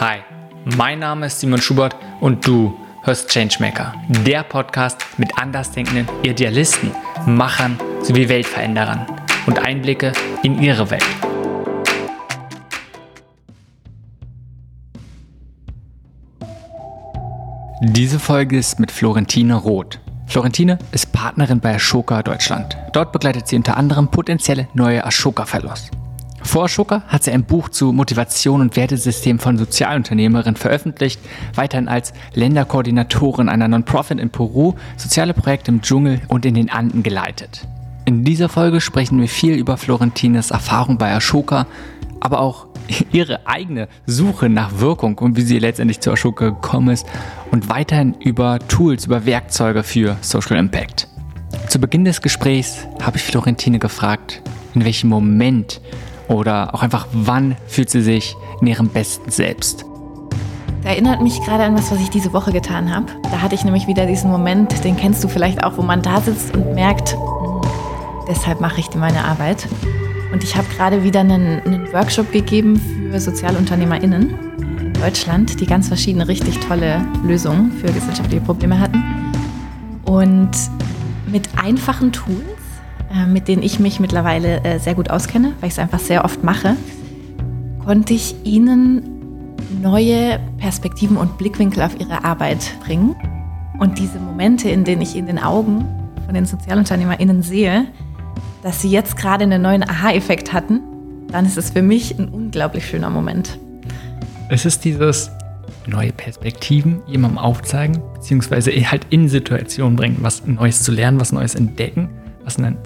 Hi, mein Name ist Simon Schubert und du hörst Changemaker, der Podcast mit andersdenkenden Idealisten, Machern sowie Weltveränderern und Einblicke in ihre Welt. Diese Folge ist mit Florentine Roth. Florentine ist Partnerin bei Ashoka Deutschland. Dort begleitet sie unter anderem potenzielle neue Ashoka-Fellows. Vor Ashoka hat sie ein Buch zu Motivation und Wertesystem von Sozialunternehmerinnen veröffentlicht, weiterhin als Länderkoordinatorin einer Non-Profit in Peru soziale Projekte im Dschungel und in den Anden geleitet. In dieser Folge sprechen wir viel über Florentines Erfahrung bei Ashoka, aber auch ihre eigene Suche nach Wirkung und wie sie letztendlich zu Ashoka gekommen ist und weiterhin über Tools, über Werkzeuge für Social Impact. Zu Beginn des Gesprächs habe ich Florentine gefragt, in welchem Moment oder auch einfach wann fühlt sie sich in ihrem besten Selbst. Da erinnert mich gerade an was, was ich diese Woche getan habe. Da hatte ich nämlich wieder diesen Moment, den kennst du vielleicht auch, wo man da sitzt und merkt, hm, deshalb mache ich meine Arbeit. Und ich habe gerade wieder einen, einen Workshop gegeben für SozialunternehmerInnen in Deutschland, die ganz verschiedene, richtig tolle Lösungen für gesellschaftliche Probleme hatten. Und mit einfachen Tools, mit denen ich mich mittlerweile äh, sehr gut auskenne, weil ich es einfach sehr oft mache, konnte ich ihnen neue Perspektiven und Blickwinkel auf ihre Arbeit bringen. Und diese Momente, in denen ich in den Augen von den SozialunternehmerInnen sehe, dass sie jetzt gerade einen neuen Aha-Effekt hatten, dann ist es für mich ein unglaublich schöner Moment. Es ist dieses neue Perspektiven jemandem aufzeigen, beziehungsweise halt in Situationen bringen, was Neues zu lernen, was Neues entdecken, was einen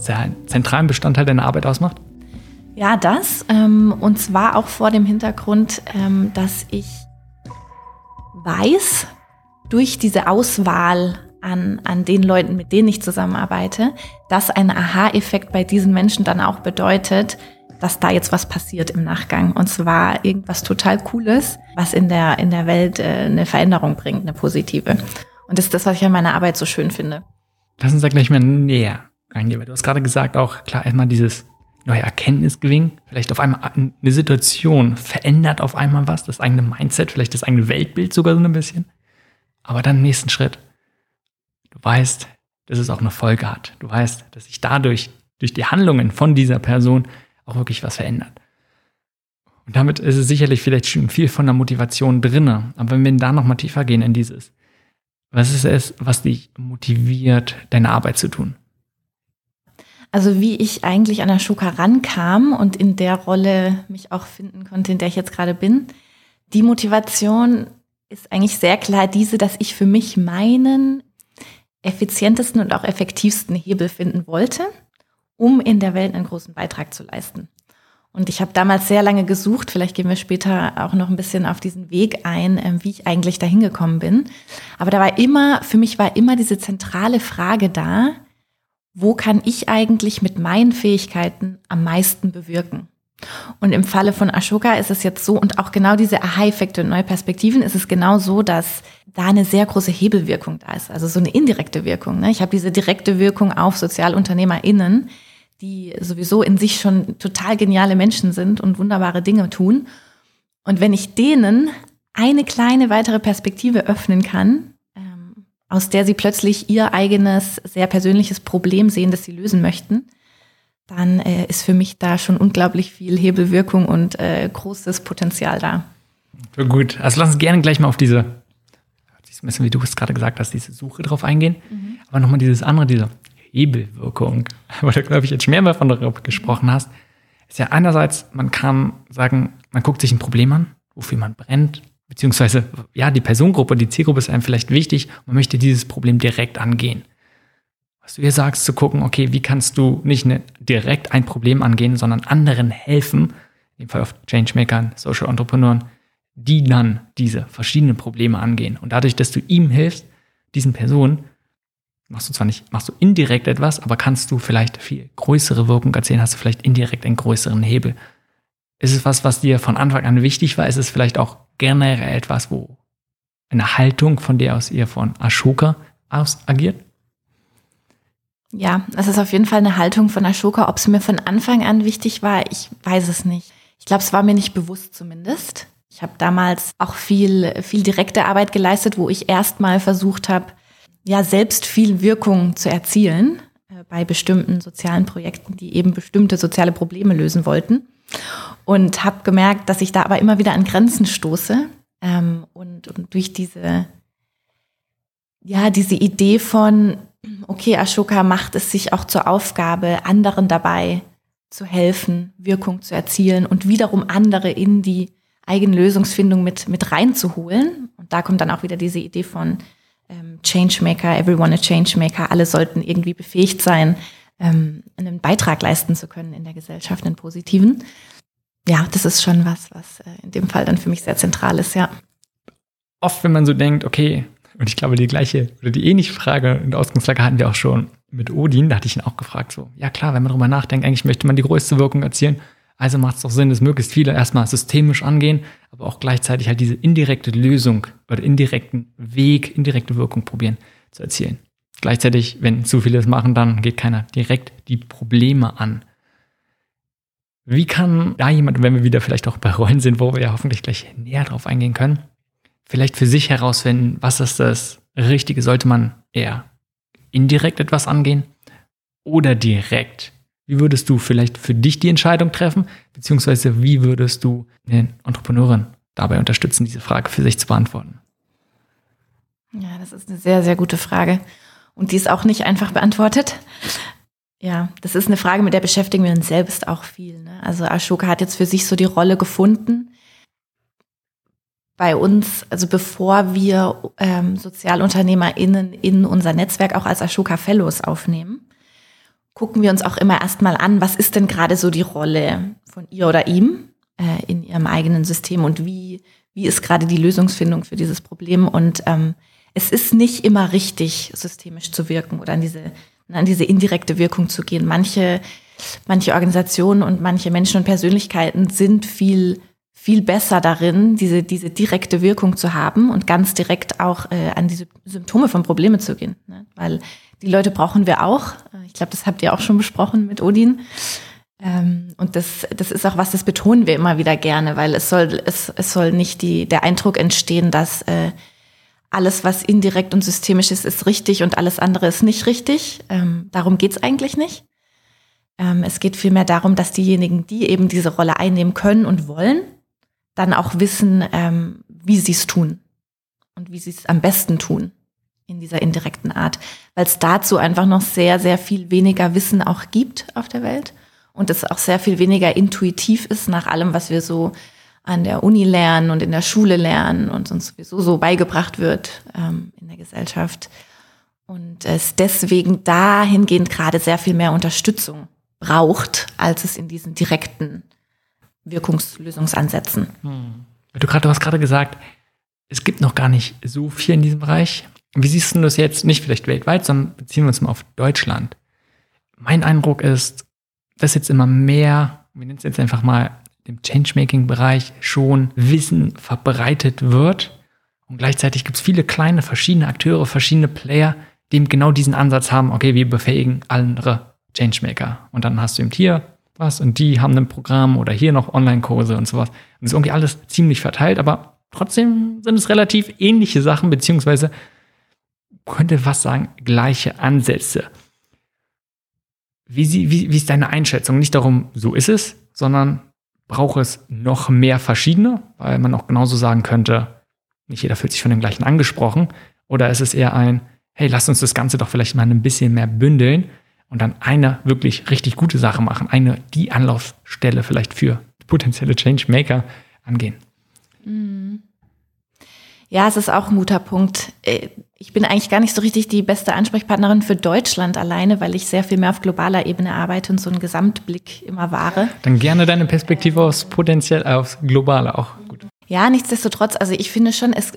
zentralen Bestandteil deiner Arbeit ausmacht? Ja, das. Ähm, und zwar auch vor dem Hintergrund, ähm, dass ich weiß, durch diese Auswahl an, an den Leuten, mit denen ich zusammenarbeite, dass ein Aha-Effekt bei diesen Menschen dann auch bedeutet, dass da jetzt was passiert im Nachgang. Und zwar irgendwas total Cooles, was in der, in der Welt äh, eine Veränderung bringt, eine positive. Und das ist das, was ich an meiner Arbeit so schön finde. Lass uns da gleich mal näher reingehen, weil du hast gerade gesagt, auch klar, einmal dieses neue Erkenntnisgewinn, vielleicht auf einmal eine Situation verändert auf einmal was, das eigene Mindset, vielleicht das eigene Weltbild sogar so ein bisschen. Aber dann im nächsten Schritt, Du weißt, dass es auch eine Folge hat. Du weißt, dass sich dadurch, durch die Handlungen von dieser Person auch wirklich was verändert. Und damit ist es sicherlich vielleicht schon viel von der Motivation drinne. Aber wenn wir da nochmal tiefer gehen in dieses, was ist es, was dich motiviert, deine Arbeit zu tun? Also wie ich eigentlich an Schuka rankam und in der Rolle mich auch finden konnte, in der ich jetzt gerade bin. Die Motivation ist eigentlich sehr klar diese, dass ich für mich meinen effizientesten und auch effektivsten Hebel finden wollte, um in der Welt einen großen Beitrag zu leisten. Und ich habe damals sehr lange gesucht, vielleicht gehen wir später auch noch ein bisschen auf diesen Weg ein, ähm, wie ich eigentlich dahin gekommen bin. Aber da war immer, für mich war immer diese zentrale Frage da, wo kann ich eigentlich mit meinen Fähigkeiten am meisten bewirken? Und im Falle von Ashoka ist es jetzt so, und auch genau diese Aha-Effekte und neue Perspektiven ist es genau so, dass da eine sehr große Hebelwirkung da ist, also so eine indirekte Wirkung. Ne? Ich habe diese direkte Wirkung auf SozialunternehmerInnen, die sowieso in sich schon total geniale Menschen sind und wunderbare Dinge tun. Und wenn ich denen eine kleine weitere Perspektive öffnen kann, aus der sie plötzlich ihr eigenes, sehr persönliches Problem sehen, das sie lösen möchten, dann äh, ist für mich da schon unglaublich viel Hebelwirkung und äh, großes Potenzial da. Gut, also lass uns gerne gleich mal auf diese ein bisschen, wie du es gerade gesagt hast, diese Suche drauf eingehen. Mhm. Aber nochmal dieses andere, diese Hebelwirkung, weil du, glaube ich, jetzt mehr von darüber gesprochen hast, ist ja einerseits, man kann sagen, man guckt sich ein Problem an, wofür man brennt, beziehungsweise, ja, die Personengruppe, die Zielgruppe ist einem vielleicht wichtig, man möchte dieses Problem direkt angehen. Was du hier sagst, zu gucken, okay, wie kannst du nicht eine, direkt ein Problem angehen, sondern anderen helfen, in dem Fall auf Changemakern, Social Entrepreneuren, die dann diese verschiedenen Probleme angehen. Und dadurch, dass du ihm hilfst, diesen Personen, machst du zwar nicht, machst du indirekt etwas, aber kannst du vielleicht viel größere Wirkung erzählen, hast du vielleicht indirekt einen größeren Hebel. Ist es was, was dir von Anfang an wichtig war? Ist es vielleicht auch generell etwas, wo eine Haltung von der aus ihr von Ashoka aus agiert? Ja, das ist auf jeden Fall eine Haltung von Ashoka. Ob es mir von Anfang an wichtig war, ich weiß es nicht. Ich glaube, es war mir nicht bewusst zumindest. Ich habe damals auch viel, viel direkte Arbeit geleistet, wo ich erstmal versucht habe, ja, selbst viel Wirkung zu erzielen äh, bei bestimmten sozialen Projekten, die eben bestimmte soziale Probleme lösen wollten. Und habe gemerkt, dass ich da aber immer wieder an Grenzen stoße. Ähm, und, und durch diese, ja, diese Idee von, okay, Ashoka macht es sich auch zur Aufgabe, anderen dabei zu helfen, Wirkung zu erzielen und wiederum andere in die eigene Lösungsfindung mit, mit reinzuholen. Und da kommt dann auch wieder diese Idee von ähm, Changemaker, everyone a Changemaker, alle sollten irgendwie befähigt sein, ähm, einen Beitrag leisten zu können in der Gesellschaft, einen positiven. Ja, das ist schon was, was äh, in dem Fall dann für mich sehr zentral ist, ja. Oft, wenn man so denkt, okay, und ich glaube, die gleiche oder die ähnliche Frage und Ausgangslage hatten wir auch schon mit Odin. Da hatte ich ihn auch gefragt, so, ja klar, wenn man darüber nachdenkt, eigentlich möchte man die größte Wirkung erzielen. Also macht es doch Sinn, dass möglichst viele erstmal systemisch angehen, aber auch gleichzeitig halt diese indirekte Lösung oder indirekten Weg, indirekte Wirkung probieren zu erzielen. Gleichzeitig, wenn zu viele es machen, dann geht keiner direkt die Probleme an. Wie kann da jemand, wenn wir wieder vielleicht auch bei Rollen sind, wo wir ja hoffentlich gleich näher drauf eingehen können, vielleicht für sich herausfinden, was ist das Richtige? Sollte man eher indirekt etwas angehen oder direkt? Wie würdest du vielleicht für dich die Entscheidung treffen? Beziehungsweise wie würdest du den Entrepreneurin dabei unterstützen, diese Frage für sich zu beantworten? Ja, das ist eine sehr, sehr gute Frage. Und die ist auch nicht einfach beantwortet. Ja, das ist eine Frage, mit der beschäftigen wir uns selbst auch viel. Ne? Also Ashoka hat jetzt für sich so die Rolle gefunden, bei uns, also bevor wir ähm, SozialunternehmerInnen in unser Netzwerk auch als Ashoka Fellows aufnehmen, gucken wir uns auch immer erstmal an, was ist denn gerade so die Rolle von ihr oder ihm äh, in ihrem eigenen System und wie, wie ist gerade die Lösungsfindung für dieses Problem. Und ähm, es ist nicht immer richtig, systemisch zu wirken oder an diese, an diese indirekte Wirkung zu gehen. Manche, manche Organisationen und manche Menschen und Persönlichkeiten sind viel viel besser darin, diese, diese direkte Wirkung zu haben und ganz direkt auch äh, an diese Symptome von Problemen zu gehen. Ne? Weil die Leute brauchen wir auch. Äh, ich glaube, das habt ihr auch schon besprochen mit Odin. Ähm, und das, das ist auch was, das betonen wir immer wieder gerne, weil es soll, es, es soll nicht die, der Eindruck entstehen, dass äh, alles, was indirekt und systemisch ist, ist richtig und alles andere ist nicht richtig. Ähm, darum geht's eigentlich nicht. Ähm, es geht vielmehr darum, dass diejenigen, die eben diese Rolle einnehmen können und wollen, dann auch wissen, ähm, wie sie es tun und wie sie es am besten tun in dieser indirekten Art, weil es dazu einfach noch sehr, sehr viel weniger Wissen auch gibt auf der Welt und es auch sehr viel weniger intuitiv ist nach allem, was wir so an der Uni lernen und in der Schule lernen und uns sowieso so beigebracht wird ähm, in der Gesellschaft. Und es deswegen dahingehend gerade sehr viel mehr Unterstützung braucht, als es in diesen direkten Wirkungslösungsansätzen. Hm. Du, grad, du hast gerade gesagt, es gibt noch gar nicht so viel in diesem Bereich. Wie siehst du das jetzt nicht vielleicht weltweit, sondern beziehen wir uns mal auf Deutschland? Mein Eindruck ist, dass jetzt immer mehr, wir nennen es jetzt einfach mal im Changemaking-Bereich, schon Wissen verbreitet wird. Und gleichzeitig gibt es viele kleine, verschiedene Akteure, verschiedene Player, die genau diesen Ansatz haben, okay, wir befähigen andere Changemaker. Und dann hast du eben hier was und die haben ein Programm oder hier noch Online-Kurse und sowas. Und ist irgendwie alles ziemlich verteilt, aber trotzdem sind es relativ ähnliche Sachen, beziehungsweise könnte was sagen, gleiche Ansätze. Wie, sie, wie, wie ist deine Einschätzung? Nicht darum, so ist es, sondern braucht es noch mehr verschiedene, weil man auch genauso sagen könnte, nicht jeder fühlt sich von dem gleichen angesprochen. Oder ist es eher ein, hey, lass uns das Ganze doch vielleicht mal ein bisschen mehr bündeln und dann eine wirklich richtig gute Sache machen, eine die Anlaufstelle vielleicht für potenzielle Changemaker angehen. Mhm. Ja, es ist auch ein guter Punkt. Äh, ich bin eigentlich gar nicht so richtig die beste Ansprechpartnerin für Deutschland alleine, weil ich sehr viel mehr auf globaler Ebene arbeite und so einen Gesamtblick immer wahre. Dann gerne deine Perspektive aufs potenziell aufs globale auch gut. Ja, nichtsdestotrotz, also ich finde schon, es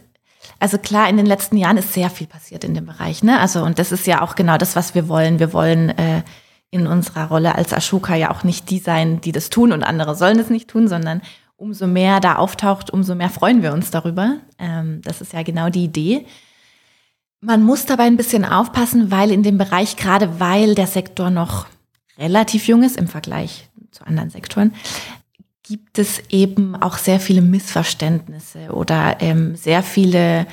also klar, in den letzten Jahren ist sehr viel passiert in dem Bereich. Ne? Also und das ist ja auch genau das, was wir wollen. Wir wollen äh, in unserer Rolle als Ashoka ja auch nicht die sein, die das tun und andere sollen es nicht tun, sondern umso mehr da auftaucht, umso mehr freuen wir uns darüber. Ähm, das ist ja genau die Idee. Man muss dabei ein bisschen aufpassen, weil in dem Bereich, gerade weil der Sektor noch relativ jung ist im Vergleich zu anderen Sektoren, gibt es eben auch sehr viele Missverständnisse oder ähm, sehr viele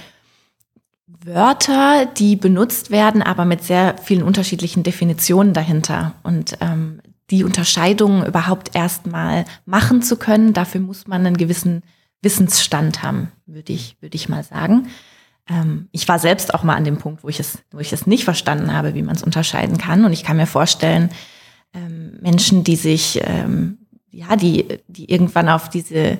Wörter, die benutzt werden, aber mit sehr vielen unterschiedlichen Definitionen dahinter. Und ähm, die Unterscheidung überhaupt erstmal machen zu können, dafür muss man einen gewissen Wissensstand haben, würde ich, würde ich mal sagen. Ähm, ich war selbst auch mal an dem Punkt, wo ich es, wo ich es nicht verstanden habe, wie man es unterscheiden kann. Und ich kann mir vorstellen, ähm, Menschen, die sich, ähm, ja, die, die irgendwann auf diese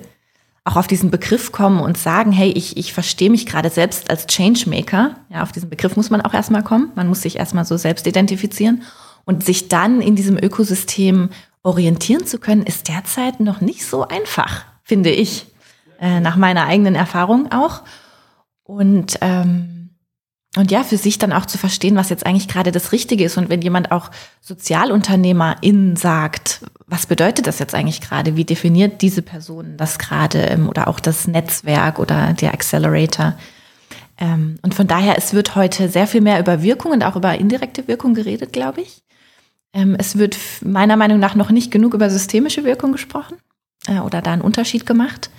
auch auf diesen Begriff kommen und sagen, hey, ich, ich verstehe mich gerade selbst als Changemaker. Ja, auf diesen Begriff muss man auch erstmal kommen. Man muss sich erstmal so selbst identifizieren. Und sich dann in diesem Ökosystem orientieren zu können, ist derzeit noch nicht so einfach, finde ich. Äh, nach meiner eigenen Erfahrung auch. Und, ähm, und ja, für sich dann auch zu verstehen, was jetzt eigentlich gerade das Richtige ist. Und wenn jemand auch Sozialunternehmerin sagt, was bedeutet das jetzt eigentlich gerade? Wie definiert diese Person das gerade ähm, oder auch das Netzwerk oder der Accelerator? Ähm, und von daher, es wird heute sehr viel mehr über Wirkung und auch über indirekte Wirkung geredet, glaube ich. Ähm, es wird meiner Meinung nach noch nicht genug über systemische Wirkung gesprochen äh, oder da einen Unterschied gemacht.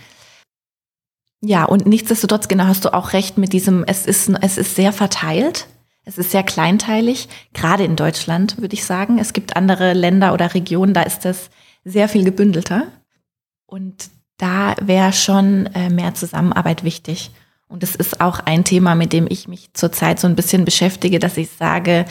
Ja, und nichtsdestotrotz, genau, hast du auch recht mit diesem, es ist, es ist sehr verteilt. Es ist sehr kleinteilig, gerade in Deutschland, würde ich sagen. Es gibt andere Länder oder Regionen, da ist das sehr viel gebündelter. Und da wäre schon äh, mehr Zusammenarbeit wichtig. Und es ist auch ein Thema, mit dem ich mich zurzeit so ein bisschen beschäftige, dass ich sage,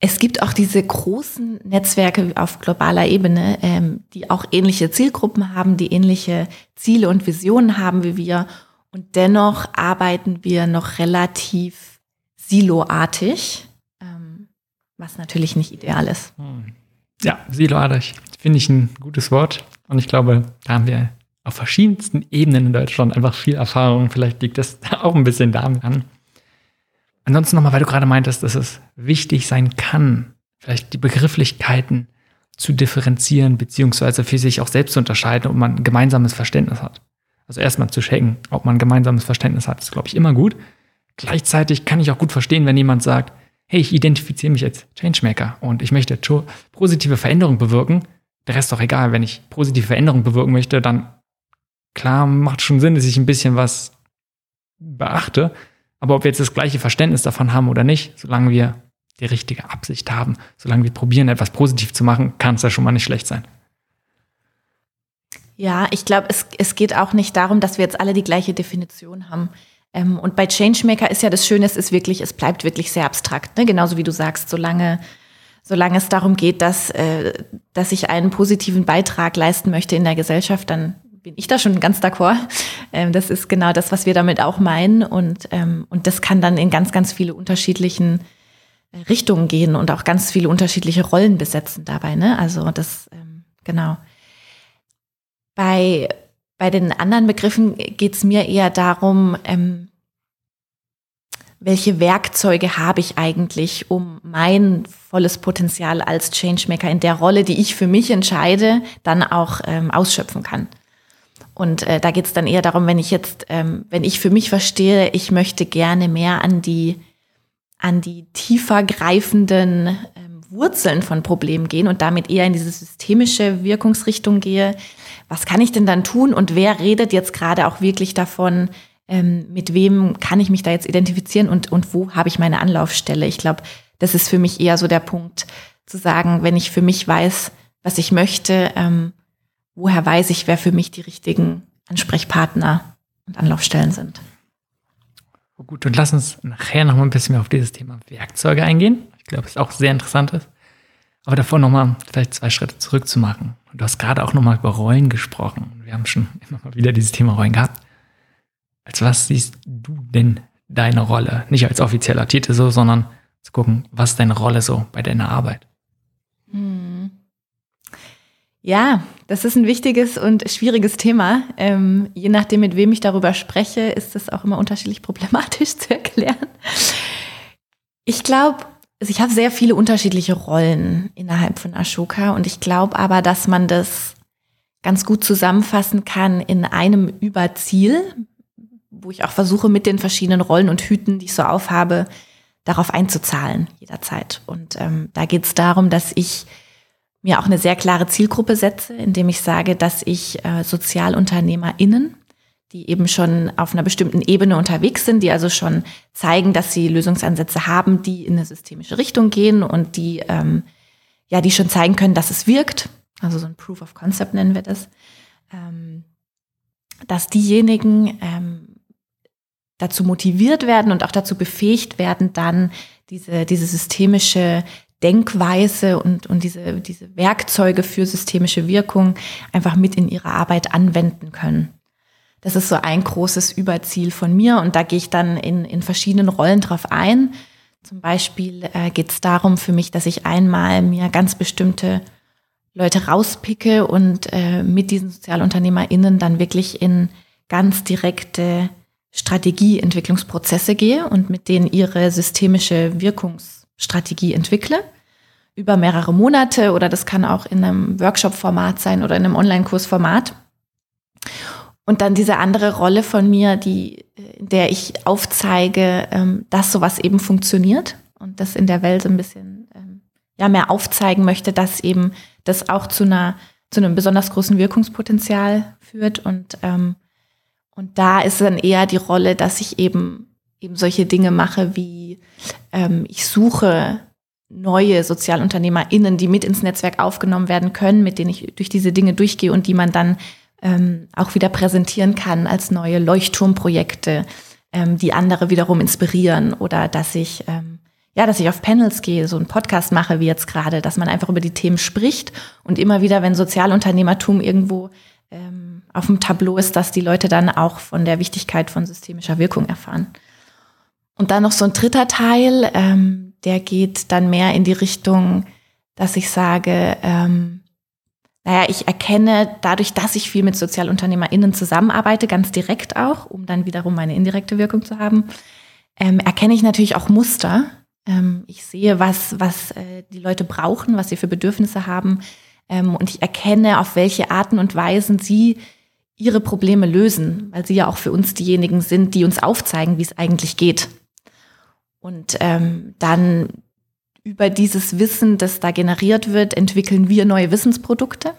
es gibt auch diese großen Netzwerke auf globaler Ebene, ähm, die auch ähnliche Zielgruppen haben, die ähnliche Ziele und Visionen haben wie wir. Und dennoch arbeiten wir noch relativ siloartig, ähm, was natürlich nicht ideal ist. Hm. Ja, siloartig finde ich ein gutes Wort. Und ich glaube, da haben wir auf verschiedensten Ebenen in Deutschland einfach viel Erfahrung. Vielleicht liegt das auch ein bisschen damit an. Ansonsten nochmal, weil du gerade meintest, dass es wichtig sein kann, vielleicht die Begrifflichkeiten zu differenzieren, beziehungsweise für sich auch selbst zu unterscheiden, ob man ein gemeinsames Verständnis hat. Also erstmal zu checken, ob man ein gemeinsames Verständnis hat, ist, glaube ich, immer gut. Gleichzeitig kann ich auch gut verstehen, wenn jemand sagt, hey, ich identifiziere mich als Changemaker und ich möchte positive Veränderung bewirken. Der Rest ist doch egal. Wenn ich positive Veränderung bewirken möchte, dann klar macht schon Sinn, dass ich ein bisschen was beachte. Aber ob wir jetzt das gleiche Verständnis davon haben oder nicht, solange wir die richtige Absicht haben, solange wir probieren, etwas positiv zu machen, kann es ja schon mal nicht schlecht sein. Ja, ich glaube, es, es geht auch nicht darum, dass wir jetzt alle die gleiche Definition haben. Ähm, und bei Changemaker ist ja das Schöne, es ist wirklich, es bleibt wirklich sehr abstrakt, ne? genauso wie du sagst, solange, solange es darum geht, dass, äh, dass ich einen positiven Beitrag leisten möchte in der Gesellschaft, dann bin ich da schon ganz d'accord. Ähm, das ist genau das, was wir damit auch meinen. Und, ähm, und das kann dann in ganz, ganz viele unterschiedlichen äh, Richtungen gehen und auch ganz viele unterschiedliche Rollen besetzen dabei. Ne? Also das, ähm, genau. Bei bei den anderen Begriffen geht es mir eher darum, ähm, welche Werkzeuge habe ich eigentlich, um mein volles Potenzial als Changemaker in der Rolle, die ich für mich entscheide, dann auch ähm, ausschöpfen kann. Und äh, da geht es dann eher darum, wenn ich jetzt, ähm, wenn ich für mich verstehe, ich möchte gerne mehr an die, an die tiefer greifenden ähm, Wurzeln von Problemen gehen und damit eher in diese systemische Wirkungsrichtung gehe, was kann ich denn dann tun und wer redet jetzt gerade auch wirklich davon, ähm, mit wem kann ich mich da jetzt identifizieren und, und wo habe ich meine Anlaufstelle? Ich glaube, das ist für mich eher so der Punkt, zu sagen, wenn ich für mich weiß, was ich möchte, ähm, woher weiß ich, wer für mich die richtigen Ansprechpartner und Anlaufstellen sind. Oh gut, und lass uns nachher noch mal ein bisschen mehr auf dieses Thema Werkzeuge eingehen. Ich glaube, es ist auch sehr interessant ist. Aber davor nochmal vielleicht zwei Schritte zurück zu machen. Du hast gerade auch nochmal über Rollen gesprochen. Wir haben schon immer mal wieder dieses Thema Rollen gehabt. Als was siehst du denn deine Rolle? Nicht als offizieller Titel so, sondern zu gucken, was ist deine Rolle so bei deiner Arbeit? Hm. Ja, das ist ein wichtiges und schwieriges Thema. Ähm, je nachdem, mit wem ich darüber spreche, ist das auch immer unterschiedlich problematisch zu erklären. Ich glaube, also ich habe sehr viele unterschiedliche Rollen innerhalb von Ashoka und ich glaube aber, dass man das ganz gut zusammenfassen kann in einem Überziel, wo ich auch versuche, mit den verschiedenen Rollen und Hüten, die ich so aufhabe, darauf einzuzahlen jederzeit. Und ähm, da geht es darum, dass ich mir auch eine sehr klare Zielgruppe setze, indem ich sage, dass ich äh, SozialunternehmerInnen, die eben schon auf einer bestimmten Ebene unterwegs sind, die also schon zeigen, dass sie Lösungsansätze haben, die in eine systemische Richtung gehen und die, ähm, ja, die schon zeigen können, dass es wirkt. Also so ein Proof of Concept nennen wir das. Ähm, dass diejenigen ähm, dazu motiviert werden und auch dazu befähigt werden, dann diese, diese systemische Denkweise und, und diese, diese Werkzeuge für systemische Wirkung einfach mit in ihre Arbeit anwenden können. Das ist so ein großes Überziel von mir und da gehe ich dann in, in verschiedenen Rollen drauf ein. Zum Beispiel äh, geht es darum für mich, dass ich einmal mir ganz bestimmte Leute rauspicke und äh, mit diesen SozialunternehmerInnen dann wirklich in ganz direkte Strategieentwicklungsprozesse gehe und mit denen ihre systemische Wirkungsstrategie entwickle über mehrere Monate oder das kann auch in einem Workshop-Format sein oder in einem Online-Kurs-Format. Und dann diese andere Rolle von mir, die, in der ich aufzeige, ähm, dass sowas eben funktioniert und das in der Welt ein bisschen ähm, ja, mehr aufzeigen möchte, dass eben das auch zu einer zu einem besonders großen Wirkungspotenzial führt und ähm, und da ist dann eher die Rolle, dass ich eben eben solche Dinge mache wie ich suche neue SozialunternehmerInnen, die mit ins Netzwerk aufgenommen werden können, mit denen ich durch diese Dinge durchgehe und die man dann ähm, auch wieder präsentieren kann als neue Leuchtturmprojekte, ähm, die andere wiederum inspirieren oder dass ich ähm, ja, dass ich auf Panels gehe, so einen Podcast mache wie jetzt gerade, dass man einfach über die Themen spricht und immer wieder, wenn Sozialunternehmertum irgendwo ähm, auf dem Tableau ist, dass die Leute dann auch von der Wichtigkeit von systemischer Wirkung erfahren. Und dann noch so ein dritter Teil, ähm, der geht dann mehr in die Richtung, dass ich sage, ähm, naja, ich erkenne dadurch, dass ich viel mit SozialunternehmerInnen zusammenarbeite, ganz direkt auch, um dann wiederum meine indirekte Wirkung zu haben, ähm, erkenne ich natürlich auch Muster, ähm, ich sehe, was, was äh, die Leute brauchen, was sie für Bedürfnisse haben. Ähm, und ich erkenne, auf welche Arten und Weisen sie ihre Probleme lösen, weil sie ja auch für uns diejenigen sind, die uns aufzeigen, wie es eigentlich geht. Und ähm, dann über dieses Wissen, das da generiert wird, entwickeln wir neue Wissensprodukte.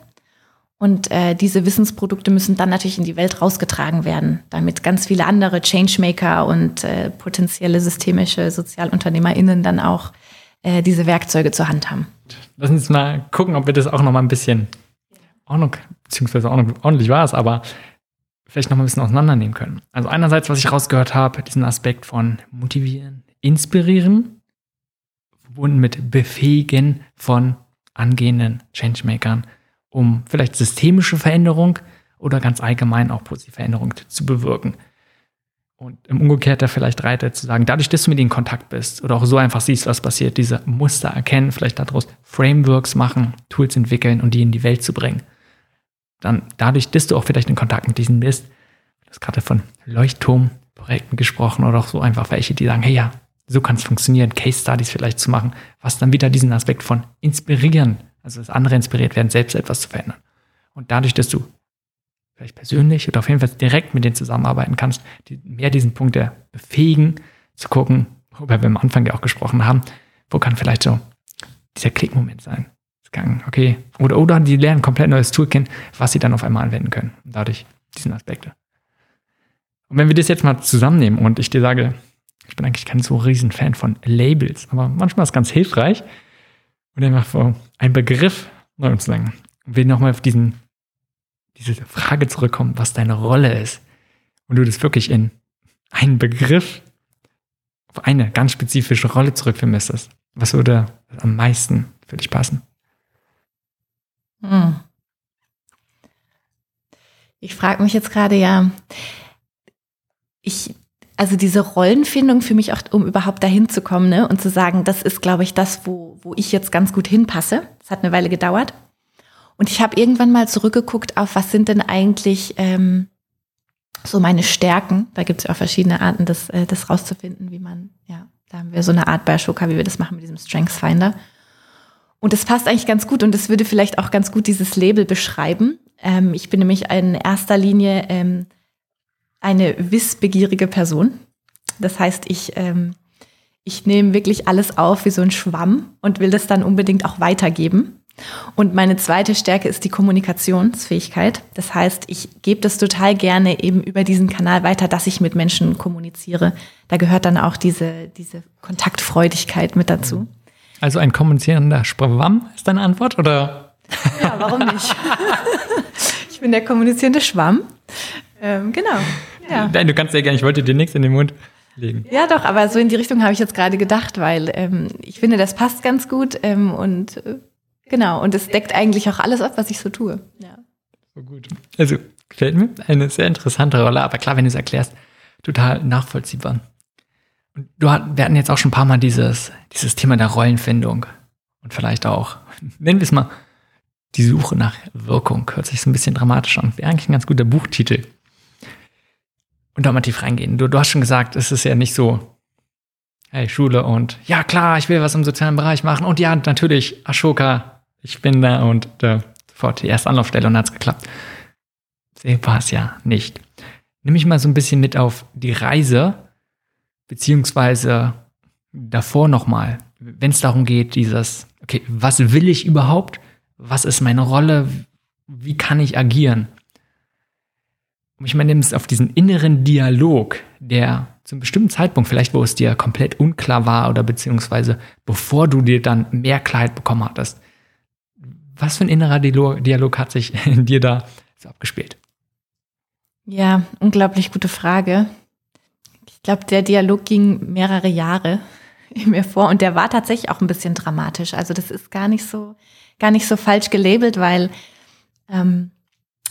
Und äh, diese Wissensprodukte müssen dann natürlich in die Welt rausgetragen werden, damit ganz viele andere Changemaker und äh, potenzielle systemische SozialunternehmerInnen dann auch äh, diese Werkzeuge zur Hand haben. Lass uns mal gucken, ob wir das auch noch mal ein bisschen Ordnung, beziehungsweise ordentlich war es, aber vielleicht noch mal ein bisschen auseinandernehmen können. Also einerseits, was ich rausgehört habe, diesen Aspekt von motivieren, inspirieren, verbunden mit befähigen von angehenden Changemakern um vielleicht systemische Veränderung oder ganz allgemein auch positive Veränderung zu bewirken. Und im Umgekehrter vielleicht Reiter zu sagen, dadurch, dass du mit ihnen in Kontakt bist oder auch so einfach siehst, was passiert, diese Muster erkennen, vielleicht daraus Frameworks machen, Tools entwickeln und die in die Welt zu bringen. Dann dadurch, dass du auch vielleicht in Kontakt mit diesen bist, du hast gerade von Leuchtturmprojekten gesprochen oder auch so einfach welche, die sagen, hey ja, so kann es funktionieren, Case Studies vielleicht zu machen, was dann wieder diesen Aspekt von inspirieren also dass andere inspiriert werden, selbst etwas zu verändern. Und dadurch, dass du vielleicht persönlich oder auf jeden Fall direkt mit denen zusammenarbeiten kannst, die mehr diesen Punkt der befähigen, zu gucken, worüber wir am Anfang ja auch gesprochen haben, wo kann vielleicht so dieser Klickmoment sein. Okay. Oder, oder die lernen komplett neues Tool kennen, was sie dann auf einmal anwenden können. Und dadurch diesen Aspekte. Und wenn wir das jetzt mal zusammennehmen und ich dir sage, ich bin eigentlich kein so riesen Fan von Labels, aber manchmal ist es ganz hilfreich, und einfach einen Begriff neu umzulenken. Und will nochmal auf diesen, diese Frage zurückkommen, was deine Rolle ist. Und du das wirklich in einen Begriff, auf eine ganz spezifische Rolle zurückführen müsstest. Was würde am meisten für dich passen? Hm. Ich frage mich jetzt gerade ja, ich also diese Rollenfindung für mich auch, um überhaupt dahin zu kommen ne? und zu sagen, das ist, glaube ich, das, wo, wo ich jetzt ganz gut hinpasse. Das hat eine Weile gedauert. Und ich habe irgendwann mal zurückgeguckt auf, was sind denn eigentlich ähm, so meine Stärken. Da gibt es ja auch verschiedene Arten, das, äh, das rauszufinden, wie man, ja, da haben wir so eine Art bei Ashoka, wie wir das machen mit diesem Strengths Finder. Und das passt eigentlich ganz gut und das würde vielleicht auch ganz gut dieses Label beschreiben. Ähm, ich bin nämlich in erster Linie ähm, eine wissbegierige Person. Das heißt, ich, ähm, ich nehme wirklich alles auf wie so ein Schwamm und will das dann unbedingt auch weitergeben. Und meine zweite Stärke ist die Kommunikationsfähigkeit. Das heißt, ich gebe das total gerne eben über diesen Kanal weiter, dass ich mit Menschen kommuniziere. Da gehört dann auch diese, diese Kontaktfreudigkeit mit dazu. Also ein kommunizierender Schwamm ist deine Antwort, oder? Ja, warum nicht? ich bin der kommunizierende Schwamm. Ähm, genau. Ja. Nein, du kannst ja gerne, ich wollte dir nichts in den Mund legen. Ja, doch, aber so in die Richtung habe ich jetzt gerade gedacht, weil ähm, ich finde, das passt ganz gut ähm, und äh, genau, und es deckt eigentlich auch alles ab, was ich so tue. Ja. So gut. Also gefällt mir eine sehr interessante Rolle, aber klar, wenn du es erklärst, total nachvollziehbar. Und du, wir hatten jetzt auch schon ein paar Mal dieses, dieses Thema der Rollenfindung und vielleicht auch, nennen wir es mal, die Suche nach Wirkung. Hört sich so ein bisschen dramatisch an. Wäre eigentlich ein ganz guter Buchtitel. Und da mal tief reingehen. Du, du hast schon gesagt, es ist ja nicht so, hey, Schule und ja, klar, ich will was im sozialen Bereich machen. Und ja, natürlich, Ashoka, ich bin da und äh, sofort die erste Anlaufstelle und hat es geklappt. War es ja nicht. Nimm mich mal so ein bisschen mit auf die Reise, beziehungsweise davor nochmal, wenn es darum geht, dieses, okay, was will ich überhaupt? Was ist meine Rolle? Wie kann ich agieren? Und ich meine, nimmst auf diesen inneren Dialog, der zum bestimmten Zeitpunkt, vielleicht wo es dir komplett unklar war oder beziehungsweise bevor du dir dann mehr Klarheit bekommen hattest. Was für ein innerer Dialog hat sich in dir da so abgespielt? Ja, unglaublich gute Frage. Ich glaube, der Dialog ging mehrere Jahre in mir vor und der war tatsächlich auch ein bisschen dramatisch. Also das ist gar nicht so, gar nicht so falsch gelabelt, weil ähm,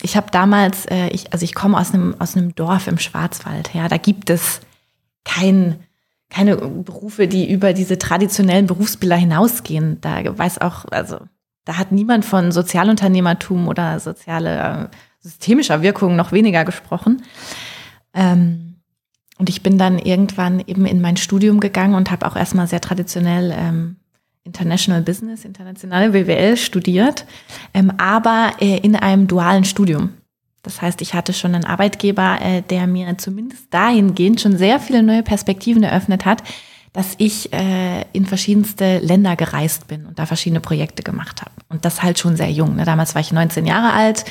ich habe damals, äh, ich, also ich komme aus einem aus einem Dorf im Schwarzwald. Ja, da gibt es kein, keine Berufe, die über diese traditionellen Berufsbilder hinausgehen. Da weiß auch, also da hat niemand von Sozialunternehmertum oder soziale äh, systemischer Wirkung noch weniger gesprochen. Ähm, und ich bin dann irgendwann eben in mein Studium gegangen und habe auch erstmal sehr traditionell ähm, International Business, internationale BWL studiert, ähm, aber äh, in einem dualen Studium. Das heißt, ich hatte schon einen Arbeitgeber, äh, der mir zumindest dahingehend schon sehr viele neue Perspektiven eröffnet hat, dass ich äh, in verschiedenste Länder gereist bin und da verschiedene Projekte gemacht habe. Und das halt schon sehr jung. Ne? Damals war ich 19 Jahre alt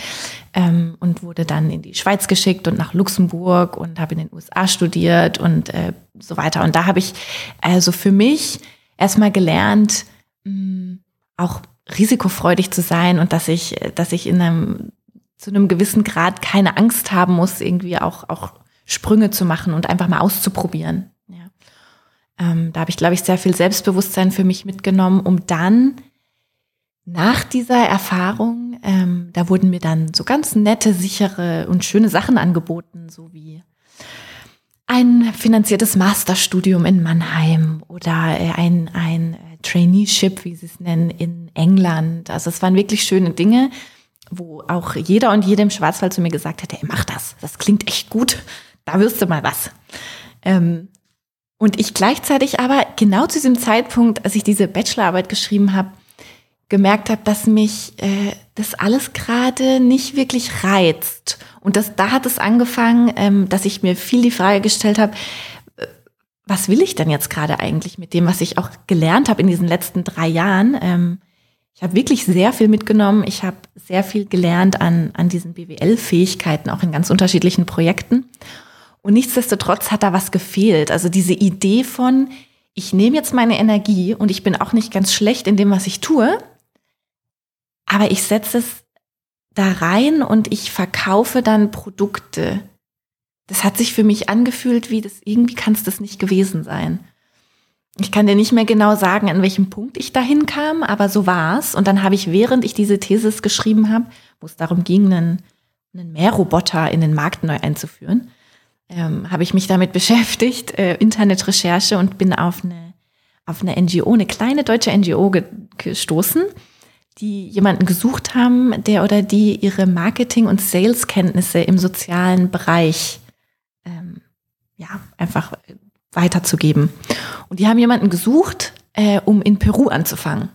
ähm, und wurde dann in die Schweiz geschickt und nach Luxemburg und habe in den USA studiert und äh, so weiter. Und da habe ich also für mich erstmal gelernt, mm, auch risikofreudig zu sein und dass ich, dass ich in einem, zu einem gewissen Grad keine Angst haben muss, irgendwie auch, auch Sprünge zu machen und einfach mal auszuprobieren. Ja. Ähm, da habe ich, glaube ich, sehr viel Selbstbewusstsein für mich mitgenommen, um dann nach dieser Erfahrung, ähm, da wurden mir dann so ganz nette, sichere und schöne Sachen angeboten, so wie ein finanziertes Masterstudium in Mannheim oder äh, ein, ein äh, Traineeship, wie sie es nennen, in England. Also es waren wirklich schöne Dinge, wo auch jeder und jede im Schwarzwald zu mir gesagt hätte, ey, mach das, das klingt echt gut, da wirst du mal was. Ähm, und ich gleichzeitig aber genau zu diesem Zeitpunkt, als ich diese Bachelorarbeit geschrieben habe, gemerkt habe, dass mich äh, das alles gerade nicht wirklich reizt. Und das, da hat es angefangen, ähm, dass ich mir viel die Frage gestellt habe, äh, was will ich denn jetzt gerade eigentlich mit dem, was ich auch gelernt habe in diesen letzten drei Jahren? Ähm, ich habe wirklich sehr viel mitgenommen. Ich habe sehr viel gelernt an, an diesen BWL-Fähigkeiten, auch in ganz unterschiedlichen Projekten. Und nichtsdestotrotz hat da was gefehlt. Also diese Idee von, ich nehme jetzt meine Energie und ich bin auch nicht ganz schlecht in dem, was ich tue, aber ich setze es da rein und ich verkaufe dann Produkte. Das hat sich für mich angefühlt, wie das irgendwie kann es das nicht gewesen sein. Ich kann dir nicht mehr genau sagen, an welchem Punkt ich dahin kam, aber so war's. Und dann habe ich, während ich diese Thesis geschrieben habe, wo es darum ging, einen, einen Mehrroboter in den Markt neu einzuführen, ähm, habe ich mich damit beschäftigt, äh, Internetrecherche und bin auf eine, auf eine NGO, eine kleine deutsche NGO ge gestoßen, die jemanden gesucht haben, der oder die ihre Marketing- und Sales-Kenntnisse im sozialen Bereich ähm, ja, einfach weiterzugeben. Und die haben jemanden gesucht, äh, um in Peru anzufangen.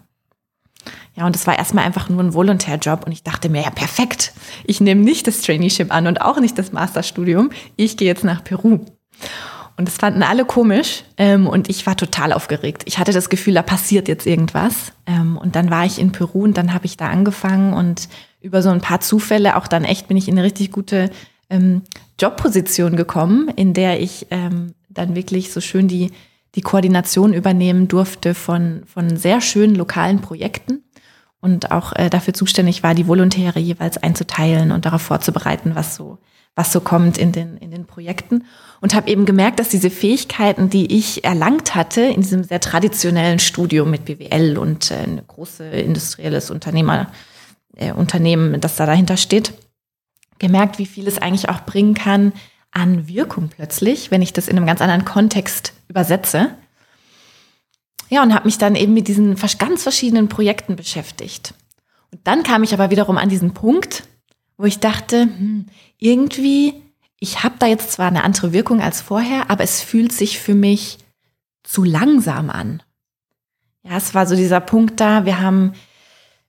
Ja, und das war erstmal einfach nur ein Volontärjob und ich dachte mir, ja, perfekt. Ich nehme nicht das Traineeship an und auch nicht das Masterstudium. Ich gehe jetzt nach Peru. Und das fanden alle komisch ähm, und ich war total aufgeregt. Ich hatte das Gefühl, da passiert jetzt irgendwas. Ähm, und dann war ich in Peru und dann habe ich da angefangen und über so ein paar Zufälle auch dann echt bin ich in eine richtig gute ähm, Jobposition gekommen, in der ich ähm, dann wirklich so schön die, die Koordination übernehmen durfte von, von sehr schönen lokalen Projekten und auch äh, dafür zuständig war, die Volontäre jeweils einzuteilen und darauf vorzubereiten, was so, was so kommt in den, in den Projekten. Und habe eben gemerkt, dass diese Fähigkeiten, die ich erlangt hatte in diesem sehr traditionellen Studium mit BWL und äh, ein großes industrielles Unternehmer, äh, Unternehmen, das da dahinter steht, gemerkt, wie viel es eigentlich auch bringen kann an Wirkung plötzlich, wenn ich das in einem ganz anderen Kontext übersetze. Ja, und habe mich dann eben mit diesen ganz verschiedenen Projekten beschäftigt. Und dann kam ich aber wiederum an diesen Punkt, wo ich dachte, hm, irgendwie, ich habe da jetzt zwar eine andere Wirkung als vorher, aber es fühlt sich für mich zu langsam an. Ja, es war so dieser Punkt da, wir haben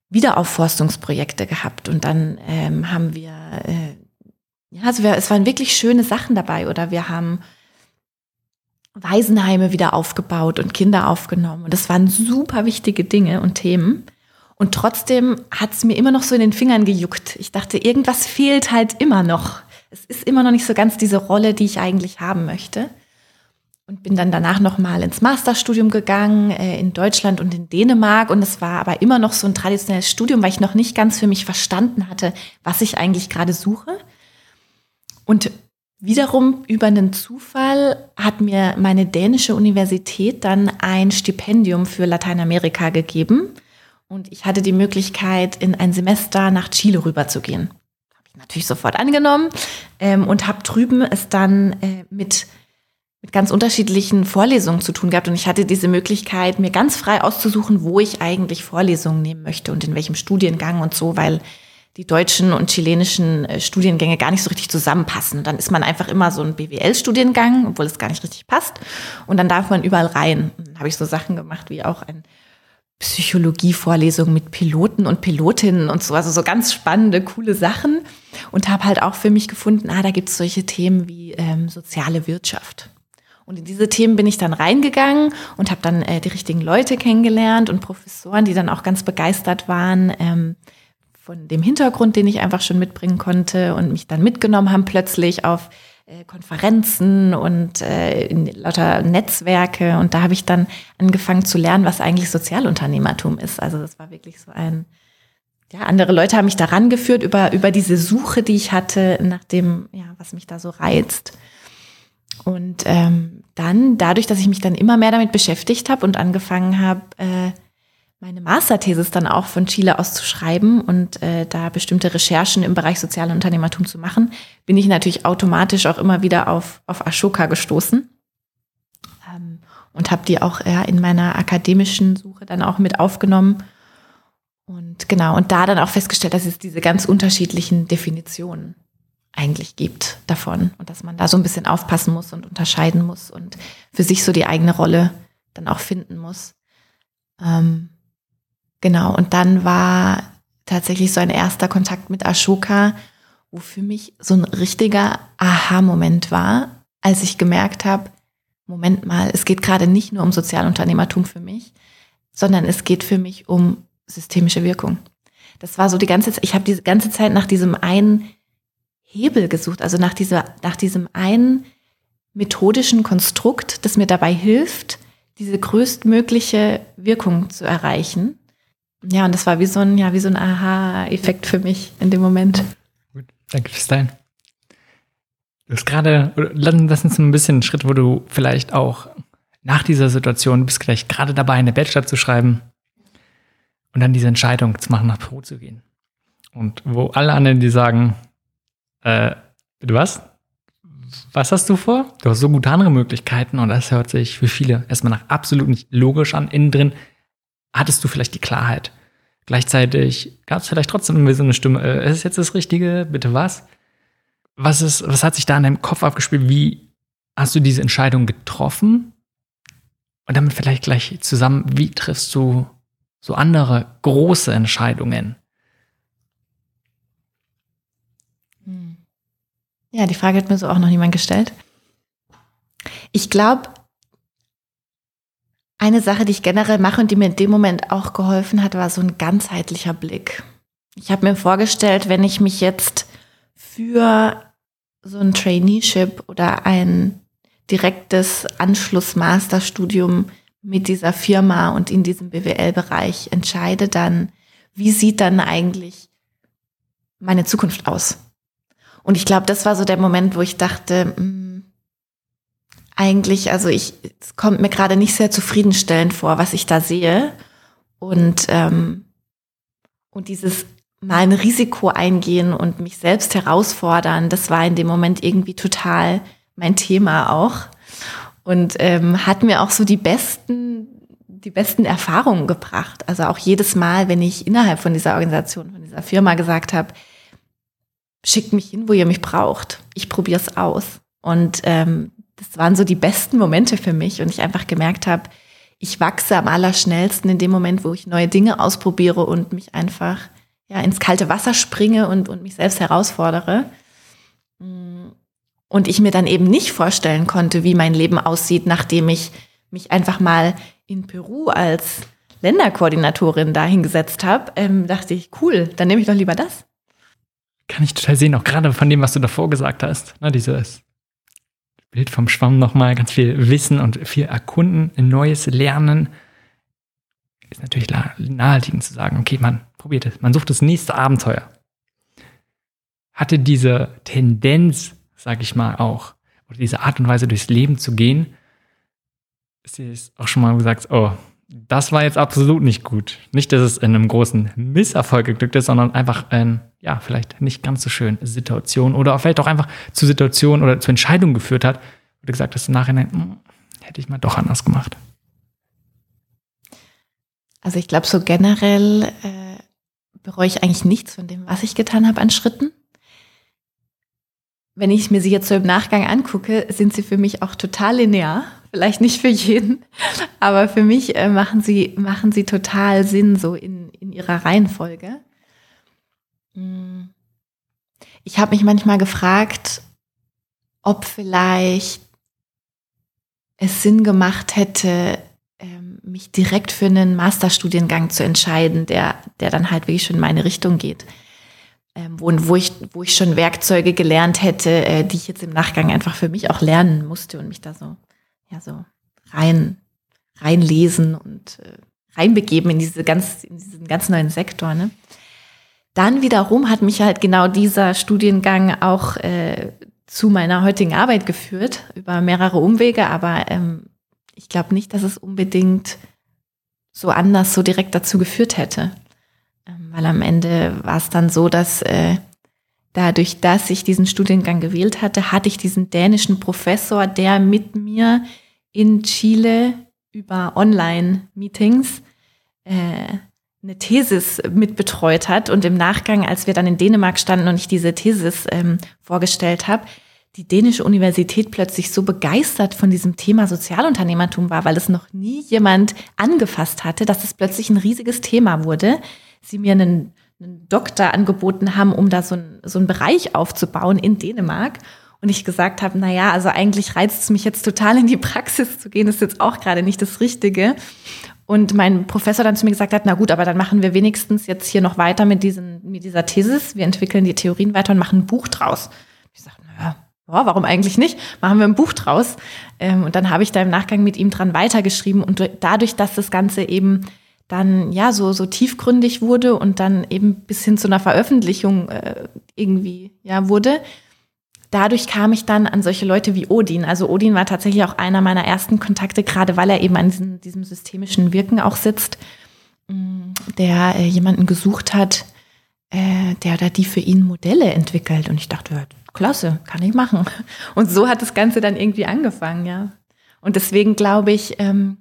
Wiederaufforstungsprojekte gehabt und dann ähm, haben wir, äh, ja, also wir, es waren wirklich schöne Sachen dabei oder wir haben Waisenheime wieder aufgebaut und Kinder aufgenommen. Und das waren super wichtige Dinge und Themen. Und trotzdem hat es mir immer noch so in den Fingern gejuckt. Ich dachte, irgendwas fehlt halt immer noch. Es ist immer noch nicht so ganz diese Rolle, die ich eigentlich haben möchte. Und bin dann danach nochmal ins Masterstudium gegangen, äh, in Deutschland und in Dänemark. Und es war aber immer noch so ein traditionelles Studium, weil ich noch nicht ganz für mich verstanden hatte, was ich eigentlich gerade suche. Und Wiederum über einen Zufall hat mir meine dänische Universität dann ein Stipendium für Lateinamerika gegeben und ich hatte die Möglichkeit, in ein Semester nach Chile rüberzugehen. Habe ich natürlich sofort angenommen ähm, und habe drüben es dann äh, mit mit ganz unterschiedlichen Vorlesungen zu tun gehabt und ich hatte diese Möglichkeit, mir ganz frei auszusuchen, wo ich eigentlich Vorlesungen nehmen möchte und in welchem Studiengang und so, weil die deutschen und chilenischen äh, Studiengänge gar nicht so richtig zusammenpassen. Dann ist man einfach immer so ein BWL-Studiengang, obwohl es gar nicht richtig passt. Und dann darf man überall rein. Und dann habe ich so Sachen gemacht wie auch ein Psychologie-Vorlesung mit Piloten und Pilotinnen und so, also so ganz spannende, coole Sachen. Und habe halt auch für mich gefunden, ah, da gibt es solche Themen wie ähm, soziale Wirtschaft. Und in diese Themen bin ich dann reingegangen und habe dann äh, die richtigen Leute kennengelernt und Professoren, die dann auch ganz begeistert waren. Ähm, von dem Hintergrund, den ich einfach schon mitbringen konnte und mich dann mitgenommen haben plötzlich auf Konferenzen und äh, lauter Netzwerke. Und da habe ich dann angefangen zu lernen, was eigentlich Sozialunternehmertum ist. Also das war wirklich so ein, ja, andere Leute haben mich daran geführt über, über diese Suche, die ich hatte, nach dem, ja, was mich da so reizt. Und ähm, dann, dadurch, dass ich mich dann immer mehr damit beschäftigt habe und angefangen habe, äh, meine Masterthesis dann auch von Chile aus zu schreiben und äh, da bestimmte Recherchen im Bereich soziale Unternehmertum zu machen, bin ich natürlich automatisch auch immer wieder auf, auf Ashoka gestoßen ähm, und habe die auch ja, in meiner akademischen Suche dann auch mit aufgenommen. Und genau, und da dann auch festgestellt, dass es diese ganz unterschiedlichen Definitionen eigentlich gibt davon und dass man da so ein bisschen aufpassen muss und unterscheiden muss und für sich so die eigene Rolle dann auch finden muss. Ähm, Genau, und dann war tatsächlich so ein erster Kontakt mit Ashoka, wo für mich so ein richtiger Aha-Moment war, als ich gemerkt habe, Moment mal, es geht gerade nicht nur um Sozialunternehmertum für mich, sondern es geht für mich um systemische Wirkung. Das war so die ganze Zeit, ich habe die ganze Zeit nach diesem einen Hebel gesucht, also nach, dieser, nach diesem einen methodischen Konstrukt, das mir dabei hilft, diese größtmögliche Wirkung zu erreichen. Ja, und das war wie so ein, ja, so ein Aha-Effekt für mich in dem Moment. Gut, danke fürs Teilen. Du hast gerade, lass uns ein bisschen einen Schritt, wo du vielleicht auch nach dieser Situation bist gleich gerade dabei, eine Bachelor zu schreiben und dann diese Entscheidung zu machen, nach Peru zu gehen. Und wo alle anderen, die sagen, äh, du was? Was hast du vor? Du hast so gute andere Möglichkeiten und das hört sich für viele erstmal nach absolut nicht logisch an. Innen drin hattest du vielleicht die Klarheit. Gleichzeitig gab es vielleicht trotzdem so eine Stimme, äh, ist jetzt das Richtige, bitte was? Was, ist, was hat sich da in deinem Kopf abgespielt? Wie hast du diese Entscheidung getroffen? Und damit vielleicht gleich zusammen, wie triffst du so andere große Entscheidungen? Hm. Ja, die Frage hat mir so auch noch niemand gestellt. Ich glaube, eine Sache, die ich generell mache und die mir in dem Moment auch geholfen hat, war so ein ganzheitlicher Blick. Ich habe mir vorgestellt, wenn ich mich jetzt für so ein Traineeship oder ein direktes Anschluss-Masterstudium mit dieser Firma und in diesem BWL-Bereich entscheide, dann wie sieht dann eigentlich meine Zukunft aus? Und ich glaube, das war so der Moment, wo ich dachte, mh, hm, eigentlich, also ich, es kommt mir gerade nicht sehr zufriedenstellend vor, was ich da sehe. Und, ähm, und dieses mal ein Risiko eingehen und mich selbst herausfordern, das war in dem Moment irgendwie total mein Thema auch. Und ähm, hat mir auch so die besten, die besten Erfahrungen gebracht. Also auch jedes Mal, wenn ich innerhalb von dieser Organisation, von dieser Firma gesagt habe, schickt mich hin, wo ihr mich braucht. Ich probiere es aus. Und ähm, das waren so die besten Momente für mich und ich einfach gemerkt habe, ich wachse am allerschnellsten in dem Moment, wo ich neue Dinge ausprobiere und mich einfach ja, ins kalte Wasser springe und, und mich selbst herausfordere. Und ich mir dann eben nicht vorstellen konnte, wie mein Leben aussieht, nachdem ich mich einfach mal in Peru als Länderkoordinatorin dahingesetzt habe, ähm, dachte ich, cool, dann nehme ich doch lieber das. Kann ich total sehen, auch gerade von dem, was du davor gesagt hast. Ne, dieses Bild vom Schwamm nochmal, ganz viel Wissen und viel erkunden, neues Lernen. Ist natürlich naheliegend zu sagen, okay, man probiert es, man sucht das nächste Abenteuer. Hatte diese Tendenz, sag ich mal, auch, oder diese Art und Weise durchs Leben zu gehen, ist dir auch schon mal gesagt, oh, das war jetzt absolut nicht gut. Nicht, dass es in einem großen Misserfolg geglückt ist, sondern einfach in, ja, vielleicht nicht ganz so schön Situation oder vielleicht auch einfach zu Situationen oder zu Entscheidungen geführt hat, du gesagt hast im Nachhinein, hm, hätte ich mal doch anders gemacht. Also ich glaube, so generell äh, bereue ich eigentlich nichts von dem, was ich getan habe an Schritten. Wenn ich mir sie jetzt so im Nachgang angucke, sind sie für mich auch total linear vielleicht nicht für jeden, aber für mich äh, machen sie, machen sie total Sinn, so in, in ihrer Reihenfolge. Mm. Ich habe mich manchmal gefragt, ob vielleicht es Sinn gemacht hätte, ähm, mich direkt für einen Masterstudiengang zu entscheiden, der, der dann halt wirklich schon in meine Richtung geht. Ähm, wo, wo, ich, wo ich schon Werkzeuge gelernt hätte, äh, die ich jetzt im Nachgang einfach für mich auch lernen musste und mich da so ja so rein reinlesen und äh, reinbegeben in diese ganz in diesen ganz neuen Sektor. Ne? Dann wiederum hat mich halt genau dieser Studiengang auch äh, zu meiner heutigen Arbeit geführt über mehrere Umwege, aber ähm, ich glaube nicht, dass es unbedingt so anders, so direkt dazu geführt hätte. Ähm, weil am Ende war es dann so, dass äh, dadurch, dass ich diesen Studiengang gewählt hatte, hatte ich diesen dänischen Professor, der mit mir in Chile über Online-Meetings äh, eine Thesis mitbetreut hat. Und im Nachgang, als wir dann in Dänemark standen und ich diese Thesis ähm, vorgestellt habe, die dänische Universität plötzlich so begeistert von diesem Thema Sozialunternehmertum war, weil es noch nie jemand angefasst hatte, dass es plötzlich ein riesiges Thema wurde. Sie mir einen, einen Doktor angeboten haben, um da so, ein, so einen Bereich aufzubauen in Dänemark. Und ich gesagt habe, na ja, also eigentlich reizt es mich jetzt total in die Praxis zu gehen, ist jetzt auch gerade nicht das Richtige. Und mein Professor dann zu mir gesagt hat, na gut, aber dann machen wir wenigstens jetzt hier noch weiter mit, diesen, mit dieser Thesis. Wir entwickeln die Theorien weiter und machen ein Buch draus. Ich sagte, naja, ja, warum eigentlich nicht? Machen wir ein Buch draus. Ähm, und dann habe ich da im Nachgang mit ihm dran weitergeschrieben. Und dadurch, dass das Ganze eben dann ja so, so tiefgründig wurde und dann eben bis hin zu einer Veröffentlichung äh, irgendwie ja wurde, dadurch kam ich dann an solche Leute wie Odin. Also Odin war tatsächlich auch einer meiner ersten Kontakte, gerade weil er eben an diesem, diesem systemischen Wirken auch sitzt, mm, der äh, jemanden gesucht hat, äh, der da die für ihn Modelle entwickelt. Und ich dachte, ja, klasse, kann ich machen. Und so hat das Ganze dann irgendwie angefangen, ja. Und deswegen glaube ich, ähm,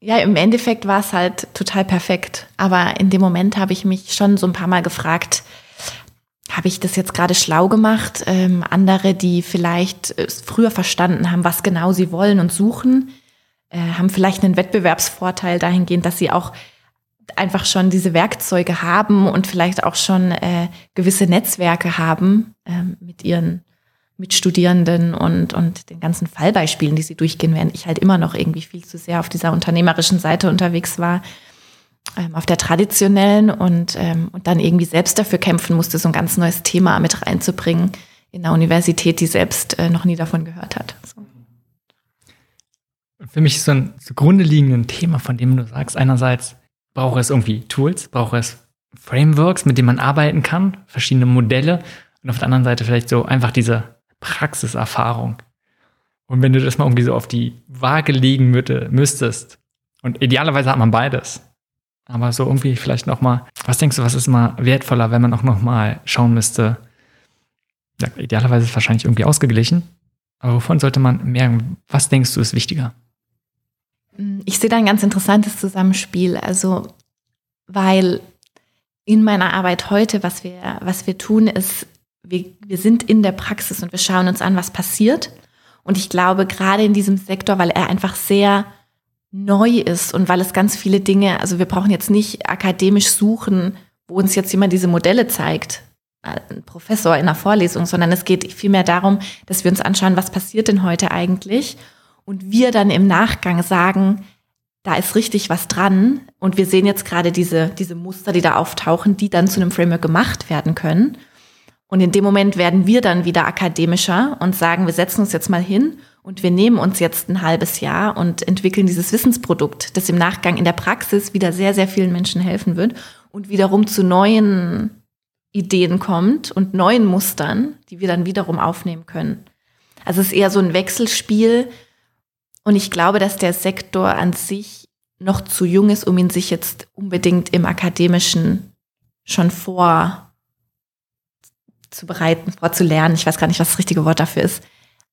ja, im Endeffekt war es halt total perfekt. Aber in dem Moment habe ich mich schon so ein paar Mal gefragt, habe ich das jetzt gerade schlau gemacht? Ähm, andere, die vielleicht äh, früher verstanden haben, was genau sie wollen und suchen, äh, haben vielleicht einen Wettbewerbsvorteil dahingehend, dass sie auch einfach schon diese Werkzeuge haben und vielleicht auch schon äh, gewisse Netzwerke haben ähm, mit ihren mit Studierenden und, und den ganzen Fallbeispielen, die sie durchgehen, während ich halt immer noch irgendwie viel zu sehr auf dieser unternehmerischen Seite unterwegs war, auf der traditionellen und, ähm, und dann irgendwie selbst dafür kämpfen musste, so ein ganz neues Thema mit reinzubringen in der Universität, die selbst äh, noch nie davon gehört hat. So. Für mich ist so ein zugrunde liegendes Thema, von dem du sagst, einerseits braucht es irgendwie Tools, braucht es Frameworks, mit denen man arbeiten kann, verschiedene Modelle und auf der anderen Seite vielleicht so einfach diese Praxiserfahrung. Und wenn du das mal irgendwie so auf die Waage legen müsstest, und idealerweise hat man beides, aber so irgendwie vielleicht noch mal, was denkst du, was ist mal wertvoller, wenn man auch noch mal schauen müsste? Ja, idealerweise ist es wahrscheinlich irgendwie ausgeglichen, aber wovon sollte man merken? Was denkst du ist wichtiger? Ich sehe da ein ganz interessantes Zusammenspiel, also weil in meiner Arbeit heute, was wir, was wir tun, ist, wir, wir sind in der Praxis und wir schauen uns an, was passiert. Und ich glaube, gerade in diesem Sektor, weil er einfach sehr neu ist und weil es ganz viele Dinge, also wir brauchen jetzt nicht akademisch suchen, wo uns jetzt jemand diese Modelle zeigt, ein Professor in einer Vorlesung, sondern es geht vielmehr darum, dass wir uns anschauen, was passiert denn heute eigentlich und wir dann im Nachgang sagen, da ist richtig was dran und wir sehen jetzt gerade diese, diese Muster, die da auftauchen, die dann zu einem Framework gemacht werden können. Und in dem Moment werden wir dann wieder akademischer und sagen, wir setzen uns jetzt mal hin und wir nehmen uns jetzt ein halbes Jahr und entwickeln dieses Wissensprodukt, das im Nachgang in der Praxis wieder sehr, sehr vielen Menschen helfen wird und wiederum zu neuen Ideen kommt und neuen Mustern, die wir dann wiederum aufnehmen können. Also es ist eher so ein Wechselspiel. Und ich glaube, dass der Sektor an sich noch zu jung ist, um ihn sich jetzt unbedingt im akademischen schon vor zu bereiten, vorzulernen. Ich weiß gar nicht, was das richtige Wort dafür ist.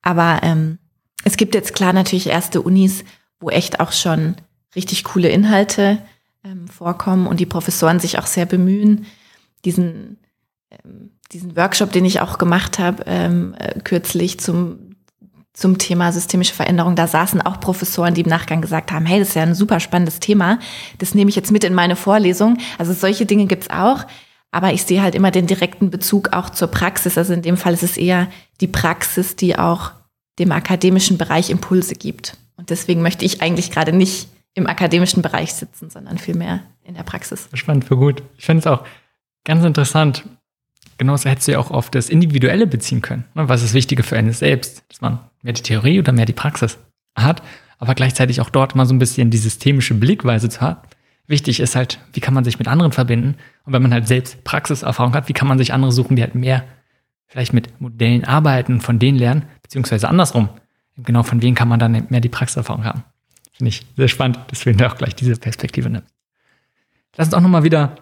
Aber ähm, es gibt jetzt klar natürlich erste Unis, wo echt auch schon richtig coole Inhalte ähm, vorkommen und die Professoren sich auch sehr bemühen, diesen, ähm, diesen Workshop, den ich auch gemacht habe, ähm, äh, kürzlich zum zum Thema systemische Veränderung. Da saßen auch Professoren, die im Nachgang gesagt haben, hey, das ist ja ein super spannendes Thema. Das nehme ich jetzt mit in meine Vorlesung. Also solche Dinge gibt's auch. Aber ich sehe halt immer den direkten Bezug auch zur Praxis. Also in dem Fall ist es eher die Praxis, die auch dem akademischen Bereich Impulse gibt. Und deswegen möchte ich eigentlich gerade nicht im akademischen Bereich sitzen, sondern vielmehr in der Praxis. Spannend für gut. Ich finde es auch ganz interessant. Genauso hättest du ja auch auf das Individuelle beziehen können. Ne? Was ist wichtiger für einen selbst? Dass man mehr die Theorie oder mehr die Praxis hat, aber gleichzeitig auch dort mal so ein bisschen die systemische Blickweise zu haben wichtig ist halt, wie kann man sich mit anderen verbinden? Und wenn man halt selbst Praxiserfahrung hat, wie kann man sich andere suchen, die halt mehr vielleicht mit Modellen arbeiten, von denen lernen, beziehungsweise andersrum. Genau von wem kann man dann mehr die Praxiserfahrung haben? Finde ich sehr spannend, deswegen auch gleich diese Perspektive nimmt. Lass uns auch nochmal wieder einen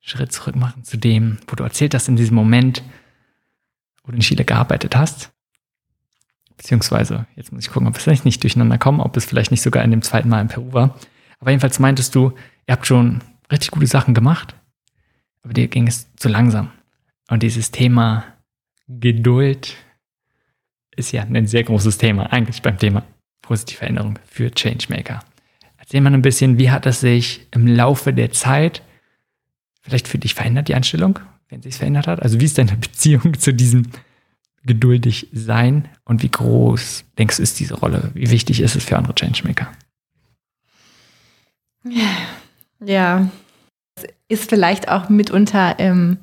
Schritt zurück machen zu dem, wo du erzählt hast, in diesem Moment, wo du in Chile gearbeitet hast. Beziehungsweise, jetzt muss ich gucken, ob wir vielleicht nicht durcheinander kommen, ob es vielleicht nicht sogar in dem zweiten Mal in Peru war. Aber jedenfalls meintest du, ihr habt schon richtig gute Sachen gemacht, aber dir ging es zu langsam. Und dieses Thema Geduld ist ja ein sehr großes Thema, eigentlich beim Thema positive Veränderung für Changemaker. Erzähl mal ein bisschen, wie hat es sich im Laufe der Zeit vielleicht für dich verändert, die Einstellung, wenn sie sich verändert hat? Also wie ist deine Beziehung zu diesem geduldig sein und wie groß denkst du ist diese Rolle? Wie wichtig ist es für andere Changemaker? Ja, ist vielleicht auch mitunter ähm,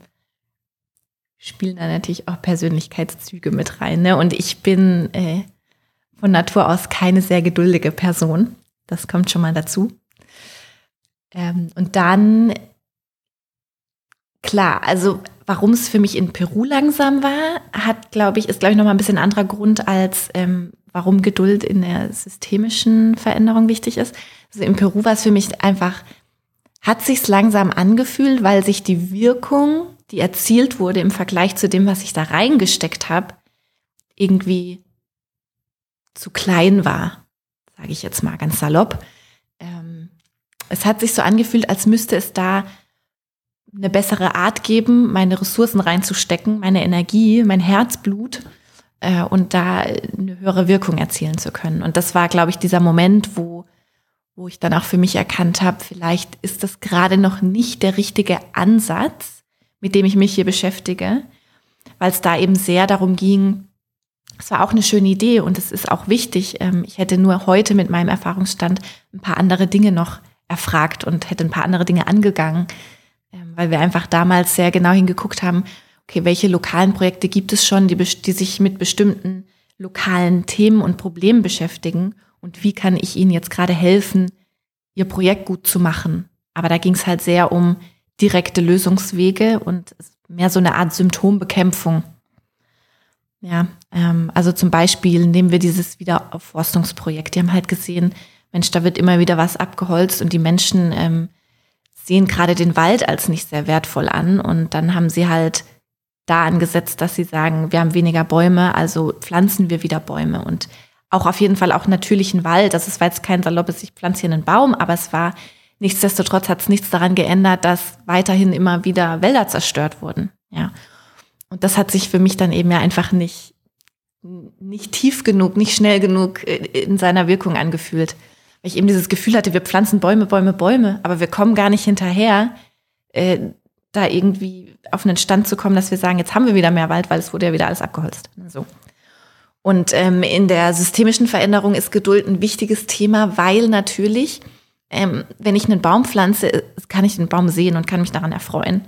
spielen da natürlich auch Persönlichkeitszüge mit rein. Ne? Und ich bin äh, von Natur aus keine sehr geduldige Person. Das kommt schon mal dazu. Ähm, und dann, klar, also warum es für mich in Peru langsam war, hat, glaube ich, ist, glaube ich, nochmal ein bisschen anderer Grund als ähm, warum Geduld in der systemischen Veränderung wichtig ist. Also in Peru war es für mich einfach, hat sich's langsam angefühlt, weil sich die Wirkung, die erzielt wurde im Vergleich zu dem, was ich da reingesteckt habe, irgendwie zu klein war, sage ich jetzt mal ganz salopp. Ähm, es hat sich so angefühlt, als müsste es da eine bessere Art geben, meine Ressourcen reinzustecken, meine Energie, mein Herzblut äh, und da eine höhere Wirkung erzielen zu können. Und das war, glaube ich, dieser Moment, wo, wo ich dann auch für mich erkannt habe, vielleicht ist das gerade noch nicht der richtige Ansatz, mit dem ich mich hier beschäftige, weil es da eben sehr darum ging, es war auch eine schöne Idee und es ist auch wichtig. Ähm, ich hätte nur heute mit meinem Erfahrungsstand ein paar andere Dinge noch erfragt und hätte ein paar andere Dinge angegangen, ähm, weil wir einfach damals sehr genau hingeguckt haben, okay, welche lokalen Projekte gibt es schon, die, die sich mit bestimmten lokalen Themen und Problemen beschäftigen und wie kann ich ihnen jetzt gerade helfen, ihr Projekt gut zu machen. Aber da ging es halt sehr um direkte Lösungswege und mehr so eine Art Symptombekämpfung. Ja, ähm, also zum Beispiel nehmen wir dieses Wiederaufforstungsprojekt. Die haben halt gesehen, Mensch, da wird immer wieder was abgeholzt und die Menschen ähm, sehen gerade den Wald als nicht sehr wertvoll an. Und dann haben sie halt da angesetzt, dass sie sagen, wir haben weniger Bäume, also pflanzen wir wieder Bäume. Und auch auf jeden Fall auch natürlichen Wald. Das war jetzt kein saloppes, ich pflanze hier einen Baum, aber es war nichtsdestotrotz hat es nichts daran geändert, dass weiterhin immer wieder Wälder zerstört wurden. Ja. Und das hat sich für mich dann eben ja einfach nicht, nicht tief genug, nicht schnell genug äh, in seiner Wirkung angefühlt. Weil ich eben dieses Gefühl hatte, wir pflanzen Bäume, Bäume, Bäume, aber wir kommen gar nicht hinterher, äh, da irgendwie auf einen Stand zu kommen, dass wir sagen, jetzt haben wir wieder mehr Wald, weil es wurde ja wieder alles abgeholzt. So. Und ähm, in der systemischen Veränderung ist Geduld ein wichtiges Thema, weil natürlich, ähm, wenn ich einen Baum pflanze, kann ich den Baum sehen und kann mich daran erfreuen.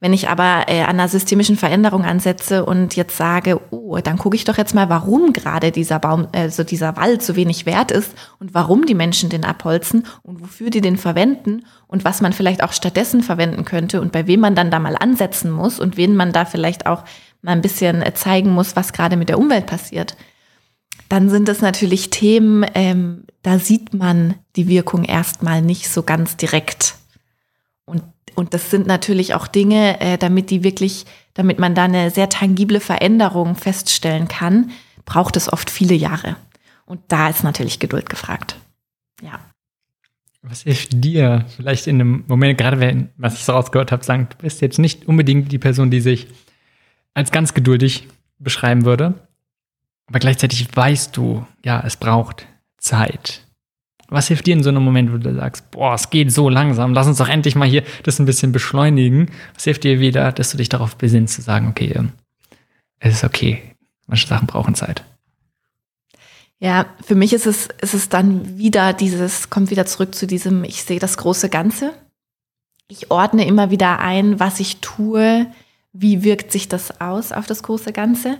Wenn ich aber äh, an einer systemischen Veränderung ansetze und jetzt sage, oh, dann gucke ich doch jetzt mal, warum gerade dieser Baum, also dieser Wald so wenig wert ist und warum die Menschen den abholzen und wofür die den verwenden und was man vielleicht auch stattdessen verwenden könnte und bei wem man dann da mal ansetzen muss und wen man da vielleicht auch mal ein bisschen äh, zeigen muss, was gerade mit der Umwelt passiert. Dann sind es natürlich Themen, ähm, da sieht man die Wirkung erstmal nicht so ganz direkt. Und und das sind natürlich auch Dinge, äh, damit die wirklich, damit man da eine sehr tangible Veränderung feststellen kann, braucht es oft viele Jahre. Und da ist natürlich Geduld gefragt. Ja. Was hilft dir vielleicht in einem Moment, gerade wenn, was ich so rausgehört habe, sagen, du bist jetzt nicht unbedingt die Person, die sich als ganz geduldig beschreiben würde, aber gleichzeitig weißt du, ja, es braucht Zeit. Was hilft dir in so einem Moment, wo du sagst, boah, es geht so langsam, lass uns doch endlich mal hier das ein bisschen beschleunigen? Was hilft dir wieder, dass du dich darauf besinnst, zu sagen, okay, ähm, es ist okay, manche Sachen brauchen Zeit? Ja, für mich ist es, ist es dann wieder dieses, kommt wieder zurück zu diesem, ich sehe das große Ganze. Ich ordne immer wieder ein, was ich tue, wie wirkt sich das aus auf das große Ganze.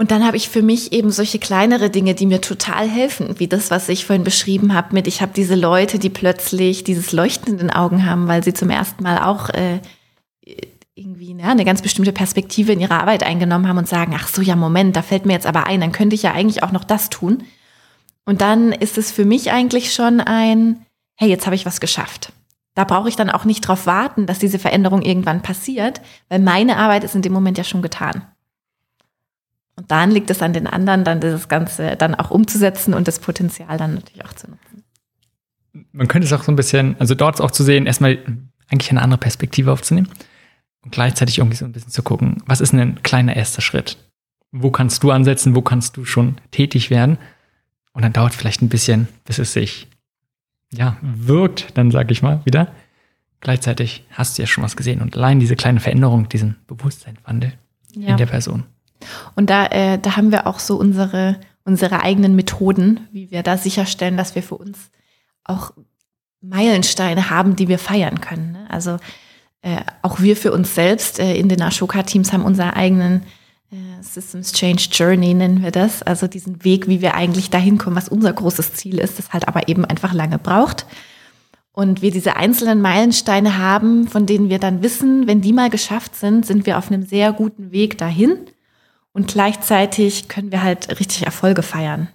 Und dann habe ich für mich eben solche kleinere Dinge, die mir total helfen, wie das, was ich vorhin beschrieben habe, mit ich habe diese Leute, die plötzlich dieses Leuchten in den Augen haben, weil sie zum ersten Mal auch äh, irgendwie ne, eine ganz bestimmte Perspektive in ihrer Arbeit eingenommen haben und sagen, ach so, ja, Moment, da fällt mir jetzt aber ein, dann könnte ich ja eigentlich auch noch das tun. Und dann ist es für mich eigentlich schon ein, hey, jetzt habe ich was geschafft. Da brauche ich dann auch nicht drauf warten, dass diese Veränderung irgendwann passiert, weil meine Arbeit ist in dem Moment ja schon getan. Und dann liegt es an den anderen, dann das Ganze dann auch umzusetzen und das Potenzial dann natürlich auch zu nutzen. Man könnte es auch so ein bisschen, also dort auch zu sehen, erstmal eigentlich eine andere Perspektive aufzunehmen und gleichzeitig irgendwie so ein bisschen zu gucken, was ist ein kleiner erster Schritt? Wo kannst du ansetzen? Wo kannst du schon tätig werden? Und dann dauert vielleicht ein bisschen, bis es sich ja wirkt, dann sage ich mal wieder. Gleichzeitig hast du ja schon was gesehen und allein diese kleine Veränderung, diesen Bewusstseinswandel ja. in der Person. Und da, äh, da haben wir auch so unsere, unsere eigenen Methoden, wie wir da sicherstellen, dass wir für uns auch Meilensteine haben, die wir feiern können. Ne? Also äh, auch wir für uns selbst äh, in den Ashoka-Teams haben unseren eigenen äh, Systems Change Journey, nennen wir das. Also diesen Weg, wie wir eigentlich dahin kommen, was unser großes Ziel ist, das halt aber eben einfach lange braucht. Und wir diese einzelnen Meilensteine haben, von denen wir dann wissen, wenn die mal geschafft sind, sind wir auf einem sehr guten Weg dahin. Und gleichzeitig können wir halt richtig Erfolge feiern.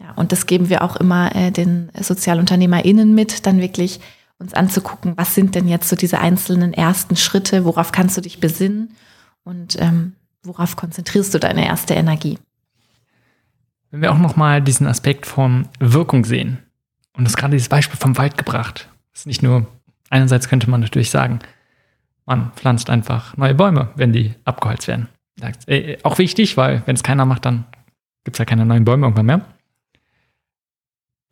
Ja, und das geben wir auch immer äh, den SozialunternehmerInnen mit, dann wirklich uns anzugucken, was sind denn jetzt so diese einzelnen ersten Schritte, worauf kannst du dich besinnen und ähm, worauf konzentrierst du deine erste Energie. Wenn wir auch nochmal diesen Aspekt von Wirkung sehen und das gerade dieses Beispiel vom Wald gebracht, ist nicht nur, einerseits könnte man natürlich sagen, man pflanzt einfach neue Bäume, wenn die abgeholzt werden. Äh, auch wichtig, weil wenn es keiner macht, dann gibt es ja keine neuen Bäume irgendwann mehr.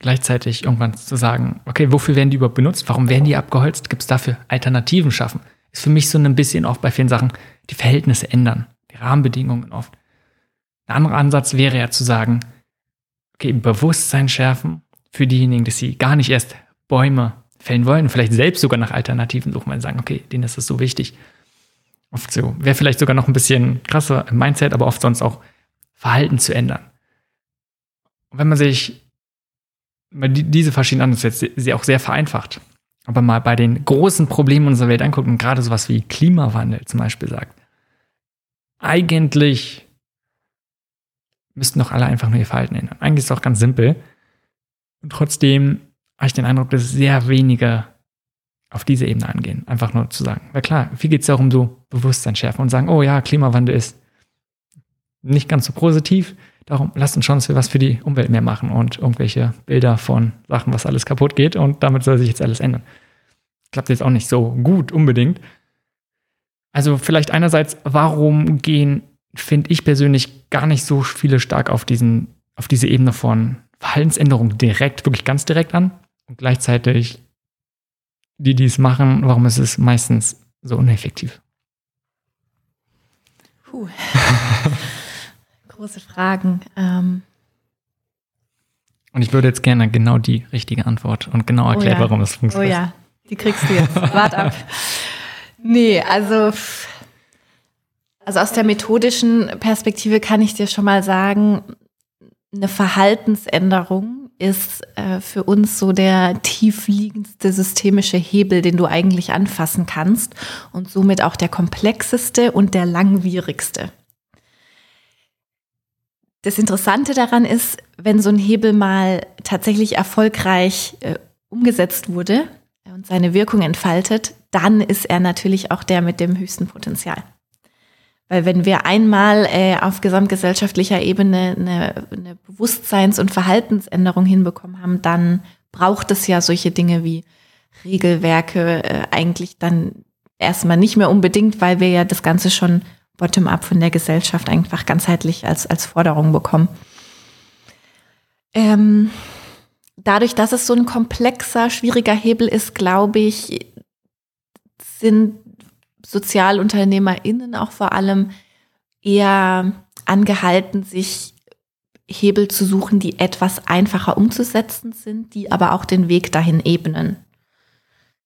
Gleichzeitig irgendwann zu sagen, okay, wofür werden die überhaupt benutzt? Warum werden die abgeholzt? Gibt es dafür Alternativen schaffen? Ist für mich so ein bisschen auch bei vielen Sachen die Verhältnisse ändern, die Rahmenbedingungen oft. Ein anderer Ansatz wäre ja zu sagen, okay, Bewusstsein schärfen für diejenigen, dass sie gar nicht erst Bäume fällen wollen, vielleicht selbst sogar nach Alternativen suchen, weil sie sagen, okay, denen ist das so wichtig. Oft so, wäre vielleicht sogar noch ein bisschen krasser im Mindset, aber oft sonst auch Verhalten zu ändern. Und wenn man sich diese verschiedenen Ansätze sie auch sehr vereinfacht, aber mal bei den großen Problemen unserer Welt anguckt und gerade sowas wie Klimawandel zum Beispiel sagt, eigentlich müssten doch alle einfach nur ihr Verhalten ändern. Eigentlich ist es auch ganz simpel. Und trotzdem habe ich den Eindruck, dass sehr wenige auf diese Ebene angehen. Einfach nur zu sagen. Weil klar, viel geht es darum, so Bewusstsein schärfen und sagen, oh ja, Klimawandel ist nicht ganz so positiv. Darum lasst uns schauen, dass wir was für die Umwelt mehr machen und irgendwelche Bilder von Sachen, was alles kaputt geht und damit soll sich jetzt alles ändern. Klappt jetzt auch nicht so gut unbedingt. Also vielleicht einerseits, warum gehen, finde ich persönlich, gar nicht so viele stark auf diesen, auf diese Ebene von Verhaltensänderung direkt, wirklich ganz direkt an und gleichzeitig die, die es machen, warum ist es meistens so uneffektiv? Puh. große Fragen. Ähm und ich würde jetzt gerne genau die richtige Antwort und genau erklären, oh ja. warum es funktioniert. Oh ja, die kriegst du jetzt. Wart ab. Nee, also, also aus der methodischen Perspektive kann ich dir schon mal sagen, eine Verhaltensänderung ist äh, für uns so der tiefliegendste systemische Hebel, den du eigentlich anfassen kannst und somit auch der komplexeste und der langwierigste. Das Interessante daran ist, wenn so ein Hebel mal tatsächlich erfolgreich äh, umgesetzt wurde und seine Wirkung entfaltet, dann ist er natürlich auch der mit dem höchsten Potenzial. Weil wenn wir einmal äh, auf gesamtgesellschaftlicher Ebene eine, eine Bewusstseins- und Verhaltensänderung hinbekommen haben, dann braucht es ja solche Dinge wie Regelwerke äh, eigentlich dann erstmal nicht mehr unbedingt, weil wir ja das Ganze schon bottom-up von der Gesellschaft einfach ganzheitlich als, als Forderung bekommen. Ähm, dadurch, dass es so ein komplexer, schwieriger Hebel ist, glaube ich, sind SozialunternehmerInnen auch vor allem eher angehalten, sich Hebel zu suchen, die etwas einfacher umzusetzen sind, die aber auch den Weg dahin ebnen.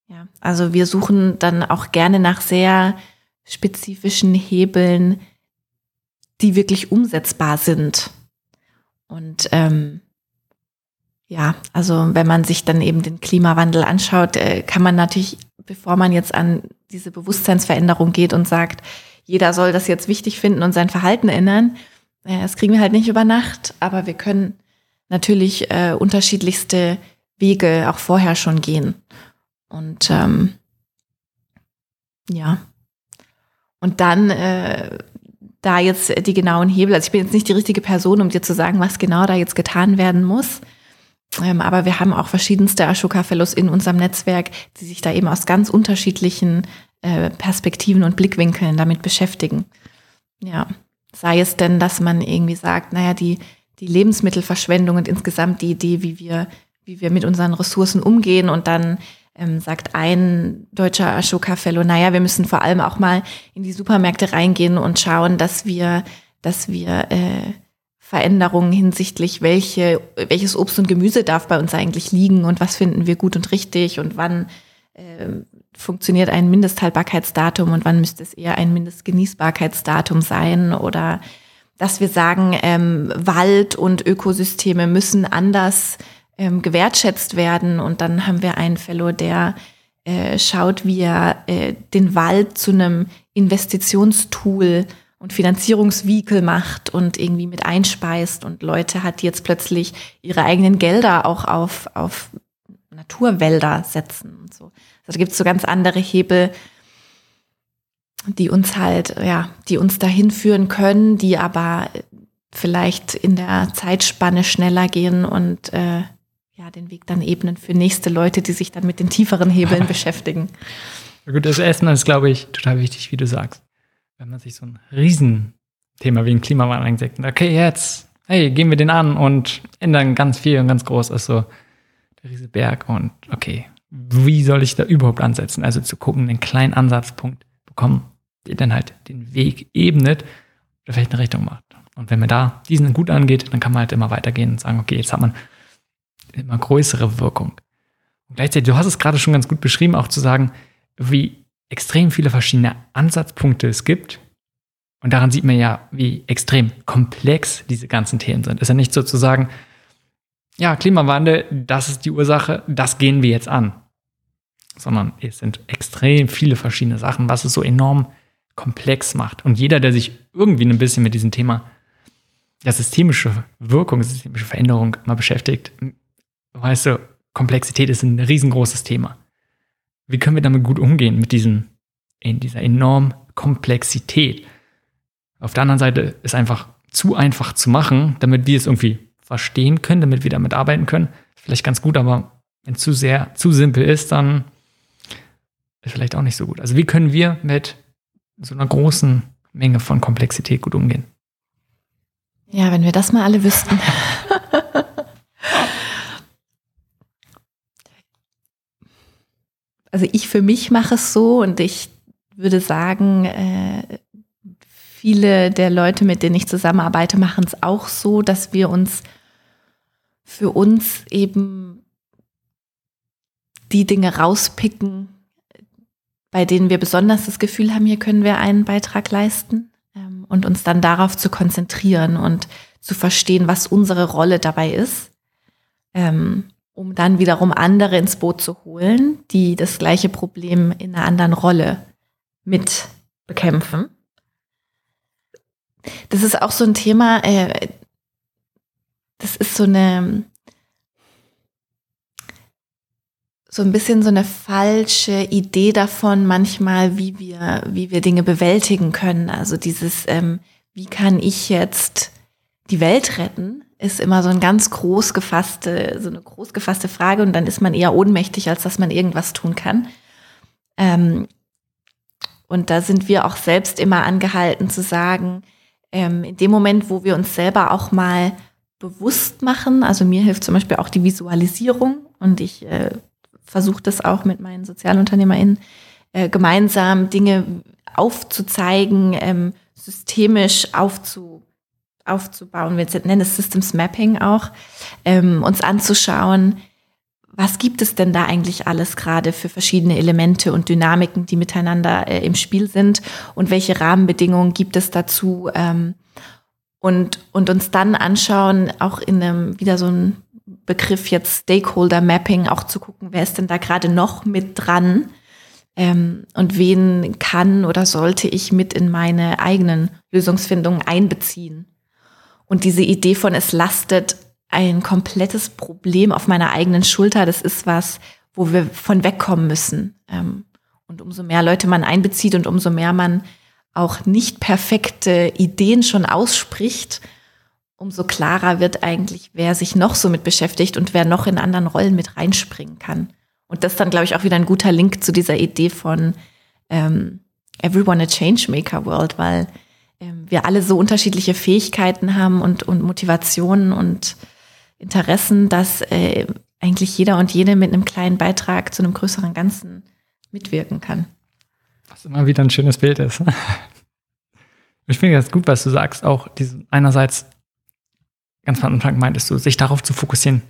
Ja, also wir suchen dann auch gerne nach sehr spezifischen Hebeln, die wirklich umsetzbar sind. Und ähm, ja, also wenn man sich dann eben den Klimawandel anschaut, äh, kann man natürlich, bevor man jetzt an diese Bewusstseinsveränderung geht und sagt, jeder soll das jetzt wichtig finden und sein Verhalten ändern, äh, das kriegen wir halt nicht über Nacht, aber wir können natürlich äh, unterschiedlichste Wege auch vorher schon gehen. Und ähm, ja, und dann äh, da jetzt die genauen Hebel, also ich bin jetzt nicht die richtige Person, um dir zu sagen, was genau da jetzt getan werden muss. Ähm, aber wir haben auch verschiedenste Ashoka Fellows in unserem Netzwerk, die sich da eben aus ganz unterschiedlichen äh, Perspektiven und Blickwinkeln damit beschäftigen. Ja, sei es denn, dass man irgendwie sagt, naja, die, die Lebensmittelverschwendung und insgesamt die Idee, wie wir, wie wir mit unseren Ressourcen umgehen und dann ähm, sagt ein deutscher Ashoka-Fellow, naja, wir müssen vor allem auch mal in die Supermärkte reingehen und schauen, dass wir, dass wir äh, Veränderungen hinsichtlich, welche, welches Obst und Gemüse darf bei uns eigentlich liegen und was finden wir gut und richtig und wann äh, funktioniert ein Mindesthaltbarkeitsdatum und wann müsste es eher ein Mindestgenießbarkeitsdatum sein oder dass wir sagen, ähm, Wald und Ökosysteme müssen anders ähm, gewertschätzt werden. Und dann haben wir einen Fellow, der äh, schaut, wie er äh, den Wald zu einem Investitionstool und Finanzierungsvehikel macht und irgendwie mit einspeist und Leute hat, die jetzt plötzlich ihre eigenen Gelder auch auf, auf Naturwälder setzen und so. Also da gibt es so ganz andere Hebel, die uns halt, ja, die uns dahin führen können, die aber vielleicht in der Zeitspanne schneller gehen und äh, ja, den Weg dann ebnen für nächste Leute, die sich dann mit den tieferen Hebeln beschäftigen. Gut, das erstmal ist, glaube ich, total wichtig, wie du sagst. Wenn man sich so ein Riesenthema wie ein Klimawandel angesagt okay, jetzt, hey, gehen wir den an und ändern ganz viel und ganz groß ist so der Riesenberg und okay, wie soll ich da überhaupt ansetzen? Also zu gucken, einen kleinen Ansatzpunkt bekommen, der dann halt den Weg ebnet oder vielleicht eine Richtung macht. Und wenn man da diesen gut angeht, dann kann man halt immer weitergehen und sagen, okay, jetzt hat man immer größere Wirkung. Und gleichzeitig, du hast es gerade schon ganz gut beschrieben, auch zu sagen, wie extrem viele verschiedene Ansatzpunkte es gibt. Und daran sieht man ja, wie extrem komplex diese ganzen Themen sind. Es ist ja nicht so zu sagen, ja, Klimawandel, das ist die Ursache, das gehen wir jetzt an. Sondern es sind extrem viele verschiedene Sachen, was es so enorm komplex macht. Und jeder, der sich irgendwie ein bisschen mit diesem Thema ja, systemische Wirkung, systemische Veränderung mal beschäftigt, weißt du, Komplexität ist ein riesengroßes Thema. Wie können wir damit gut umgehen, mit diesen, in dieser enormen Komplexität? Auf der anderen Seite ist einfach zu einfach zu machen, damit wir es irgendwie verstehen können, damit wir damit arbeiten können. Vielleicht ganz gut, aber wenn es zu sehr, zu simpel ist, dann ist vielleicht auch nicht so gut. Also wie können wir mit so einer großen Menge von Komplexität gut umgehen? Ja, wenn wir das mal alle wüssten. Also ich für mich mache es so und ich würde sagen, äh, viele der Leute, mit denen ich zusammenarbeite, machen es auch so, dass wir uns für uns eben die Dinge rauspicken, bei denen wir besonders das Gefühl haben, hier können wir einen Beitrag leisten ähm, und uns dann darauf zu konzentrieren und zu verstehen, was unsere Rolle dabei ist, ähm, um dann wiederum andere ins Boot zu holen, die das gleiche Problem in einer anderen Rolle mit bekämpfen. Das ist auch so ein Thema, äh, das ist so eine, so ein bisschen so eine falsche Idee davon manchmal, wie wir, wie wir Dinge bewältigen können. Also dieses, ähm, wie kann ich jetzt die Welt retten, ist immer so ein ganz groß gefasste, so eine groß gefasste Frage und dann ist man eher ohnmächtig, als dass man irgendwas tun kann. Ähm, und da sind wir auch selbst immer angehalten zu sagen, ähm, in dem Moment, wo wir uns selber auch mal bewusst machen. Also mir hilft zum Beispiel auch die Visualisierung und ich äh, versuche das auch mit meinen SozialunternehmerInnen äh, gemeinsam Dinge aufzuzeigen, ähm, systemisch aufzu, aufzubauen. Wir nennen es Systems Mapping auch, ähm, uns anzuschauen, was gibt es denn da eigentlich alles gerade für verschiedene Elemente und Dynamiken, die miteinander äh, im Spiel sind und welche Rahmenbedingungen gibt es dazu, ähm, und, und uns dann anschauen, auch in einem, wieder so ein Begriff jetzt Stakeholder Mapping, auch zu gucken, wer ist denn da gerade noch mit dran ähm, und wen kann oder sollte ich mit in meine eigenen Lösungsfindungen einbeziehen. Und diese Idee von es lastet ein komplettes Problem auf meiner eigenen Schulter, das ist was, wo wir von wegkommen müssen. Ähm, und umso mehr Leute man einbezieht und umso mehr man auch nicht perfekte Ideen schon ausspricht, umso klarer wird eigentlich, wer sich noch so mit beschäftigt und wer noch in anderen Rollen mit reinspringen kann. Und das ist dann, glaube ich, auch wieder ein guter Link zu dieser Idee von ähm, Everyone a Changemaker World, weil wir alle so unterschiedliche Fähigkeiten haben und, und Motivationen und Interessen, dass äh, eigentlich jeder und jede mit einem kleinen Beitrag zu einem größeren Ganzen mitwirken kann. Was immer wieder ein schönes Bild ist. Ich finde das gut, was du sagst, auch diesen, einerseits, ganz am Anfang meintest du, sich darauf zu fokussieren,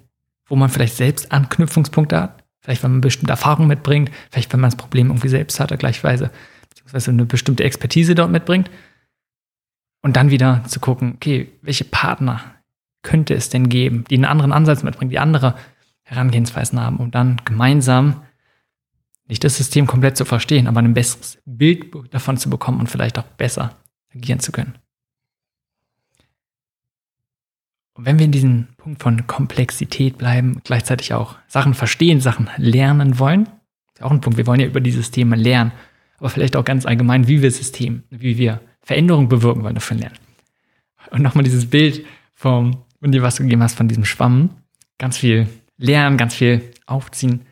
wo man vielleicht selbst Anknüpfungspunkte hat, vielleicht wenn man bestimmte Erfahrungen mitbringt, vielleicht wenn man das Problem irgendwie selbst hat, gleichweise, beziehungsweise eine bestimmte Expertise dort mitbringt. Und dann wieder zu gucken, okay, welche Partner könnte es denn geben, die einen anderen Ansatz mitbringen, die andere Herangehensweisen haben, um dann gemeinsam nicht das System komplett zu verstehen, aber ein besseres Bild davon zu bekommen und vielleicht auch besser agieren zu können. Und wenn wir in diesem Punkt von Komplexität bleiben, gleichzeitig auch Sachen verstehen, Sachen lernen wollen, ist auch ein Punkt, wir wollen ja über dieses Thema lernen, aber vielleicht auch ganz allgemein, wie wir System, wie wir Veränderungen bewirken wollen, dafür lernen. Und nochmal dieses Bild vom, von dir, was du gegeben hast, von diesem Schwamm, ganz viel lernen, ganz viel aufziehen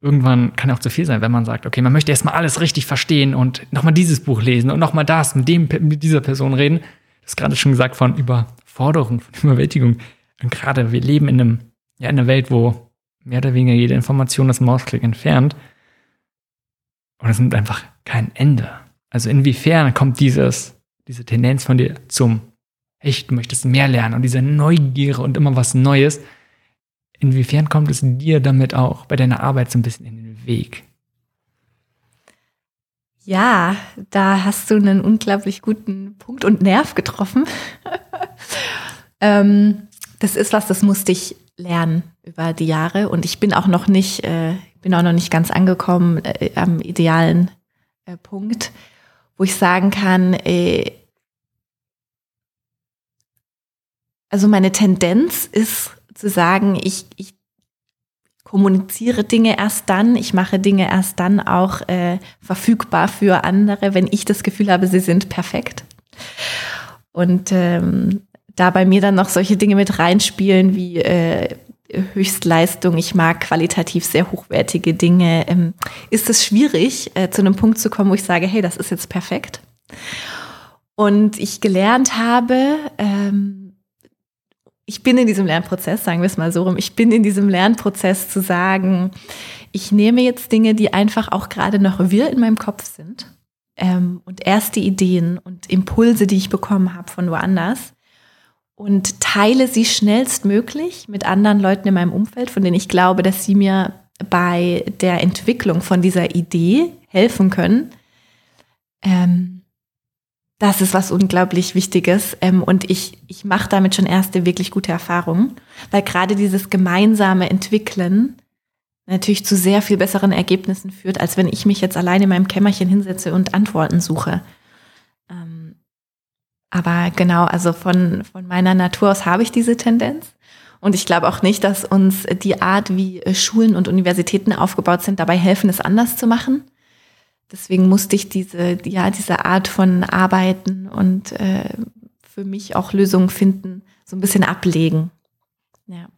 irgendwann kann ja auch zu viel sein, wenn man sagt, okay, man möchte erstmal alles richtig verstehen und nochmal dieses Buch lesen und nochmal das, mit dem, mit dieser Person reden. Das ist gerade schon gesagt von Überforderung, von Überwältigung. Und gerade wir leben in einem, ja, in einer Welt, wo mehr oder weniger jede Information das Mausklick entfernt. Und es nimmt einfach kein Ende. Also inwiefern kommt dieses diese Tendenz von dir zum, du möchtest mehr lernen und diese Neugier und immer was Neues, inwiefern kommt es dir damit auch bei deiner Arbeit so ein bisschen in den Weg? Ja, da hast du einen unglaublich guten Punkt und Nerv getroffen. ähm, das ist was, das musste ich lernen über die Jahre und ich bin auch noch nicht, äh, bin auch noch nicht ganz angekommen äh, am idealen äh, Punkt, wo ich sagen kann, äh, also meine Tendenz ist zu sagen, ich, ich kommuniziere Dinge erst dann, ich mache Dinge erst dann auch äh, verfügbar für andere, wenn ich das Gefühl habe, sie sind perfekt. Und ähm, da bei mir dann noch solche Dinge mit reinspielen wie äh, Höchstleistung, ich mag qualitativ sehr hochwertige Dinge, ähm, ist es schwierig, äh, zu einem Punkt zu kommen, wo ich sage, hey, das ist jetzt perfekt. Und ich gelernt habe, ähm, ich bin in diesem Lernprozess, sagen wir es mal so rum, ich bin in diesem Lernprozess zu sagen, ich nehme jetzt Dinge, die einfach auch gerade noch wir in meinem Kopf sind ähm, und erste Ideen und Impulse, die ich bekommen habe von woanders und teile sie schnellstmöglich mit anderen Leuten in meinem Umfeld, von denen ich glaube, dass sie mir bei der Entwicklung von dieser Idee helfen können. Ähm, das ist was unglaublich Wichtiges. Ähm, und ich, ich mache damit schon erste wirklich gute Erfahrungen, weil gerade dieses gemeinsame Entwickeln natürlich zu sehr viel besseren Ergebnissen führt, als wenn ich mich jetzt alleine in meinem Kämmerchen hinsetze und Antworten suche. Aber genau, also von, von meiner Natur aus habe ich diese Tendenz. Und ich glaube auch nicht, dass uns die Art, wie Schulen und Universitäten aufgebaut sind, dabei helfen, es anders zu machen deswegen musste ich diese, ja, diese Art von Arbeiten und äh, für mich auch Lösungen finden, so ein bisschen ablegen. Ja.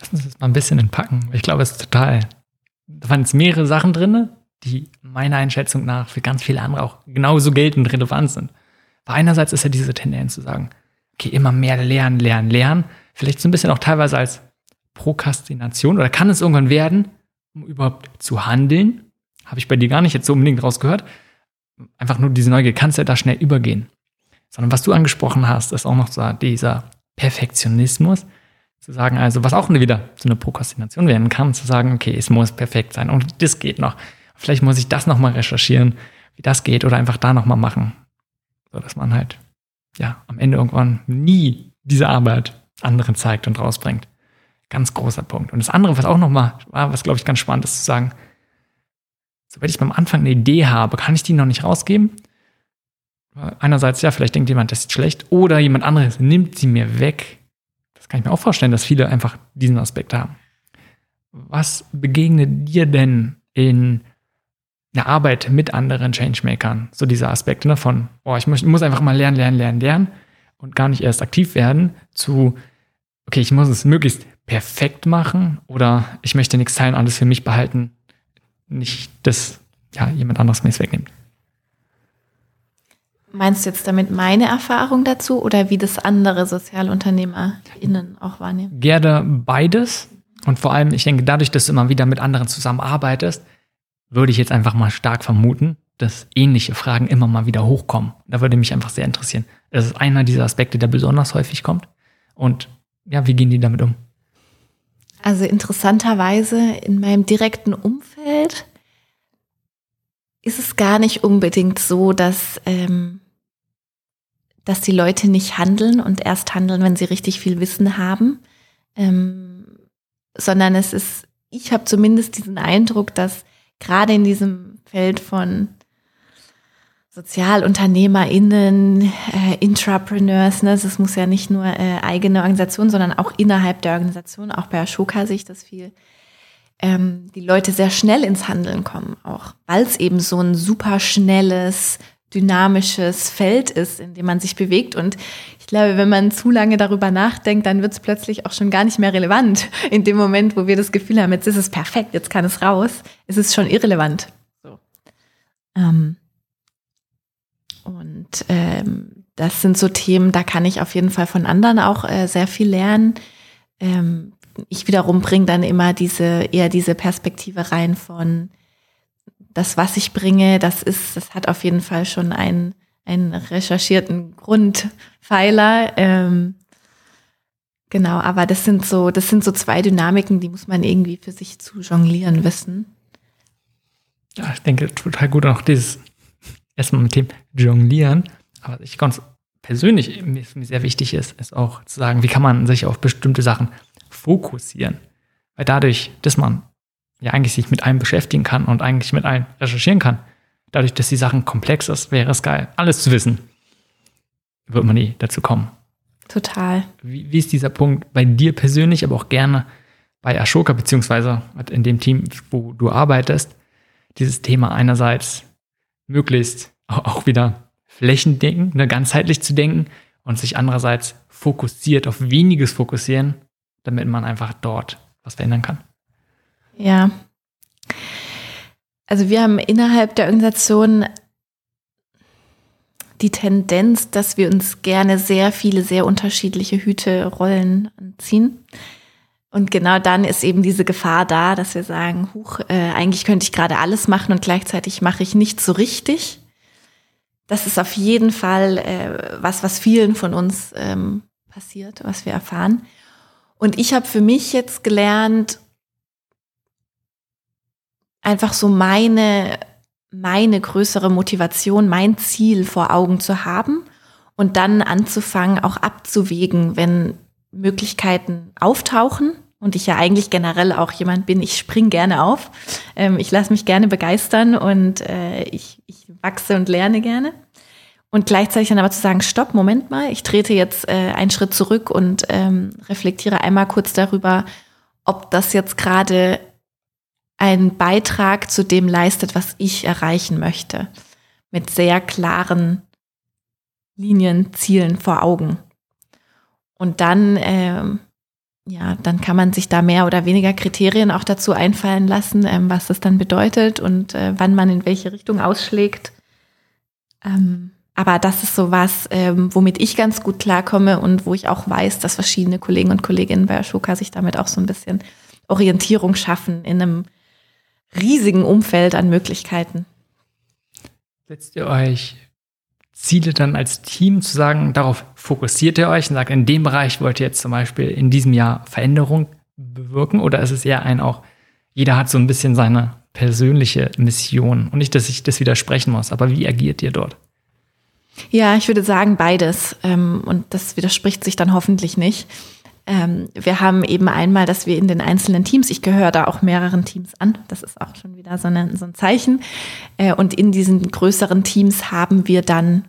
Lass uns das mal ein bisschen entpacken. Ich glaube, es ist total, da waren jetzt mehrere Sachen drin, die meiner Einschätzung nach für ganz viele andere auch genauso geltend relevant sind. Weil einerseits ist ja diese Tendenz zu sagen, okay, immer mehr lernen, lernen, lernen. Vielleicht so ein bisschen auch teilweise als Prokrastination oder kann es irgendwann werden, um überhaupt zu handeln habe ich bei dir gar nicht jetzt so unbedingt rausgehört. Einfach nur diese Neugier, kannst ja da schnell übergehen. Sondern was du angesprochen hast, ist auch noch so dieser Perfektionismus. Zu sagen, also, was auch wieder zu einer Prokrastination werden kann, zu sagen, okay, es muss perfekt sein und das geht noch. Vielleicht muss ich das nochmal recherchieren, wie das geht oder einfach da nochmal machen. So dass man halt, ja, am Ende irgendwann nie diese Arbeit anderen zeigt und rausbringt. Ganz großer Punkt. Und das andere, was auch nochmal war, was glaube ich ganz spannend ist zu sagen, sobald ich beim Anfang eine Idee habe, kann ich die noch nicht rausgeben. Einerseits, ja, vielleicht denkt jemand, das ist schlecht, oder jemand anderes nimmt sie mir weg. Das kann ich mir auch vorstellen, dass viele einfach diesen Aspekt haben. Was begegnet dir denn in der Arbeit mit anderen Changemakern? So diese Aspekte ne, von, boah, ich muss, muss einfach mal lernen, lernen, lernen, lernen und gar nicht erst aktiv werden, zu, okay, ich muss es möglichst perfekt machen oder ich möchte nichts teilen, alles für mich behalten nicht das ja, jemand anderes mir es wegnimmt. Meinst du jetzt damit meine Erfahrung dazu oder wie das andere SozialunternehmerInnen auch wahrnehmen? Gerne beides. Und vor allem, ich denke, dadurch, dass du immer wieder mit anderen zusammenarbeitest, würde ich jetzt einfach mal stark vermuten, dass ähnliche Fragen immer mal wieder hochkommen. Da würde mich einfach sehr interessieren. Das ist einer dieser Aspekte, der besonders häufig kommt. Und ja, wie gehen die damit um? Also interessanterweise in meinem direkten Umfeld ist es gar nicht unbedingt so, dass, ähm, dass die Leute nicht handeln und erst handeln, wenn sie richtig viel Wissen haben, ähm, sondern es ist, ich habe zumindest diesen Eindruck, dass gerade in diesem Feld von SozialunternehmerInnen, äh, Intrapreneurs, ne? Das muss ja nicht nur äh, eigene Organisation, sondern auch innerhalb der Organisation, auch bei Ashoka sehe ich das viel, ähm, die Leute sehr schnell ins Handeln kommen, auch weil es eben so ein super schnelles, dynamisches Feld ist, in dem man sich bewegt. Und ich glaube, wenn man zu lange darüber nachdenkt, dann wird es plötzlich auch schon gar nicht mehr relevant. In dem Moment, wo wir das Gefühl haben, jetzt ist es perfekt, jetzt kann es raus, ist es schon irrelevant. So. Ähm und ähm, das sind so Themen, da kann ich auf jeden Fall von anderen auch äh, sehr viel lernen. Ähm, ich wiederum bringe dann immer diese, eher diese Perspektive rein von das, was ich bringe, das ist, das hat auf jeden Fall schon einen einen recherchierten Grundpfeiler. Ähm, genau, aber das sind so, das sind so zwei Dynamiken, die muss man irgendwie für sich zu jonglieren wissen. Ja, ich denke total gut auch dieses erstmal mit dem Jonglieren, aber ich ganz persönlich mir sehr wichtig ist, ist auch zu sagen, wie kann man sich auf bestimmte Sachen fokussieren, weil dadurch, dass man ja eigentlich sich mit allem beschäftigen kann und eigentlich mit allem recherchieren kann, dadurch, dass die Sachen komplex ist, wäre es geil, alles zu wissen. Wird man nie dazu kommen. Total. Wie, wie ist dieser Punkt bei dir persönlich, aber auch gerne bei Ashoka, beziehungsweise in dem Team, wo du arbeitest, dieses Thema einerseits möglichst auch wieder flächendenken, ne, ganzheitlich zu denken und sich andererseits fokussiert auf weniges fokussieren, damit man einfach dort was verändern kann. Ja. Also wir haben innerhalb der Organisation die Tendenz, dass wir uns gerne sehr viele, sehr unterschiedliche Hüte, Rollen anziehen. Und genau dann ist eben diese Gefahr da, dass wir sagen, huch, äh, eigentlich könnte ich gerade alles machen und gleichzeitig mache ich nichts so richtig. Das ist auf jeden Fall äh, was, was vielen von uns ähm, passiert, was wir erfahren. Und ich habe für mich jetzt gelernt, einfach so meine, meine größere Motivation, mein Ziel vor Augen zu haben und dann anzufangen, auch abzuwägen, wenn Möglichkeiten auftauchen und ich ja eigentlich generell auch jemand bin, ich spring gerne auf, ähm, ich lasse mich gerne begeistern und äh, ich, ich wachse und lerne gerne. Und gleichzeitig dann aber zu sagen, stopp, Moment mal, ich trete jetzt äh, einen Schritt zurück und ähm, reflektiere einmal kurz darüber, ob das jetzt gerade einen Beitrag zu dem leistet, was ich erreichen möchte. Mit sehr klaren Linien, Zielen vor Augen. Und dann, ähm, ja, dann kann man sich da mehr oder weniger Kriterien auch dazu einfallen lassen, ähm, was das dann bedeutet und äh, wann man in welche Richtung ausschlägt. Ähm, aber das ist so was, ähm, womit ich ganz gut klarkomme und wo ich auch weiß, dass verschiedene Kollegen und Kolleginnen bei Ashoka sich damit auch so ein bisschen Orientierung schaffen in einem riesigen Umfeld an Möglichkeiten. Setzt ihr euch Ziele dann als Team zu sagen, darauf fokussiert ihr euch und sagt, in dem Bereich wollt ihr jetzt zum Beispiel in diesem Jahr Veränderung bewirken? Oder ist es eher ein auch, jeder hat so ein bisschen seine persönliche Mission und nicht, dass ich das widersprechen muss, aber wie agiert ihr dort? Ja, ich würde sagen beides ähm, und das widerspricht sich dann hoffentlich nicht. Ähm, wir haben eben einmal, dass wir in den einzelnen Teams, ich gehöre da auch mehreren Teams an, das ist auch schon wieder so, eine, so ein Zeichen. Äh, und in diesen größeren Teams haben wir dann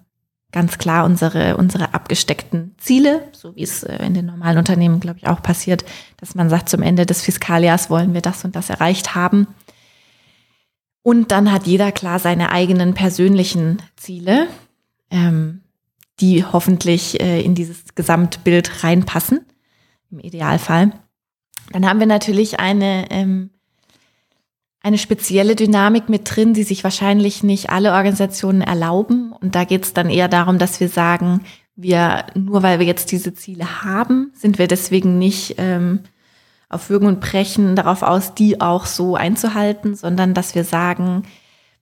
ganz klar unsere, unsere abgesteckten Ziele, so wie es äh, in den normalen Unternehmen, glaube ich, auch passiert, dass man sagt, zum Ende des Fiskaljahrs wollen wir das und das erreicht haben. Und dann hat jeder klar seine eigenen persönlichen Ziele, ähm, die hoffentlich äh, in dieses Gesamtbild reinpassen im Idealfall. Dann haben wir natürlich eine, ähm, eine spezielle Dynamik mit drin, die sich wahrscheinlich nicht alle Organisationen erlauben. Und da geht es dann eher darum, dass wir sagen, wir, nur weil wir jetzt diese Ziele haben, sind wir deswegen nicht ähm, auf Würgen und Brechen darauf aus, die auch so einzuhalten, sondern dass wir sagen,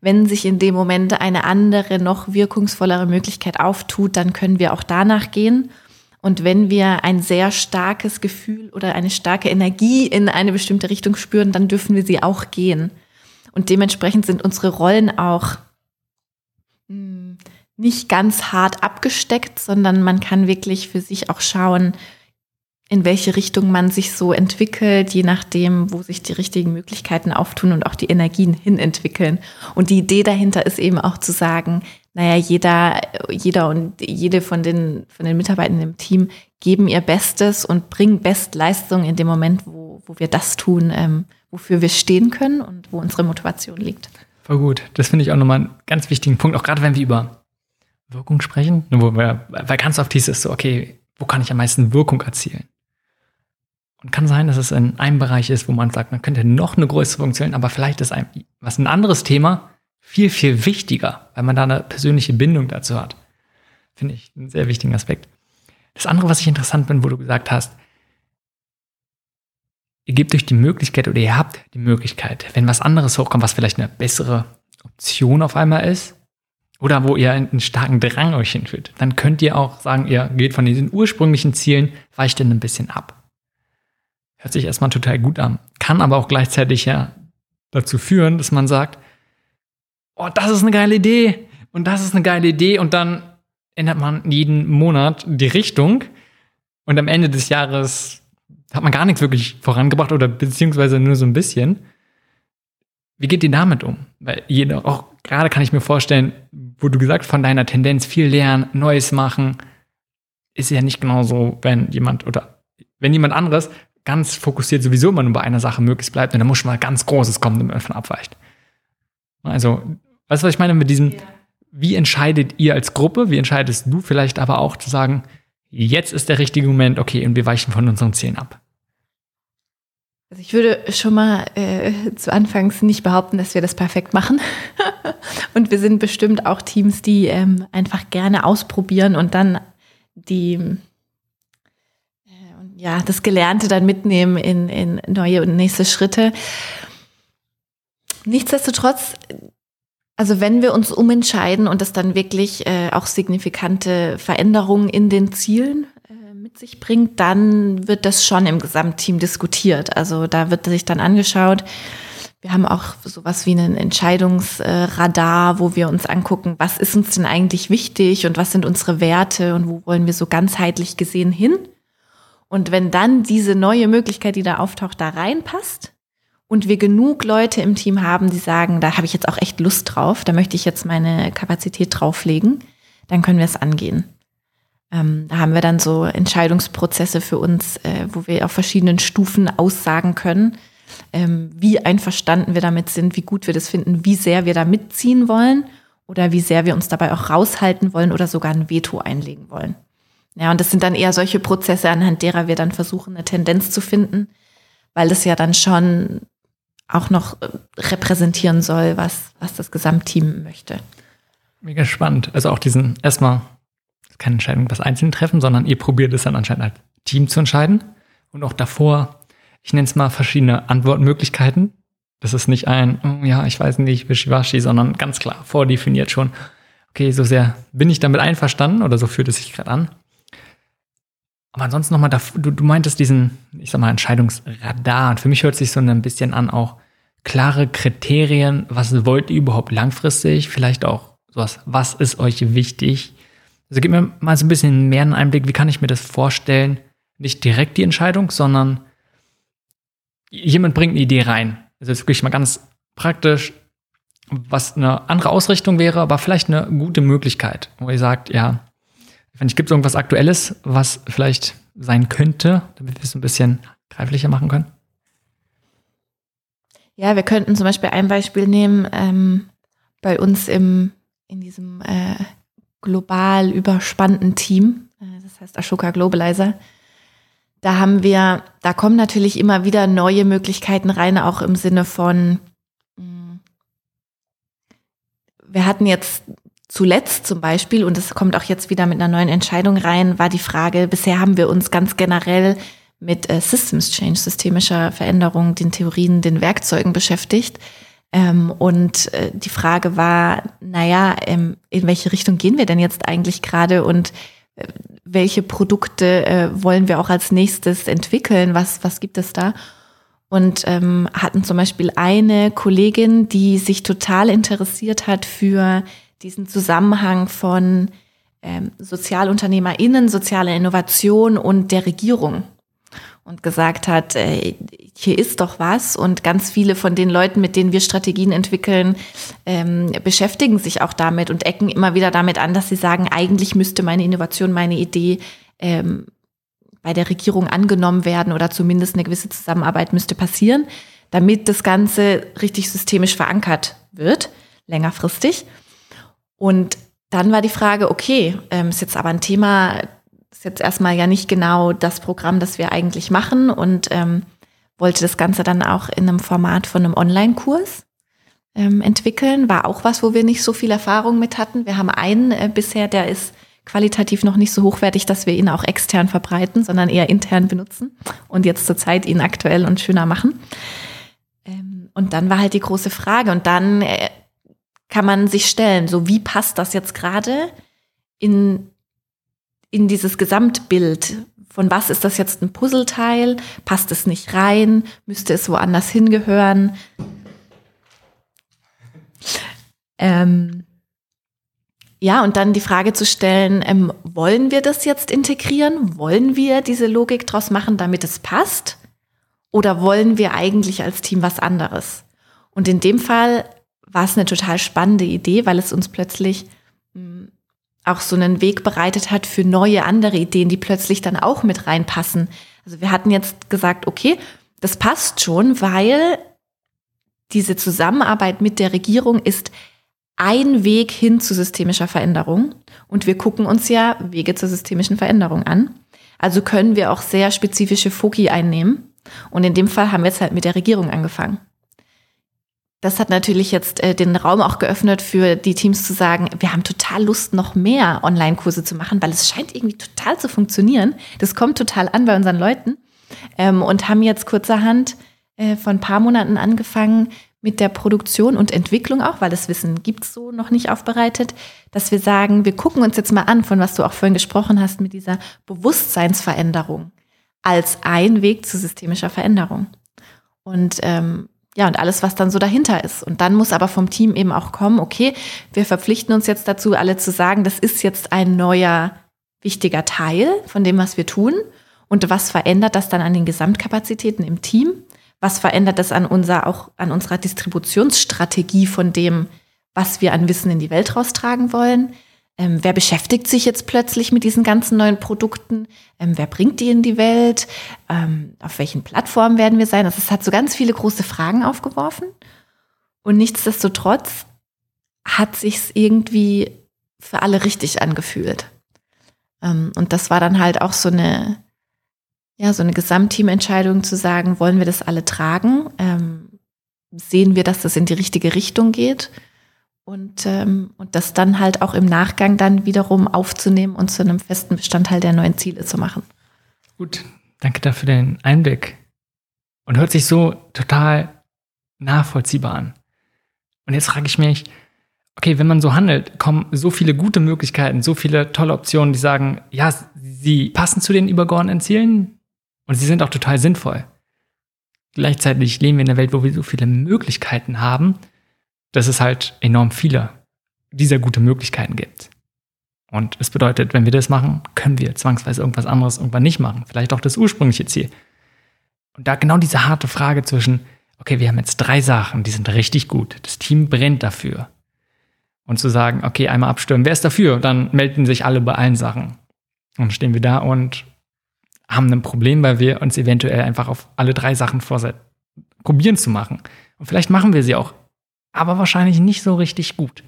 wenn sich in dem Moment eine andere, noch wirkungsvollere Möglichkeit auftut, dann können wir auch danach gehen. Und wenn wir ein sehr starkes Gefühl oder eine starke Energie in eine bestimmte Richtung spüren, dann dürfen wir sie auch gehen. Und dementsprechend sind unsere Rollen auch hm, nicht ganz hart abgesteckt, sondern man kann wirklich für sich auch schauen, in welche Richtung man sich so entwickelt, je nachdem, wo sich die richtigen Möglichkeiten auftun und auch die Energien hin entwickeln. Und die Idee dahinter ist eben auch zu sagen, naja, jeder, jeder und jede von den, von den Mitarbeitern im Team geben ihr Bestes und bringen Bestleistung in dem Moment, wo, wo wir das tun, ähm, wofür wir stehen können und wo unsere Motivation liegt. Voll gut. Das finde ich auch nochmal einen ganz wichtigen Punkt, auch gerade wenn wir über Wirkung sprechen, wo wir, weil ganz oft hieß es so, okay, wo kann ich am meisten Wirkung erzielen? Und kann sein, dass es in einem Bereich ist, wo man sagt, man könnte noch eine größere Funktion, aber vielleicht ist ein, was ein anderes Thema, viel, viel wichtiger, weil man da eine persönliche Bindung dazu hat. Finde ich einen sehr wichtigen Aspekt. Das andere, was ich interessant bin, wo du gesagt hast, ihr gebt euch die Möglichkeit oder ihr habt die Möglichkeit, wenn was anderes hochkommt, was vielleicht eine bessere Option auf einmal ist, oder wo ihr einen starken Drang euch hinführt, dann könnt ihr auch sagen, ihr geht von diesen ursprünglichen Zielen, weicht denn ein bisschen ab. Hört sich erstmal total gut an, kann aber auch gleichzeitig ja dazu führen, dass man sagt, oh, das ist eine geile Idee und das ist eine geile Idee und dann ändert man jeden Monat die Richtung und am Ende des Jahres hat man gar nichts wirklich vorangebracht oder beziehungsweise nur so ein bisschen. Wie geht ihr damit um? Weil jeder, auch gerade kann ich mir vorstellen, wo du gesagt von deiner Tendenz viel lernen, Neues machen, ist ja nicht genauso, wenn jemand oder wenn jemand anderes ganz fokussiert sowieso immer nur bei einer Sache möglichst bleibt und dann muss schon mal ganz Großes kommen, damit man davon abweicht. Also, weißt du, was ich meine mit diesem, wie entscheidet ihr als Gruppe, wie entscheidest du vielleicht aber auch zu sagen, jetzt ist der richtige Moment, okay, und wir weichen von unseren Zielen ab? Also ich würde schon mal äh, zu Anfangs nicht behaupten, dass wir das perfekt machen. und wir sind bestimmt auch Teams, die ähm, einfach gerne ausprobieren und dann die äh, ja das Gelernte dann mitnehmen in, in neue und nächste Schritte. Nichtsdestotrotz, also wenn wir uns umentscheiden und es dann wirklich äh, auch signifikante Veränderungen in den Zielen mit sich bringt, dann wird das schon im Gesamtteam diskutiert. Also da wird sich dann angeschaut. Wir haben auch sowas wie einen Entscheidungsradar, wo wir uns angucken, was ist uns denn eigentlich wichtig und was sind unsere Werte und wo wollen wir so ganzheitlich gesehen hin. Und wenn dann diese neue Möglichkeit, die da auftaucht, da reinpasst und wir genug Leute im Team haben, die sagen, da habe ich jetzt auch echt Lust drauf, da möchte ich jetzt meine Kapazität drauflegen, dann können wir es angehen. Ähm, da haben wir dann so Entscheidungsprozesse für uns, äh, wo wir auf verschiedenen Stufen aussagen können, ähm, wie einverstanden wir damit sind, wie gut wir das finden, wie sehr wir da mitziehen wollen oder wie sehr wir uns dabei auch raushalten wollen oder sogar ein Veto einlegen wollen. Ja, und das sind dann eher solche Prozesse, anhand derer wir dann versuchen, eine Tendenz zu finden, weil das ja dann schon auch noch äh, repräsentieren soll, was, was das Gesamtteam möchte. Mega spannend. Also auch diesen erstmal keine Entscheidung was Einzelne treffen, sondern ihr probiert es dann anscheinend als Team zu entscheiden. Und auch davor, ich nenne es mal verschiedene Antwortmöglichkeiten. Das ist nicht ein, oh, ja, ich weiß nicht, wischiwaschi, sondern ganz klar vordefiniert schon, okay, so sehr bin ich damit einverstanden oder so fühlt es sich gerade an. Aber ansonsten nochmal, du, du meintest diesen, ich sag mal, Entscheidungsradar. Und für mich hört sich so ein bisschen an, auch klare Kriterien, was wollt ihr überhaupt langfristig? Vielleicht auch sowas, was ist euch wichtig? Also gib mir mal so ein bisschen mehr einen Einblick, wie kann ich mir das vorstellen? Nicht direkt die Entscheidung, sondern jemand bringt eine Idee rein. Also jetzt wirklich mal ganz praktisch, was eine andere Ausrichtung wäre, aber vielleicht eine gute Möglichkeit, wo ihr sagt, ja, ich gibt es irgendwas Aktuelles, was vielleicht sein könnte, damit wir es ein bisschen greiflicher machen können? Ja, wir könnten zum Beispiel ein Beispiel nehmen ähm, bei uns im in diesem äh, global überspannten Team, äh, das heißt Ashoka Globalizer. Da haben wir, da kommen natürlich immer wieder neue Möglichkeiten rein, auch im Sinne von, mm, wir hatten jetzt zuletzt zum Beispiel, und es kommt auch jetzt wieder mit einer neuen Entscheidung rein, war die Frage, bisher haben wir uns ganz generell mit äh, Systems Change, systemischer Veränderung, den Theorien, den Werkzeugen beschäftigt. Ähm, und äh, die Frage war, naja, ähm, in welche Richtung gehen wir denn jetzt eigentlich gerade und äh, welche Produkte wollen wir auch als nächstes entwickeln? Was, was gibt es da? Und ähm, hatten zum Beispiel eine Kollegin, die sich total interessiert hat für diesen Zusammenhang von ähm, SozialunternehmerInnen, sozialer Innovation und der Regierung und gesagt hat, äh, hier ist doch was. Und ganz viele von den Leuten, mit denen wir Strategien entwickeln, ähm, beschäftigen sich auch damit und ecken immer wieder damit an, dass sie sagen, eigentlich müsste meine Innovation, meine Idee ähm, bei der Regierung angenommen werden oder zumindest eine gewisse Zusammenarbeit müsste passieren, damit das Ganze richtig systemisch verankert wird, längerfristig. Und dann war die Frage, okay, ähm, ist jetzt aber ein Thema, jetzt erstmal ja nicht genau das Programm, das wir eigentlich machen und ähm, wollte das Ganze dann auch in einem Format von einem Online-Kurs ähm, entwickeln. War auch was, wo wir nicht so viel Erfahrung mit hatten. Wir haben einen äh, bisher, der ist qualitativ noch nicht so hochwertig, dass wir ihn auch extern verbreiten, sondern eher intern benutzen und jetzt zurzeit ihn aktuell und schöner machen. Ähm, und dann war halt die große Frage und dann äh, kann man sich stellen. So, wie passt das jetzt gerade in, in dieses Gesamtbild? Von was ist das jetzt ein Puzzleteil? Passt es nicht rein? Müsste es woanders hingehören? Ähm, ja, und dann die Frage zu stellen, ähm, wollen wir das jetzt integrieren? Wollen wir diese Logik draus machen, damit es passt? Oder wollen wir eigentlich als Team was anderes? Und in dem Fall war es eine total spannende Idee, weil es uns plötzlich mh, hm, auch so einen Weg bereitet hat für neue andere Ideen, die plötzlich dann auch mit reinpassen. Also wir hatten jetzt gesagt, okay, das passt schon, weil diese Zusammenarbeit mit der Regierung ist ein Weg hin zu systemischer Veränderung. Und wir gucken uns ja Wege zur systemischen Veränderung an. Also können wir auch sehr spezifische Foki einnehmen. Und in dem Fall haben wir jetzt halt mit der Regierung angefangen. Das hat natürlich jetzt äh, den Raum auch geöffnet für die Teams zu sagen, wir haben total Lust, noch mehr Online-Kurse zu machen, weil es scheint irgendwie total zu funktionieren. Das kommt total an bei unseren Leuten. Ähm, und haben jetzt kurzerhand äh, vor ein paar Monaten angefangen mit der Produktion und Entwicklung auch, weil das Wissen gibt's so noch nicht aufbereitet, dass wir sagen, wir gucken uns jetzt mal an, von was du auch vorhin gesprochen hast, mit dieser Bewusstseinsveränderung als ein Weg zu systemischer Veränderung. Und ähm, ja, und alles, was dann so dahinter ist. Und dann muss aber vom Team eben auch kommen, okay, wir verpflichten uns jetzt dazu, alle zu sagen, das ist jetzt ein neuer, wichtiger Teil von dem, was wir tun. Und was verändert das dann an den Gesamtkapazitäten im Team? Was verändert das an unser, auch an unserer Distributionsstrategie von dem, was wir an Wissen in die Welt raustragen wollen? Ähm, wer beschäftigt sich jetzt plötzlich mit diesen ganzen neuen Produkten? Ähm, wer bringt die in die Welt? Ähm, auf welchen Plattformen werden wir sein? Also es hat so ganz viele große Fragen aufgeworfen. Und nichtsdestotrotz hat sich's irgendwie für alle richtig angefühlt. Ähm, und das war dann halt auch so eine, ja, so eine Gesamtteamentscheidung zu sagen, wollen wir das alle tragen? Ähm, sehen wir, dass das in die richtige Richtung geht? Und, ähm, und das dann halt auch im Nachgang dann wiederum aufzunehmen und zu einem festen Bestandteil der neuen Ziele zu machen. Gut, danke dafür den Einblick. Und hört sich so total nachvollziehbar an. Und jetzt frage ich mich, okay, wenn man so handelt, kommen so viele gute Möglichkeiten, so viele tolle Optionen, die sagen, ja, sie passen zu den übergeordneten Zielen und sie sind auch total sinnvoll. Gleichzeitig leben wir in einer Welt, wo wir so viele Möglichkeiten haben, dass es halt enorm viele dieser gute Möglichkeiten gibt. Und es bedeutet, wenn wir das machen, können wir zwangsweise irgendwas anderes irgendwann nicht machen. Vielleicht auch das ursprüngliche Ziel. Und da genau diese harte Frage zwischen, okay, wir haben jetzt drei Sachen, die sind richtig gut. Das Team brennt dafür. Und zu sagen, okay, einmal abstimmen, wer ist dafür? Dann melden sich alle bei allen Sachen. Und stehen wir da und haben ein Problem, weil wir uns eventuell einfach auf alle drei Sachen vorsetzen, probieren zu machen. Und vielleicht machen wir sie auch aber wahrscheinlich nicht so richtig gut.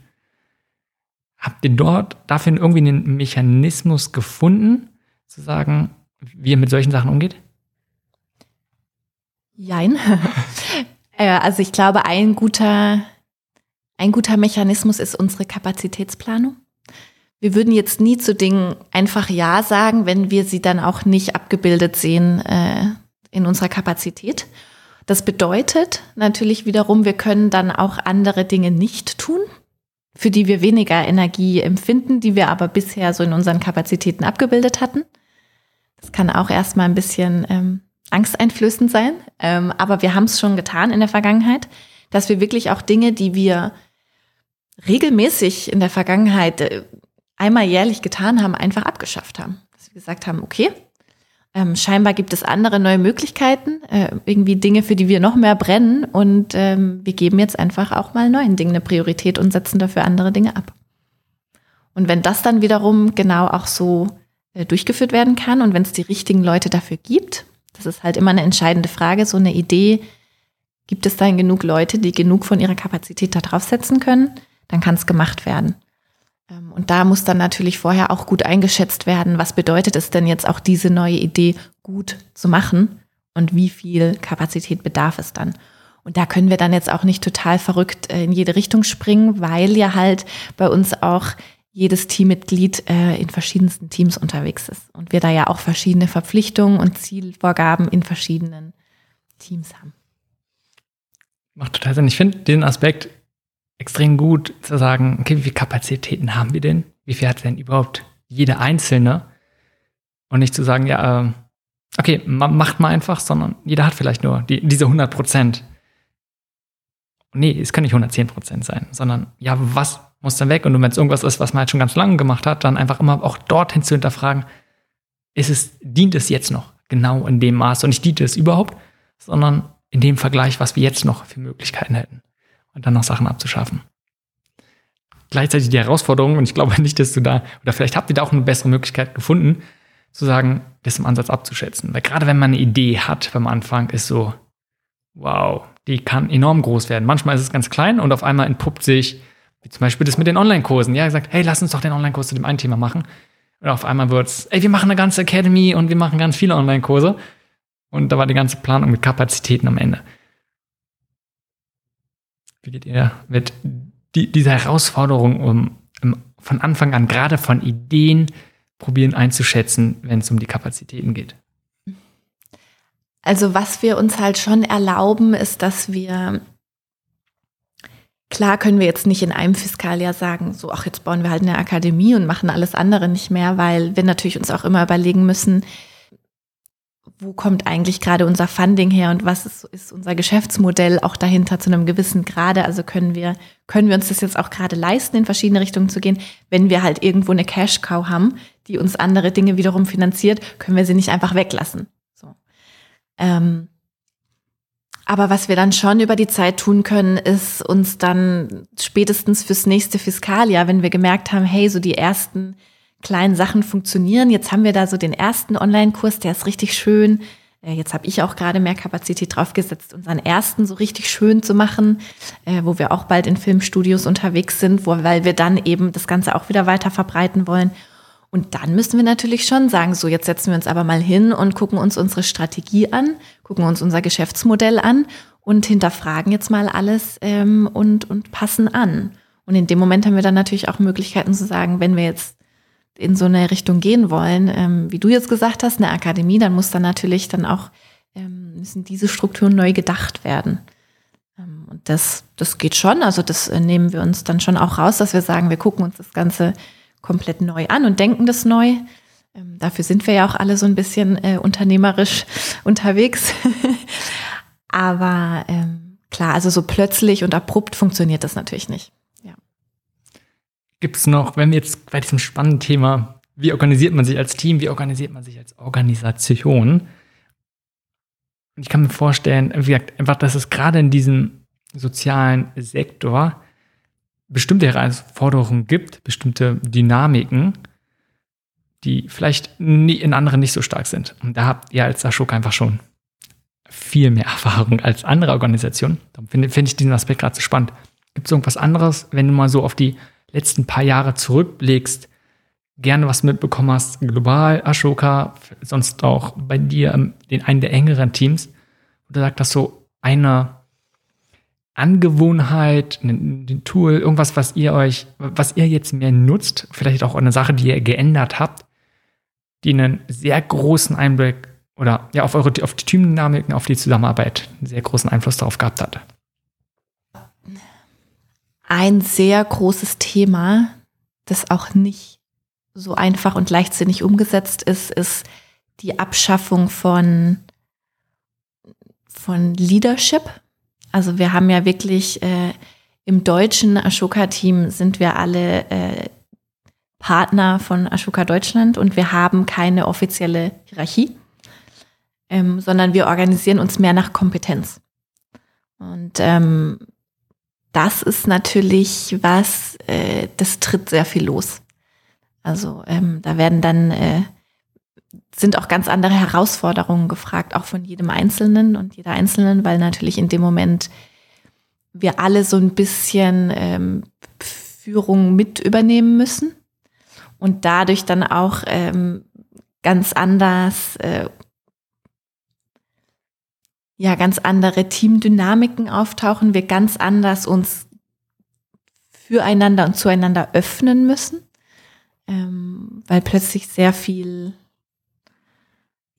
Habt ihr dort dafür irgendwie einen Mechanismus gefunden, zu sagen, wie ihr mit solchen Sachen umgeht? Jein. Äh, also ich glaube, ein guter, ein guter Mechanismus ist unsere Kapazitätsplanung. Wir würden jetzt nie zu Dingen einfach Ja sagen, wenn wir sie dann auch nicht abgebildet sehen äh, in unserer Kapazität. Das bedeutet natürlich wiederum, wir können dann auch andere Dinge nicht tun, für die wir weniger Energie empfinden, die wir aber bisher so in unseren Kapazitäten abgebildet hatten. Das kann auch erstmal ein bisschen ähm, angsteinflößend sein, ähm, aber wir haben es schon getan in der Vergangenheit, dass wir wirklich auch Dinge, die wir regelmäßig in der Vergangenheit äh, einmal jährlich getan haben, einfach abgeschafft haben. Dass wir gesagt haben, okay, ähm, scheinbar gibt es andere neue Möglichkeiten, äh, irgendwie Dinge, für die wir noch mehr brennen. Und ähm, wir geben jetzt einfach auch mal neuen Dingen eine Priorität und setzen dafür andere Dinge ab. Und wenn das dann wiederum genau auch so äh, durchgeführt werden kann und wenn es die richtigen Leute dafür gibt, das ist halt immer eine entscheidende Frage, so eine Idee, gibt es dann genug Leute, die genug von ihrer Kapazität da draufsetzen können, dann kann es gemacht werden. Ähm, und da muss dann natürlich vorher auch gut eingeschätzt werden, was bedeutet es denn jetzt auch diese neue Idee gut zu machen und wie viel Kapazität bedarf es dann. Und da können wir dann jetzt auch nicht total verrückt äh, in jede Richtung springen, weil ja halt bei uns auch jedes Teammitglied äh, in verschiedensten Teams unterwegs ist und wir da ja auch verschiedene Verpflichtungen und Zielvorgaben in verschiedenen Teams haben. Macht total Sinn. Ich finde den Aspekt extrem gut zu sagen, okay, wie viele Kapazitäten haben wir denn? Wie viel hat denn überhaupt jeder Einzelne? Und nicht zu sagen, ja, äh, okay, macht mal einfach, sondern jeder hat vielleicht nur die, diese 100 Prozent. Nee, es können nicht 110 Prozent sein, sondern ja, was muss dann weg? Und wenn es irgendwas ist, was man halt schon ganz lange gemacht hat, dann einfach immer auch dorthin zu hinterfragen, ist es, dient es jetzt noch genau in dem Maß und nicht dient es überhaupt, sondern in dem Vergleich, was wir jetzt noch für Möglichkeiten hätten und dann noch Sachen abzuschaffen. Gleichzeitig die Herausforderung, und ich glaube nicht, dass du da, oder vielleicht habt ihr da auch eine bessere Möglichkeit gefunden, zu sagen, das im Ansatz abzuschätzen. Weil gerade wenn man eine Idee hat beim Anfang, ist so, wow, die kann enorm groß werden. Manchmal ist es ganz klein und auf einmal entpuppt sich, wie zum Beispiel das mit den Online-Kursen. Ja, gesagt, hey, lass uns doch den Online-Kurs zu dem einen Thema machen. Und auf einmal wird's, ey, wir machen eine ganze Academy und wir machen ganz viele Online-Kurse. Und da war die ganze Planung mit Kapazitäten am Ende. Wie geht ihr mit die, dieser Herausforderung um, um von Anfang an, gerade von Ideen, probieren einzuschätzen, wenn es um die Kapazitäten geht? Also was wir uns halt schon erlauben, ist, dass wir Klar können wir jetzt nicht in einem Fiskaljahr sagen, so, ach, jetzt bauen wir halt eine Akademie und machen alles andere nicht mehr, weil wir natürlich uns auch immer überlegen müssen, wo kommt eigentlich gerade unser Funding her und was ist, ist unser Geschäftsmodell auch dahinter zu einem gewissen Grade? Also können wir, können wir uns das jetzt auch gerade leisten, in verschiedene Richtungen zu gehen? Wenn wir halt irgendwo eine Cash-Cow haben, die uns andere Dinge wiederum finanziert, können wir sie nicht einfach weglassen. So. Ähm, aber was wir dann schon über die Zeit tun können, ist uns dann spätestens fürs nächste Fiskaljahr, wenn wir gemerkt haben, hey, so die ersten kleinen Sachen funktionieren. Jetzt haben wir da so den ersten Online-Kurs, der ist richtig schön. Äh, jetzt habe ich auch gerade mehr Kapazität draufgesetzt, unseren ersten so richtig schön zu machen, äh, wo wir auch bald in Filmstudios unterwegs sind, wo, weil wir dann eben das Ganze auch wieder weiter verbreiten wollen. Und dann müssen wir natürlich schon sagen, so jetzt setzen wir uns aber mal hin und gucken uns unsere Strategie an, gucken uns unser Geschäftsmodell an und hinterfragen jetzt mal alles ähm, und, und passen an. Und in dem Moment haben wir dann natürlich auch Möglichkeiten zu sagen, wenn wir jetzt in so eine Richtung gehen wollen, ähm, wie du jetzt gesagt hast, eine Akademie, dann muss dann natürlich dann auch, ähm, müssen diese Strukturen neu gedacht werden. Ähm, und das, das geht schon, also das äh, nehmen wir uns dann schon auch raus, dass wir sagen, wir gucken uns das Ganze komplett neu an und denken das neu. Ähm, dafür sind wir ja auch alle so ein bisschen äh, unternehmerisch unterwegs. Aber ähm, klar, also so plötzlich und abrupt funktioniert das natürlich nicht. Gibt es noch, wenn wir jetzt bei diesem spannenden Thema, wie organisiert man sich als Team, wie organisiert man sich als Organisation? Und ich kann mir vorstellen, wie gesagt, einfach, dass es gerade in diesem sozialen Sektor bestimmte Herausforderungen gibt, bestimmte Dynamiken, die vielleicht in anderen nicht so stark sind. Und da habt ihr als Ashoka einfach schon viel mehr Erfahrung als andere Organisationen. Darum finde find ich diesen Aspekt gerade so spannend. Gibt es irgendwas anderes, wenn du mal so auf die letzten paar Jahre zurückblickst, gerne was mitbekommen hast, global, Ashoka, sonst auch bei dir in einen der engeren Teams, wo du sagst, dass so eine Angewohnheit, ein Tool, irgendwas, was ihr euch, was ihr jetzt mehr nutzt, vielleicht auch eine Sache, die ihr geändert habt, die einen sehr großen Einblick oder ja auf eure auf die Teamdynamiken, auf die Zusammenarbeit einen sehr großen Einfluss darauf gehabt hat? Ein sehr großes Thema, das auch nicht so einfach und leichtsinnig umgesetzt ist, ist die Abschaffung von, von Leadership also wir haben ja wirklich äh, im deutschen Ashoka-Team sind wir alle äh, Partner von Ashoka Deutschland und wir haben keine offizielle Hierarchie, ähm, sondern wir organisieren uns mehr nach Kompetenz. Und ähm, das ist natürlich was, äh, das tritt sehr viel los. Also ähm, da werden dann äh, sind auch ganz andere Herausforderungen gefragt, auch von jedem Einzelnen und jeder Einzelnen, weil natürlich in dem Moment wir alle so ein bisschen ähm, Führung mit übernehmen müssen und dadurch dann auch ähm, ganz anders, äh, ja, ganz andere Teamdynamiken auftauchen, wir ganz anders uns füreinander und zueinander öffnen müssen, ähm, weil plötzlich sehr viel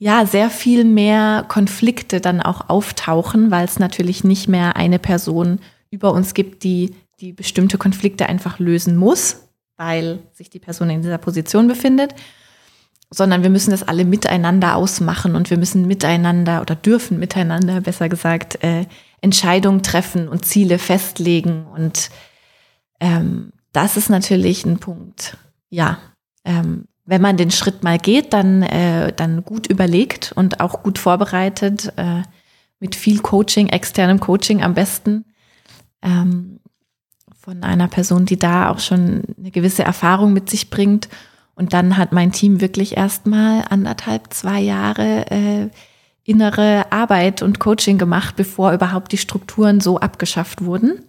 ja, sehr viel mehr Konflikte dann auch auftauchen, weil es natürlich nicht mehr eine Person über uns gibt, die die bestimmte Konflikte einfach lösen muss, weil sich die Person in dieser Position befindet, sondern wir müssen das alle miteinander ausmachen und wir müssen miteinander oder dürfen miteinander, besser gesagt, äh, Entscheidungen treffen und Ziele festlegen. Und ähm, das ist natürlich ein Punkt, ja, ähm, wenn man den Schritt mal geht, dann, äh, dann gut überlegt und auch gut vorbereitet, äh, mit viel Coaching, externem Coaching am besten, ähm, von einer Person, die da auch schon eine gewisse Erfahrung mit sich bringt. Und dann hat mein Team wirklich erstmal anderthalb, zwei Jahre äh, innere Arbeit und Coaching gemacht, bevor überhaupt die Strukturen so abgeschafft wurden,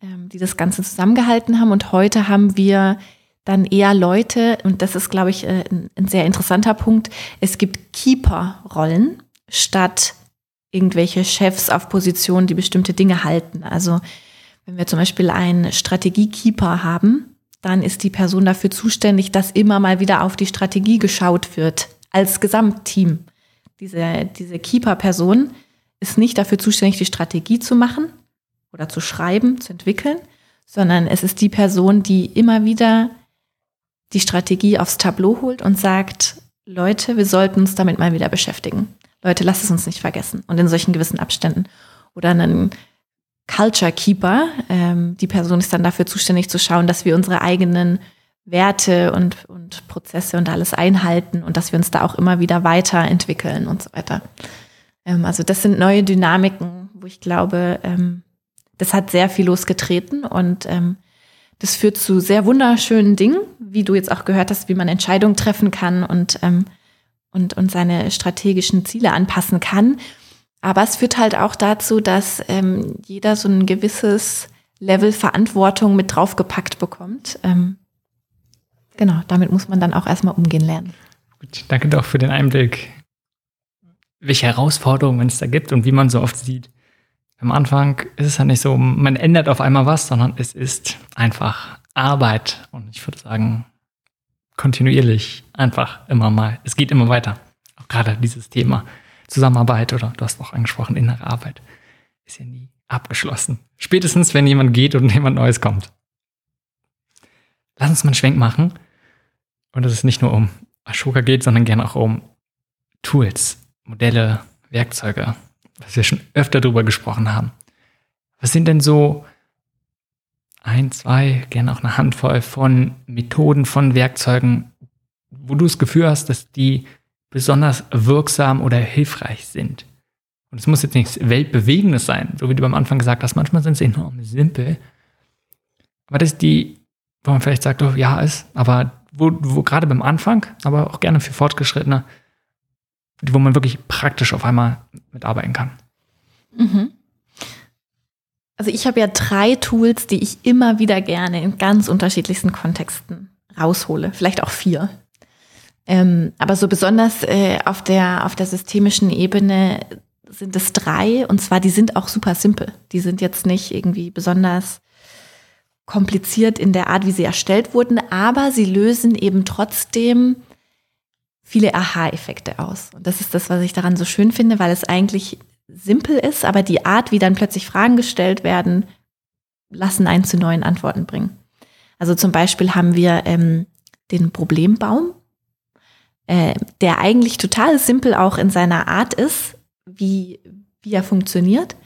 ähm, die das Ganze zusammengehalten haben. Und heute haben wir dann eher Leute, und das ist, glaube ich, äh, ein, ein sehr interessanter Punkt, es gibt Keeper-Rollen statt irgendwelche Chefs auf Positionen, die bestimmte Dinge halten. Also wenn wir zum Beispiel einen Strategiekeeper haben, dann ist die Person dafür zuständig, dass immer mal wieder auf die Strategie geschaut wird, als Gesamtteam. Diese, diese Keeper-Person ist nicht dafür zuständig, die Strategie zu machen oder zu schreiben, zu entwickeln, sondern es ist die Person, die immer wieder die Strategie aufs Tableau holt und sagt, Leute, wir sollten uns damit mal wieder beschäftigen. Leute, lasst es uns nicht vergessen. Und in solchen gewissen Abständen. Oder einen Culture Keeper. Ähm, die Person ist dann dafür zuständig zu schauen, dass wir unsere eigenen Werte und, und Prozesse und alles einhalten und dass wir uns da auch immer wieder weiterentwickeln und so weiter. Ähm, also das sind neue Dynamiken, wo ich glaube, ähm, das hat sehr viel losgetreten und ähm, das führt zu sehr wunderschönen Dingen, wie du jetzt auch gehört hast, wie man Entscheidungen treffen kann und, ähm, und, und seine strategischen Ziele anpassen kann. Aber es führt halt auch dazu, dass ähm, jeder so ein gewisses Level Verantwortung mit draufgepackt bekommt. Ähm, genau, damit muss man dann auch erstmal umgehen lernen. Gut, danke doch für den Einblick, welche Herausforderungen es da gibt und wie man so oft sieht, am Anfang ist es ja nicht so, man ändert auf einmal was, sondern es ist einfach Arbeit. Und ich würde sagen, kontinuierlich einfach immer mal. Es geht immer weiter. Auch gerade dieses Thema Zusammenarbeit oder du hast auch angesprochen, innere Arbeit ist ja nie abgeschlossen. Spätestens, wenn jemand geht und jemand Neues kommt. Lass uns mal einen Schwenk machen. Und dass es nicht nur um Ashoka geht, sondern gerne auch um Tools, Modelle, Werkzeuge, was wir schon öfter darüber gesprochen haben. Was sind denn so ein, zwei, gerne auch eine Handvoll von Methoden, von Werkzeugen, wo du das Gefühl hast, dass die besonders wirksam oder hilfreich sind? Und es muss jetzt nichts Weltbewegendes sein, so wie du am Anfang gesagt hast. Manchmal sind sie enorm simpel. Aber das ist die, wo man vielleicht sagt, oh, ja, ist, aber wo, wo gerade beim Anfang, aber auch gerne für Fortgeschrittene, wo man wirklich praktisch auf einmal mitarbeiten kann. Mhm. Also ich habe ja drei Tools, die ich immer wieder gerne in ganz unterschiedlichsten Kontexten raushole, vielleicht auch vier. Ähm, aber so besonders äh, auf, der, auf der systemischen Ebene sind es drei und zwar die sind auch super simpel. Die sind jetzt nicht irgendwie besonders kompliziert in der Art, wie sie erstellt wurden, aber sie lösen eben trotzdem viele Aha-Effekte aus. Und das ist das, was ich daran so schön finde, weil es eigentlich simpel ist, aber die Art, wie dann plötzlich Fragen gestellt werden, lassen einen zu neuen Antworten bringen. Also zum Beispiel haben wir ähm, den Problembaum, äh, der eigentlich total simpel auch in seiner Art ist, wie, wie er funktioniert,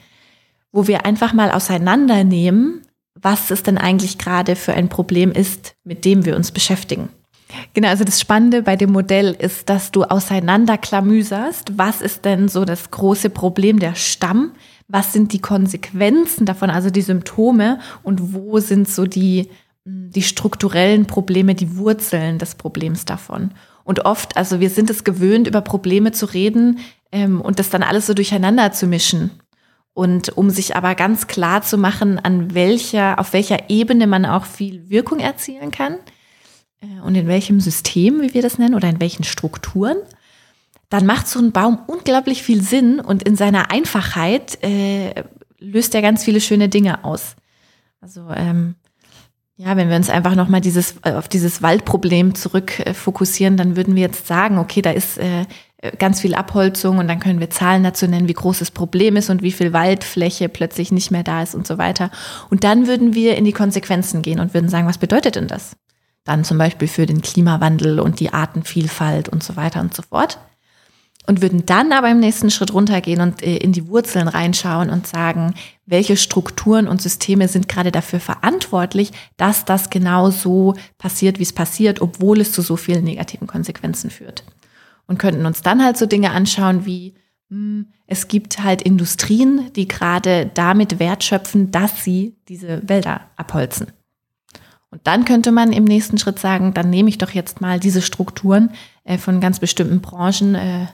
wo wir einfach mal auseinandernehmen, was es denn eigentlich gerade für ein Problem ist, mit dem wir uns beschäftigen. Genau, also das Spannende bei dem Modell ist, dass du auseinanderklamüserst, was ist denn so das große Problem der Stamm, was sind die Konsequenzen davon, also die Symptome und wo sind so die, hm, die strukturellen Probleme, die Wurzeln des Problems davon. Und oft, also wir sind es gewöhnt, über Probleme zu reden ähm, und das dann alles so durcheinander zu mischen. Und um sich aber ganz klar zu machen, an welcher, auf welcher Ebene man auch viel Wirkung erzielen kann, äh, und in welchem System, wie wir das nennen, oder in welchen Strukturen, dann macht so ein Baum unglaublich viel Sinn und in seiner Einfachheit äh, löst er ganz viele schöne Dinge aus. Also ähm, ja, wenn wir uns einfach nochmal dieses, äh, auf dieses Waldproblem zurück äh, dann würden wir jetzt sagen, okay, da ist äh, ganz viel Abholzung und dann können wir Zahlen dazu nennen, wie groß das Problem ist und wie viel Waldfläche plötzlich nicht mehr da ist und so weiter. Und dann würden wir in die Konsequenzen gehen und würden sagen, was bedeutet denn das? Dann zum Beispiel für den Klimawandel und die Artenvielfalt und so weiter und so fort. Und würden dann aber im nächsten Schritt runtergehen und äh, in die Wurzeln reinschauen und sagen, welche Strukturen und Systeme sind gerade dafür verantwortlich, dass das genau so passiert, wie es passiert, obwohl es zu so vielen negativen Konsequenzen führt und könnten uns dann halt so Dinge anschauen wie, hm, es gibt halt Industrien, die gerade damit Wert schöpfen, dass sie diese Wälder abholzen. Und dann könnte man im nächsten Schritt sagen, dann nehme ich doch jetzt mal diese Strukturen äh, von ganz bestimmten Branchen, äh,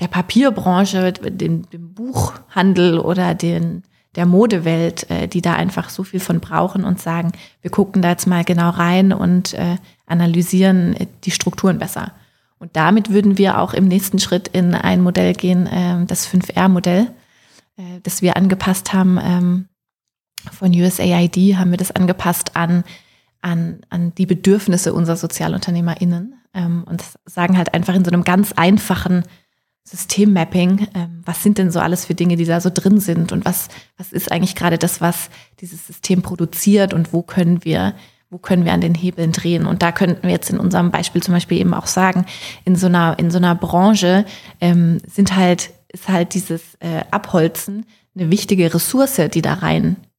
der Papierbranche, den, dem Buchhandel oder den, der Modewelt, äh, die da einfach so viel von brauchen und sagen, wir gucken da jetzt mal genau rein und äh, analysieren die Strukturen besser. Und damit würden wir auch im nächsten Schritt in ein Modell gehen, äh, das 5R-Modell, äh, das wir angepasst haben. Ähm, von USAID haben wir das angepasst an, an, an die Bedürfnisse unserer SozialunternehmerInnen ähm, und sagen halt einfach in so einem ganz einfachen Systemmapping, ähm, was sind denn so alles für Dinge, die da so drin sind und was, was ist eigentlich gerade das, was dieses System produziert und wo können wir wo können wir an den Hebeln drehen? Und da könnten wir jetzt in unserem Beispiel zum Beispiel eben auch sagen, in so einer, in so einer Branche ähm, sind halt, ist halt dieses äh, Abholzen eine wichtige Ressource, die da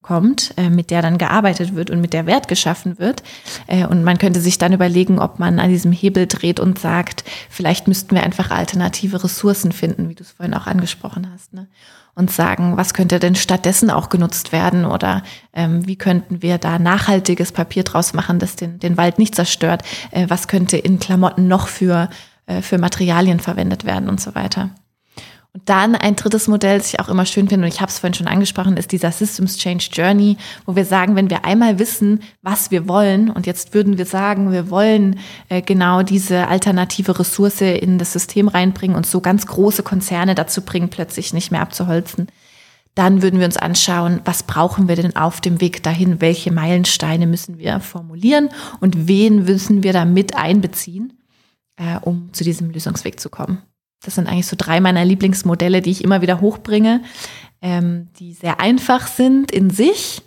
reinkommt, äh, mit der dann gearbeitet wird und mit der Wert geschaffen wird. Äh, und man könnte sich dann überlegen, ob man an diesem Hebel dreht und sagt, vielleicht müssten wir einfach alternative Ressourcen finden, wie du es vorhin auch angesprochen hast. Ne? und sagen, was könnte denn stattdessen auch genutzt werden oder ähm, wie könnten wir da nachhaltiges Papier draus machen, das den, den Wald nicht zerstört, äh, was könnte in Klamotten noch für, äh, für Materialien verwendet werden und so weiter. Und dann ein drittes Modell, das ich auch immer schön finde, und ich habe es vorhin schon angesprochen, ist dieser Systems Change Journey, wo wir sagen, wenn wir einmal wissen, was wir wollen, und jetzt würden wir sagen, wir wollen äh, genau diese alternative Ressource in das System reinbringen und so ganz große Konzerne dazu bringen, plötzlich nicht mehr abzuholzen, dann würden wir uns anschauen, was brauchen wir denn auf dem Weg dahin, welche Meilensteine müssen wir formulieren und wen müssen wir da mit einbeziehen, äh, um zu diesem Lösungsweg zu kommen. Das sind eigentlich so drei meiner Lieblingsmodelle, die ich immer wieder hochbringe, ähm, die sehr einfach sind in sich,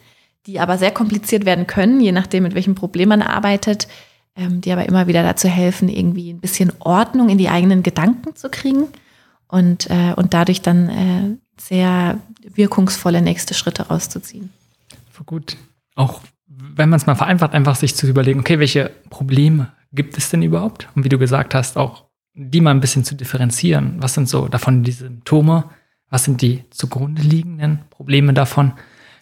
die aber sehr kompliziert werden können, je nachdem, mit welchem Problem man arbeitet, ähm, die aber immer wieder dazu helfen, irgendwie ein bisschen Ordnung in die eigenen Gedanken zu kriegen und, äh, und dadurch dann äh, sehr wirkungsvolle nächste Schritte rauszuziehen. Gut, auch wenn man es mal vereinfacht, einfach sich zu überlegen, okay, welche Probleme gibt es denn überhaupt? Und wie du gesagt hast, auch die mal ein bisschen zu differenzieren. Was sind so davon die Symptome? Was sind die zugrunde liegenden Probleme davon?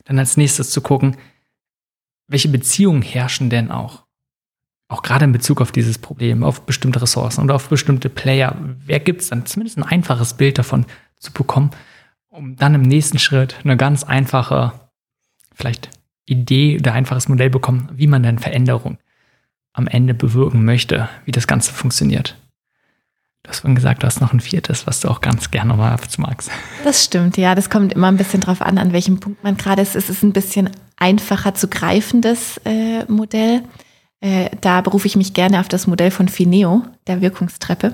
Dann als nächstes zu gucken, welche Beziehungen herrschen denn auch? Auch gerade in Bezug auf dieses Problem, auf bestimmte Ressourcen oder auf bestimmte Player. Wer gibt es dann? Zumindest ein einfaches Bild davon zu bekommen, um dann im nächsten Schritt eine ganz einfache, vielleicht Idee oder einfaches Modell bekommen, wie man dann Veränderung am Ende bewirken möchte, wie das Ganze funktioniert. Du hast vorhin gesagt, du hast noch ein viertes, was du auch ganz gerne mal magst. Das stimmt, ja. Das kommt immer ein bisschen drauf an, an welchem Punkt man gerade ist. Es ist ein bisschen einfacher zu greifendes äh, Modell. Äh, da berufe ich mich gerne auf das Modell von Fineo, der Wirkungstreppe.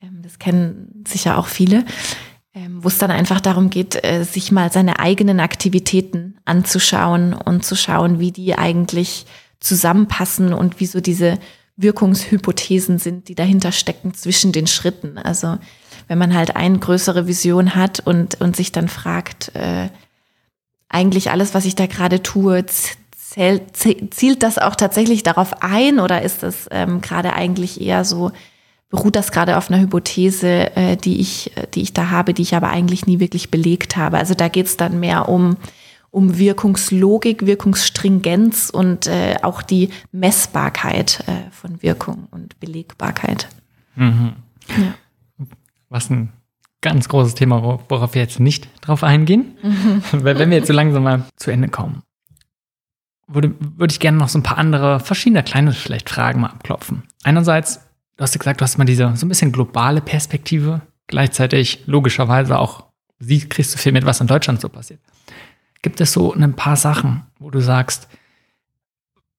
Ähm, das kennen sicher auch viele. Ähm, wo es dann einfach darum geht, äh, sich mal seine eigenen Aktivitäten anzuschauen und zu schauen, wie die eigentlich zusammenpassen und wie so diese Wirkungshypothesen sind, die dahinter stecken zwischen den Schritten. Also wenn man halt eine größere Vision hat und, und sich dann fragt, äh, eigentlich alles, was ich da gerade tue, zählt, zielt das auch tatsächlich darauf ein oder ist das ähm, gerade eigentlich eher so, beruht das gerade auf einer Hypothese, äh, die ich, die ich da habe, die ich aber eigentlich nie wirklich belegt habe. Also da geht es dann mehr um um Wirkungslogik, Wirkungsstringenz und äh, auch die Messbarkeit äh, von Wirkung und Belegbarkeit. Mhm. Ja. Was ein ganz großes Thema, worauf wir jetzt nicht drauf eingehen. Mhm. Wenn wir jetzt so langsam mal zu Ende kommen, würde, würde ich gerne noch so ein paar andere, verschiedene kleine vielleicht Fragen mal abklopfen. Einerseits, du hast ja gesagt, du hast mal diese so ein bisschen globale Perspektive, gleichzeitig logischerweise auch, siehst, kriegst du viel mit, was in Deutschland so passiert. Gibt es so ein paar Sachen, wo du sagst,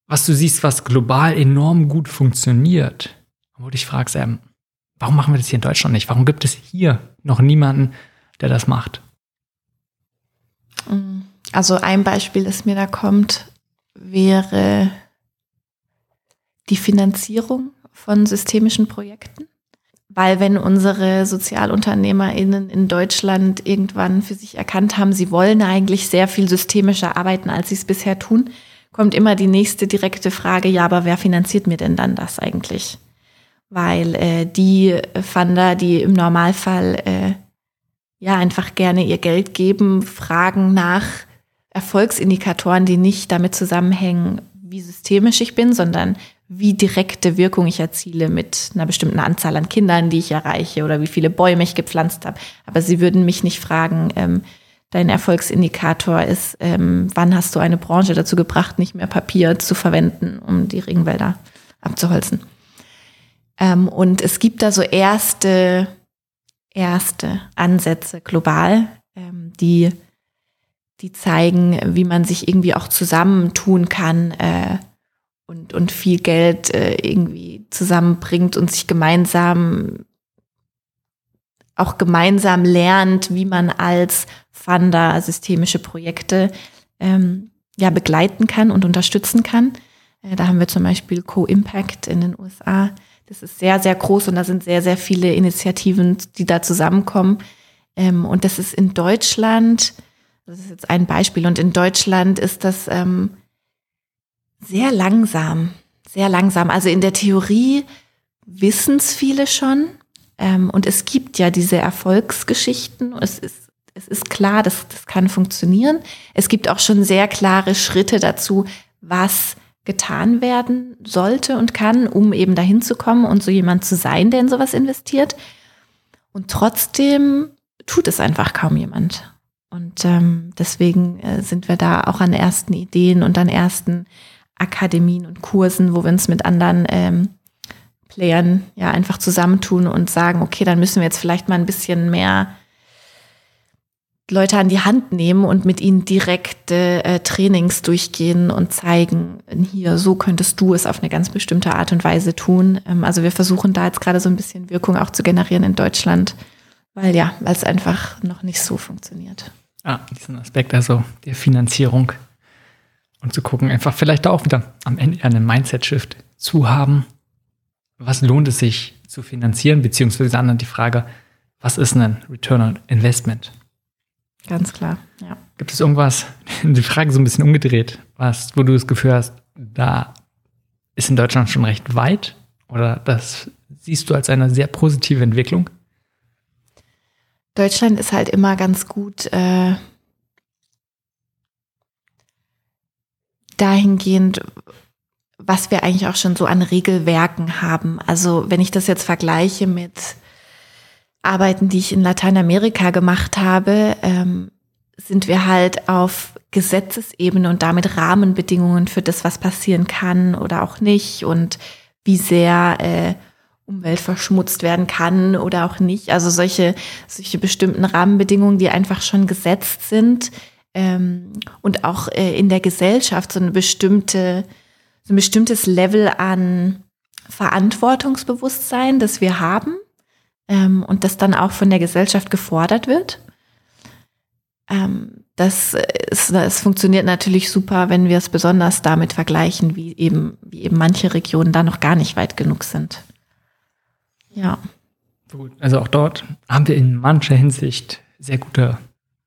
was du siehst, was global enorm gut funktioniert, wo du dich fragst, ähm, Warum machen wir das hier in Deutschland nicht? Warum gibt es hier noch niemanden, der das macht? Also ein Beispiel, das mir da kommt, wäre die Finanzierung von systemischen Projekten. Weil wenn unsere SozialunternehmerInnen in Deutschland irgendwann für sich erkannt haben, sie wollen eigentlich sehr viel systemischer arbeiten, als sie es bisher tun, kommt immer die nächste direkte Frage, ja, aber wer finanziert mir denn dann das eigentlich? Weil äh, die Funder, die im Normalfall äh, ja einfach gerne ihr Geld geben, fragen nach Erfolgsindikatoren, die nicht damit zusammenhängen, wie systemisch ich bin, sondern wie direkte Wirkung ich erziele mit einer bestimmten Anzahl an Kindern, die ich erreiche oder wie viele Bäume ich gepflanzt habe. Aber sie würden mich nicht fragen, ähm, dein Erfolgsindikator ist, ähm, wann hast du eine Branche dazu gebracht, nicht mehr Papier zu verwenden, um die Regenwälder abzuholzen. Ähm, und es gibt da so erste, erste Ansätze global, ähm, die, die zeigen, wie man sich irgendwie auch zusammentun kann, äh, und, und viel Geld äh, irgendwie zusammenbringt und sich gemeinsam auch gemeinsam lernt, wie man als Funder systemische Projekte ähm, ja begleiten kann und unterstützen kann. Äh, da haben wir zum Beispiel Co-Impact in den USA. Das ist sehr, sehr groß und da sind sehr, sehr viele Initiativen, die da zusammenkommen. Ähm, und das ist in Deutschland, das ist jetzt ein Beispiel, und in Deutschland ist das ähm, sehr langsam, sehr langsam. Also in der Theorie wissen es viele schon. Ähm, und es gibt ja diese Erfolgsgeschichten. Es ist, es ist klar, dass das kann funktionieren. Es gibt auch schon sehr klare Schritte dazu, was getan werden sollte und kann, um eben dahin zu kommen und so jemand zu sein, der in sowas investiert. Und trotzdem tut es einfach kaum jemand. Und ähm, deswegen äh, sind wir da auch an ersten Ideen und an ersten Akademien und Kursen, wo wir uns mit anderen ähm, Playern ja einfach zusammentun und sagen, okay, dann müssen wir jetzt vielleicht mal ein bisschen mehr Leute an die Hand nehmen und mit ihnen direkte äh, Trainings durchgehen und zeigen, hier, so könntest du es auf eine ganz bestimmte Art und Weise tun. Ähm, also wir versuchen da jetzt gerade so ein bisschen Wirkung auch zu generieren in Deutschland, weil ja, weil es einfach noch nicht so funktioniert. Ah, diesen Aspekt, also der Finanzierung und zu gucken, einfach vielleicht auch wieder am Ende einen Mindset-Shift zu haben. Was lohnt es sich zu finanzieren, beziehungsweise dann die Frage, was ist ein Return on Investment? Ganz klar, ja. Gibt es irgendwas, die Frage so ein bisschen umgedreht, was, wo du das Gefühl hast, da ist in Deutschland schon recht weit oder das siehst du als eine sehr positive Entwicklung? Deutschland ist halt immer ganz gut äh, dahingehend, was wir eigentlich auch schon so an Regelwerken haben. Also wenn ich das jetzt vergleiche mit Arbeiten, die ich in Lateinamerika gemacht habe, ähm, sind wir halt auf Gesetzesebene und damit Rahmenbedingungen für das, was passieren kann oder auch nicht und wie sehr äh, Umwelt verschmutzt werden kann oder auch nicht. Also solche, solche bestimmten Rahmenbedingungen, die einfach schon gesetzt sind, ähm, und auch äh, in der Gesellschaft so eine bestimmte, so ein bestimmtes Level an Verantwortungsbewusstsein, das wir haben ähm, und das dann auch von der Gesellschaft gefordert wird. Ähm, das, ist, das funktioniert natürlich super, wenn wir es besonders damit vergleichen, wie eben, wie eben manche Regionen da noch gar nicht weit genug sind. Ja. Also auch dort haben wir in mancher Hinsicht sehr gute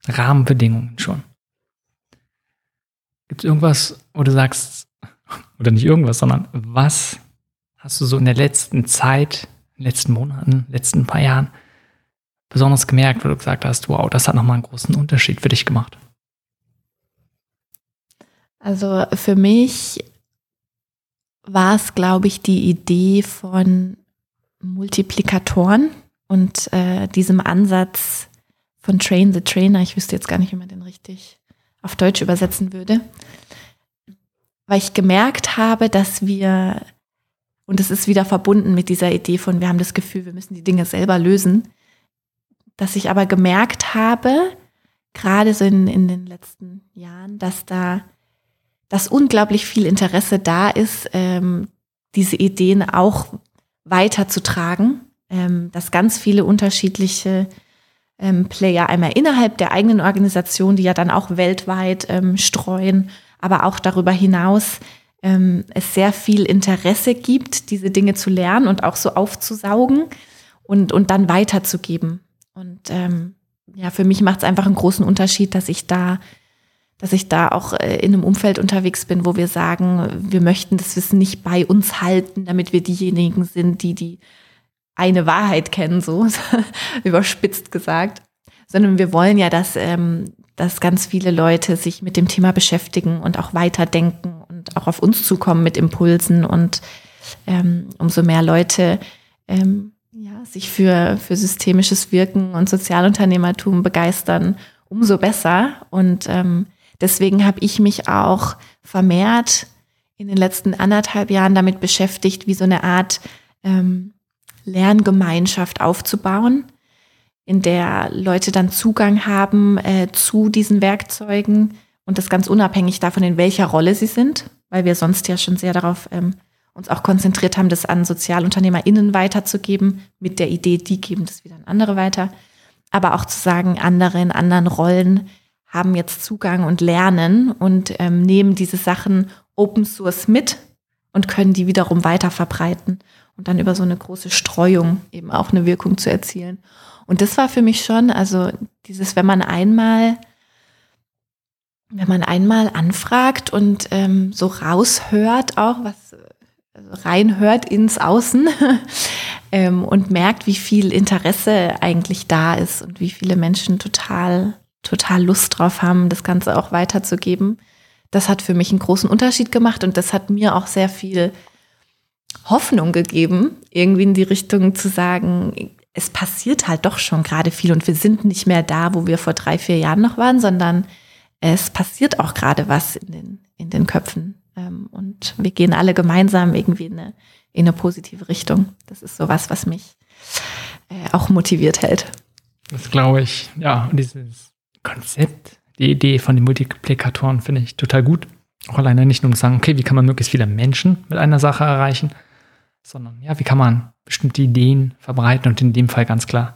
Rahmenbedingungen schon. Gibt es irgendwas, wo du sagst, oder nicht irgendwas, sondern was hast du so in der letzten Zeit, in den letzten Monaten, letzten paar Jahren besonders gemerkt, wo du gesagt hast, wow, das hat nochmal einen großen Unterschied für dich gemacht? Also für mich war es, glaube ich, die Idee von Multiplikatoren und äh, diesem Ansatz von Train the Trainer. Ich wüsste jetzt gar nicht, wie man den richtig auf Deutsch übersetzen würde, weil ich gemerkt habe, dass wir, und es ist wieder verbunden mit dieser Idee von, wir haben das Gefühl, wir müssen die Dinge selber lösen, dass ich aber gemerkt habe, gerade so in, in den letzten Jahren, dass da, dass unglaublich viel Interesse da ist, ähm, diese Ideen auch weiterzutragen ähm, dass ganz viele unterschiedliche ähm, Player einmal innerhalb der eigenen Organisation, die ja dann auch weltweit ähm, streuen, aber auch darüber hinaus ähm, es sehr viel Interesse gibt, diese Dinge zu lernen und auch so aufzusaugen und, und dann weiterzugeben. Und ähm, ja, für mich macht es einfach einen großen Unterschied, dass ich da, dass ich da auch äh, in einem Umfeld unterwegs bin, wo wir sagen, wir möchten das Wissen nicht bei uns halten, damit wir diejenigen sind, die die eine Wahrheit kennen, so überspitzt gesagt, sondern wir wollen ja, dass, ähm, dass ganz viele Leute sich mit dem Thema beschäftigen und auch weiterdenken und auch auf uns zukommen mit Impulsen und ähm, umso mehr Leute ähm, ja, sich für, für systemisches Wirken und Sozialunternehmertum begeistern, umso besser. Und ähm, deswegen habe ich mich auch vermehrt in den letzten anderthalb Jahren damit beschäftigt, wie so eine Art ähm, Lerngemeinschaft aufzubauen, in der Leute dann Zugang haben äh, zu diesen Werkzeugen und das ganz unabhängig davon, in welcher Rolle sie sind, weil wir sonst ja schon sehr darauf ähm, uns auch konzentriert haben, das an SozialunternehmerInnen weiterzugeben, mit der Idee, die geben das wieder an andere weiter. Aber auch zu sagen, andere in anderen Rollen haben jetzt Zugang und lernen und ähm, nehmen diese Sachen Open Source mit und können die wiederum weiter verbreiten und dann über so eine große Streuung eben auch eine Wirkung zu erzielen. Und das war für mich schon, also dieses, wenn man einmal, wenn man einmal anfragt und ähm, so raushört auch, was also reinhört ins Außen ähm, und merkt, wie viel Interesse eigentlich da ist und wie viele Menschen total, total Lust drauf haben, das Ganze auch weiterzugeben. Das hat für mich einen großen Unterschied gemacht und das hat mir auch sehr viel Hoffnung gegeben, irgendwie in die Richtung zu sagen, es passiert halt doch schon gerade viel und wir sind nicht mehr da, wo wir vor drei, vier Jahren noch waren, sondern es passiert auch gerade was in den, in den Köpfen. Ähm, und wir gehen alle gemeinsam irgendwie in eine, in eine positive Richtung. Das ist sowas, was mich äh, auch motiviert hält. Das glaube ich, ja. Und dieses Konzept, die Idee von den Multiplikatoren finde ich total gut. Auch alleine nicht nur zu sagen, okay, wie kann man möglichst viele Menschen mit einer Sache erreichen, sondern ja, wie kann man bestimmte Ideen verbreiten und in dem Fall ganz klar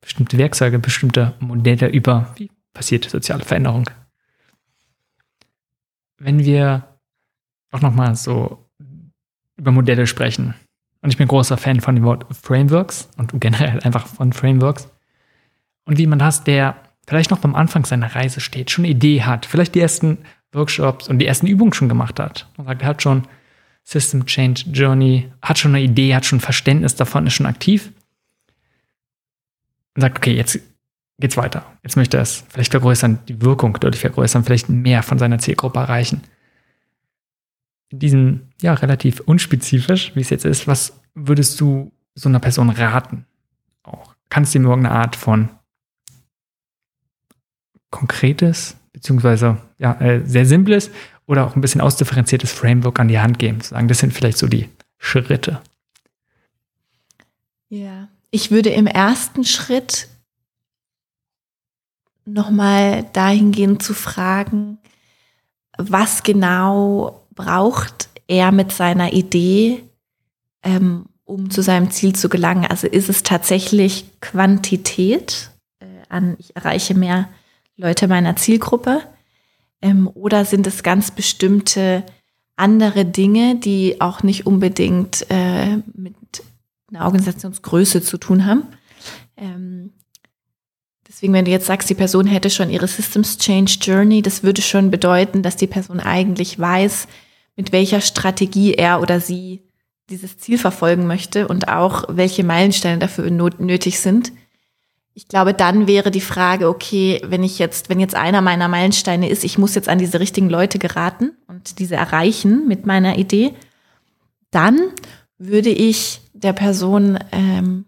bestimmte Werkzeuge, bestimmte Modelle über, wie passiert soziale Veränderung. Wenn wir auch nochmal so über Modelle sprechen, und ich bin großer Fan von dem Wort Frameworks und generell einfach von Frameworks, und wie man das, der vielleicht noch beim Anfang seiner Reise steht, schon eine Idee hat, vielleicht die ersten Workshops und die ersten Übungen schon gemacht hat. Man sagt, er hat schon System Change Journey, hat schon eine Idee, hat schon Verständnis davon, ist schon aktiv und sagt, okay, jetzt geht's weiter. Jetzt möchte er es vielleicht vergrößern, die Wirkung deutlich vergrößern, vielleicht mehr von seiner Zielgruppe erreichen. In diesem, ja, relativ unspezifisch, wie es jetzt ist, was würdest du so einer Person raten? Auch kannst du ihm irgendeine Art von konkretes, beziehungsweise ja, äh, sehr simples oder auch ein bisschen ausdifferenziertes Framework an die Hand geben. Zu sagen, das sind vielleicht so die Schritte. Ja, ich würde im ersten Schritt nochmal dahingehend zu fragen, was genau braucht er mit seiner Idee, ähm, um zu seinem Ziel zu gelangen? Also ist es tatsächlich Quantität äh, an, ich erreiche mehr Leute meiner Zielgruppe? Ähm, oder sind es ganz bestimmte andere Dinge, die auch nicht unbedingt äh, mit einer Organisationsgröße zu tun haben? Ähm, deswegen, wenn du jetzt sagst, die Person hätte schon ihre Systems Change Journey, das würde schon bedeuten, dass die Person eigentlich weiß, mit welcher Strategie er oder sie dieses Ziel verfolgen möchte und auch welche Meilensteine dafür nötig sind ich glaube, dann wäre die Frage, okay, wenn ich jetzt, wenn jetzt einer meiner Meilensteine ist, ich muss jetzt an diese richtigen Leute geraten und diese erreichen mit meiner Idee, dann würde ich der Person ähm,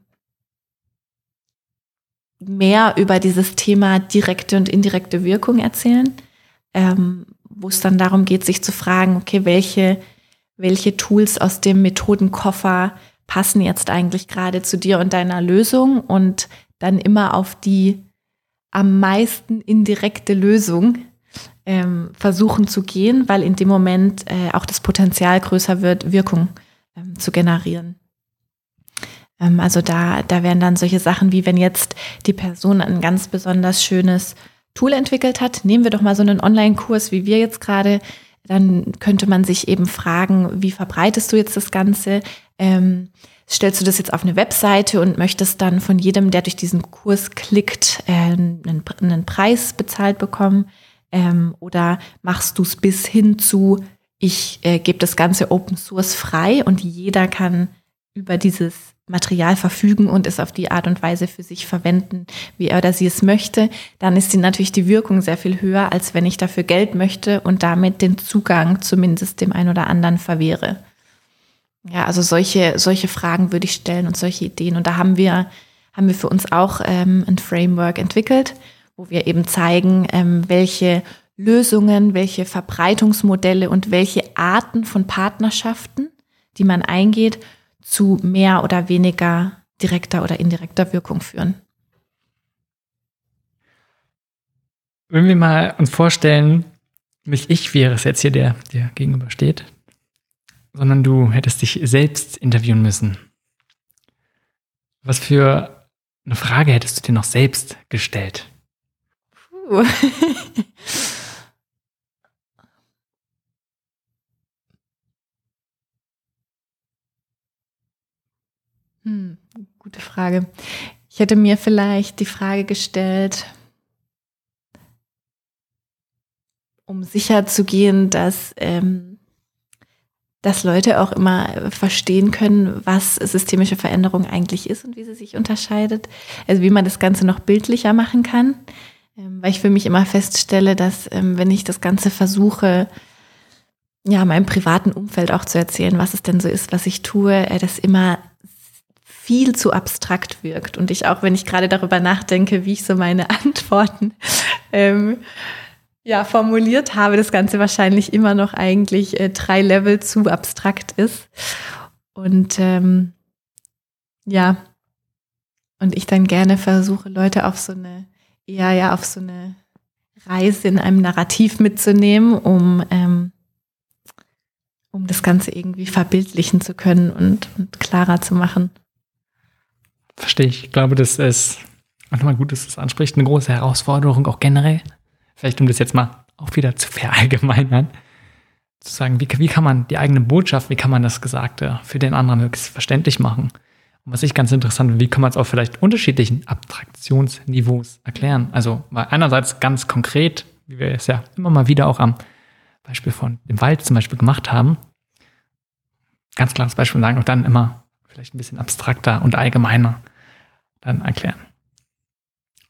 mehr über dieses Thema direkte und indirekte Wirkung erzählen, ähm, wo es dann darum geht, sich zu fragen, okay, welche, welche Tools aus dem Methodenkoffer passen jetzt eigentlich gerade zu dir und deiner Lösung und dann immer auf die am meisten indirekte Lösung ähm, versuchen zu gehen, weil in dem Moment äh, auch das Potenzial größer wird, Wirkung ähm, zu generieren. Ähm, also da, da wären dann solche Sachen wie, wenn jetzt die Person ein ganz besonders schönes Tool entwickelt hat, nehmen wir doch mal so einen Online-Kurs, wie wir jetzt gerade, dann könnte man sich eben fragen, wie verbreitest du jetzt das Ganze? Ähm, stellst du das jetzt auf eine Webseite und möchtest dann von jedem, der durch diesen Kurs klickt, äh, einen, einen, Preis bezahlt bekommen? Ähm, oder machst du es bis hin zu, ich äh, gebe das Ganze Open Source frei und jeder kann über dieses Material verfügen und es auf die Art und Weise für sich verwenden, wie er oder sie es möchte, dann ist die natürlich die Wirkung sehr viel höher, als wenn ich dafür Geld möchte und damit den Zugang zumindest dem einen oder anderen verwehre. Ja, also solche, solche Fragen würde ich stellen und solche Ideen. Und da haben wir, haben wir für uns auch ähm, ein Framework entwickelt, wo wir eben zeigen, ähm, welche Lösungen, welche Verbreitungsmodelle und welche Arten von Partnerschaften, die man eingeht, zu mehr oder weniger direkter oder indirekter Wirkung führen. Wenn wir mal uns vorstellen, nicht ich wäre es jetzt hier, der dir gegenübersteht, sondern du hättest dich selbst interviewen müssen. Was für eine Frage hättest du dir noch selbst gestellt? Puh. hm, gute Frage. Ich hätte mir vielleicht die Frage gestellt, um sicher zu gehen, dass ähm, dass Leute auch immer verstehen können, was systemische Veränderung eigentlich ist und wie sie sich unterscheidet. Also wie man das Ganze noch bildlicher machen kann. Ähm, weil ich für mich immer feststelle, dass ähm, wenn ich das Ganze versuche, ja, meinem privaten Umfeld auch zu erzählen, was es denn so ist, was ich tue, äh, das immer viel zu abstrakt wirkt. Und ich auch, wenn ich gerade darüber nachdenke, wie ich so meine Antworten ähm, ja, formuliert habe, das Ganze wahrscheinlich immer noch eigentlich äh, drei Level zu abstrakt ist. Und ähm, ja, und ich dann gerne versuche, Leute auf so eine, eher ja, auf so eine Reise in einem Narrativ mitzunehmen, um, ähm, um das Ganze irgendwie verbildlichen zu können und, und klarer zu machen. Verstehe ich. Ich glaube, das ist nochmal gut, dass es anspricht, eine große Herausforderung, auch generell vielleicht um das jetzt mal auch wieder zu verallgemeinern, zu sagen, wie, wie kann man die eigene Botschaft, wie kann man das Gesagte für den anderen möglichst verständlich machen? Und was ich ganz interessant finde, wie kann man es auf vielleicht unterschiedlichen Abstraktionsniveaus erklären? Also weil einerseits ganz konkret, wie wir es ja immer mal wieder auch am Beispiel von dem Wald zum Beispiel gemacht haben, ganz klares Beispiel sagen und dann immer vielleicht ein bisschen abstrakter und allgemeiner dann erklären.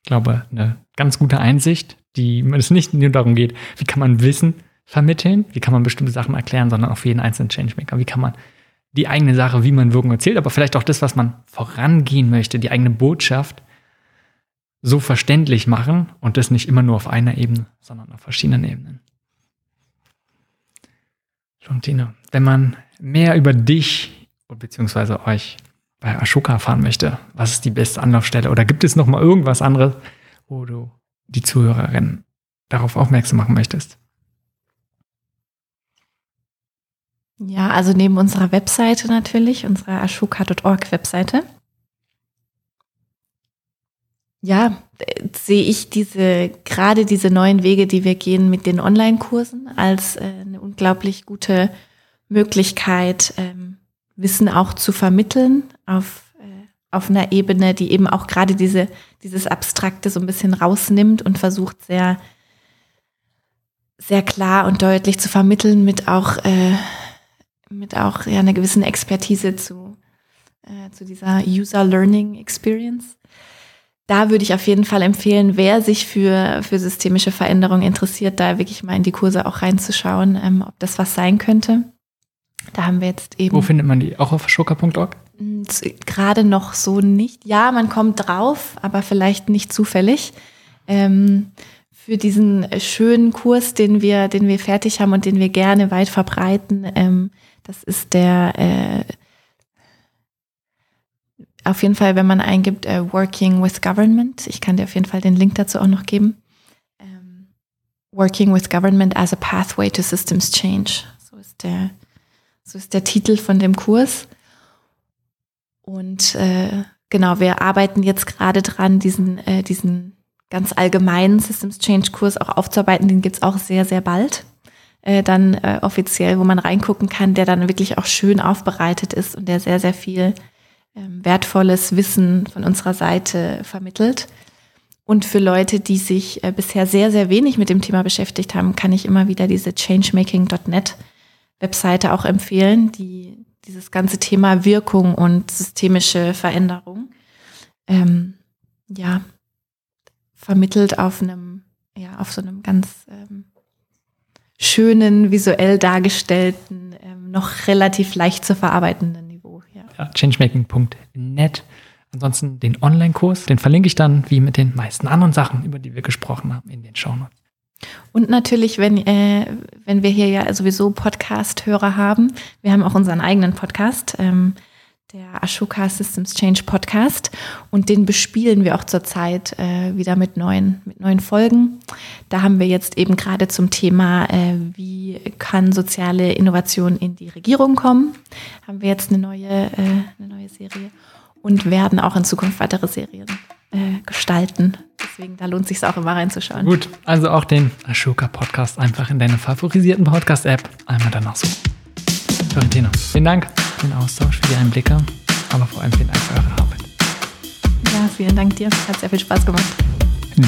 Ich glaube, eine ganz gute Einsicht, die es nicht nur darum geht, wie kann man Wissen vermitteln, wie kann man bestimmte Sachen erklären, sondern auch für jeden einzelnen Changemaker, wie kann man die eigene Sache, wie man Wirkung erzählt, aber vielleicht auch das, was man vorangehen möchte, die eigene Botschaft so verständlich machen und das nicht immer nur auf einer Ebene, sondern auf verschiedenen Ebenen. Jontine, wenn man mehr über dich bzw. euch bei Ashoka erfahren möchte, was ist die beste Anlaufstelle oder gibt es noch mal irgendwas anderes, wo du die Zuhörerin darauf aufmerksam machen möchtest? Ja, also neben unserer Webseite natürlich, unserer ashoka.org Webseite. Ja, sehe ich diese, gerade diese neuen Wege, die wir gehen mit den Online-Kursen als äh, eine unglaublich gute Möglichkeit, ähm, Wissen auch zu vermitteln auf auf einer Ebene, die eben auch gerade diese, dieses Abstrakte so ein bisschen rausnimmt und versucht sehr, sehr klar und deutlich zu vermitteln mit auch, äh, mit auch ja, einer gewissen Expertise zu, äh, zu dieser User Learning Experience. Da würde ich auf jeden Fall empfehlen, wer sich für, für systemische Veränderungen interessiert, da wirklich mal in die Kurse auch reinzuschauen, ähm, ob das was sein könnte. Da haben wir jetzt eben. Wo findet man die? Auch auf schoka.org? Gerade noch so nicht. Ja, man kommt drauf, aber vielleicht nicht zufällig. Ähm, für diesen schönen Kurs, den wir, den wir fertig haben und den wir gerne weit verbreiten, ähm, das ist der äh, auf jeden Fall, wenn man eingibt, uh, Working with Government. Ich kann dir auf jeden Fall den Link dazu auch noch geben. Um, ähm, Working with Government as a Pathway to Systems Change. So ist der, so ist der Titel von dem Kurs. Und äh, genau, wir arbeiten jetzt gerade dran, diesen, äh, diesen ganz allgemeinen Systems Change Kurs auch aufzuarbeiten. Den gibt's auch sehr, sehr bald. Äh, dann äh, offiziell, wo man reingucken kann, der dann wirklich auch schön aufbereitet ist und der sehr, sehr viel ähm, wertvolles Wissen von unserer Seite vermittelt. Und für Leute, die sich äh, bisher sehr, sehr wenig mit dem Thema beschäftigt haben, kann ich immer wieder diese changemaking.net Webseite auch empfehlen, die dieses ganze Thema Wirkung und systemische Veränderung ähm, ja vermittelt auf einem ja auf so einem ganz ähm, schönen visuell dargestellten ähm, noch relativ leicht zu verarbeitenden Niveau. Ja, ja changemaking.net. Ansonsten den Online-Kurs, den verlinke ich dann wie mit den meisten anderen Sachen, über die wir gesprochen haben, in den Shownotes. Und natürlich, wenn, äh, wenn wir hier ja sowieso Podcast-Hörer haben, wir haben auch unseren eigenen Podcast, ähm, der Ashoka Systems Change Podcast. Und den bespielen wir auch zurzeit äh, wieder mit neuen, mit neuen Folgen. Da haben wir jetzt eben gerade zum Thema, äh, wie kann soziale Innovation in die Regierung kommen, haben wir jetzt eine neue, äh, eine neue Serie und werden auch in Zukunft weitere Serien äh, gestalten. Deswegen, da lohnt sich auch immer reinzuschauen. Gut, also auch den Ashoka Podcast einfach in deine favorisierten Podcast-App einmal danach so. Florentina, vielen Dank für den Austausch, für die Einblicke, aber vor allem vielen Dank für eure Arbeit. Ja, vielen Dank dir. Hat sehr viel Spaß gemacht.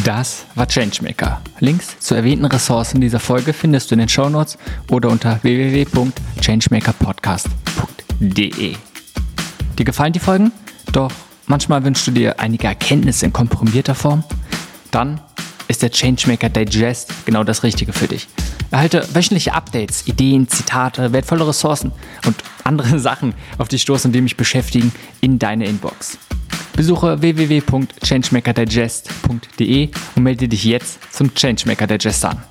Das war Changemaker. Links zu erwähnten Ressourcen dieser Folge findest du in den Shownotes oder unter www.changemakerpodcast.de. Dir gefallen die Folgen? Doch manchmal wünschst du dir einige Erkenntnisse in komprimierter Form? Dann ist der Changemaker Digest genau das Richtige für dich. Erhalte wöchentliche Updates, Ideen, Zitate, wertvolle Ressourcen und andere Sachen, auf die stoßen, die mich beschäftigen, in deine Inbox. Besuche www.changemakerdigest.de und melde dich jetzt zum Changemaker Digest an.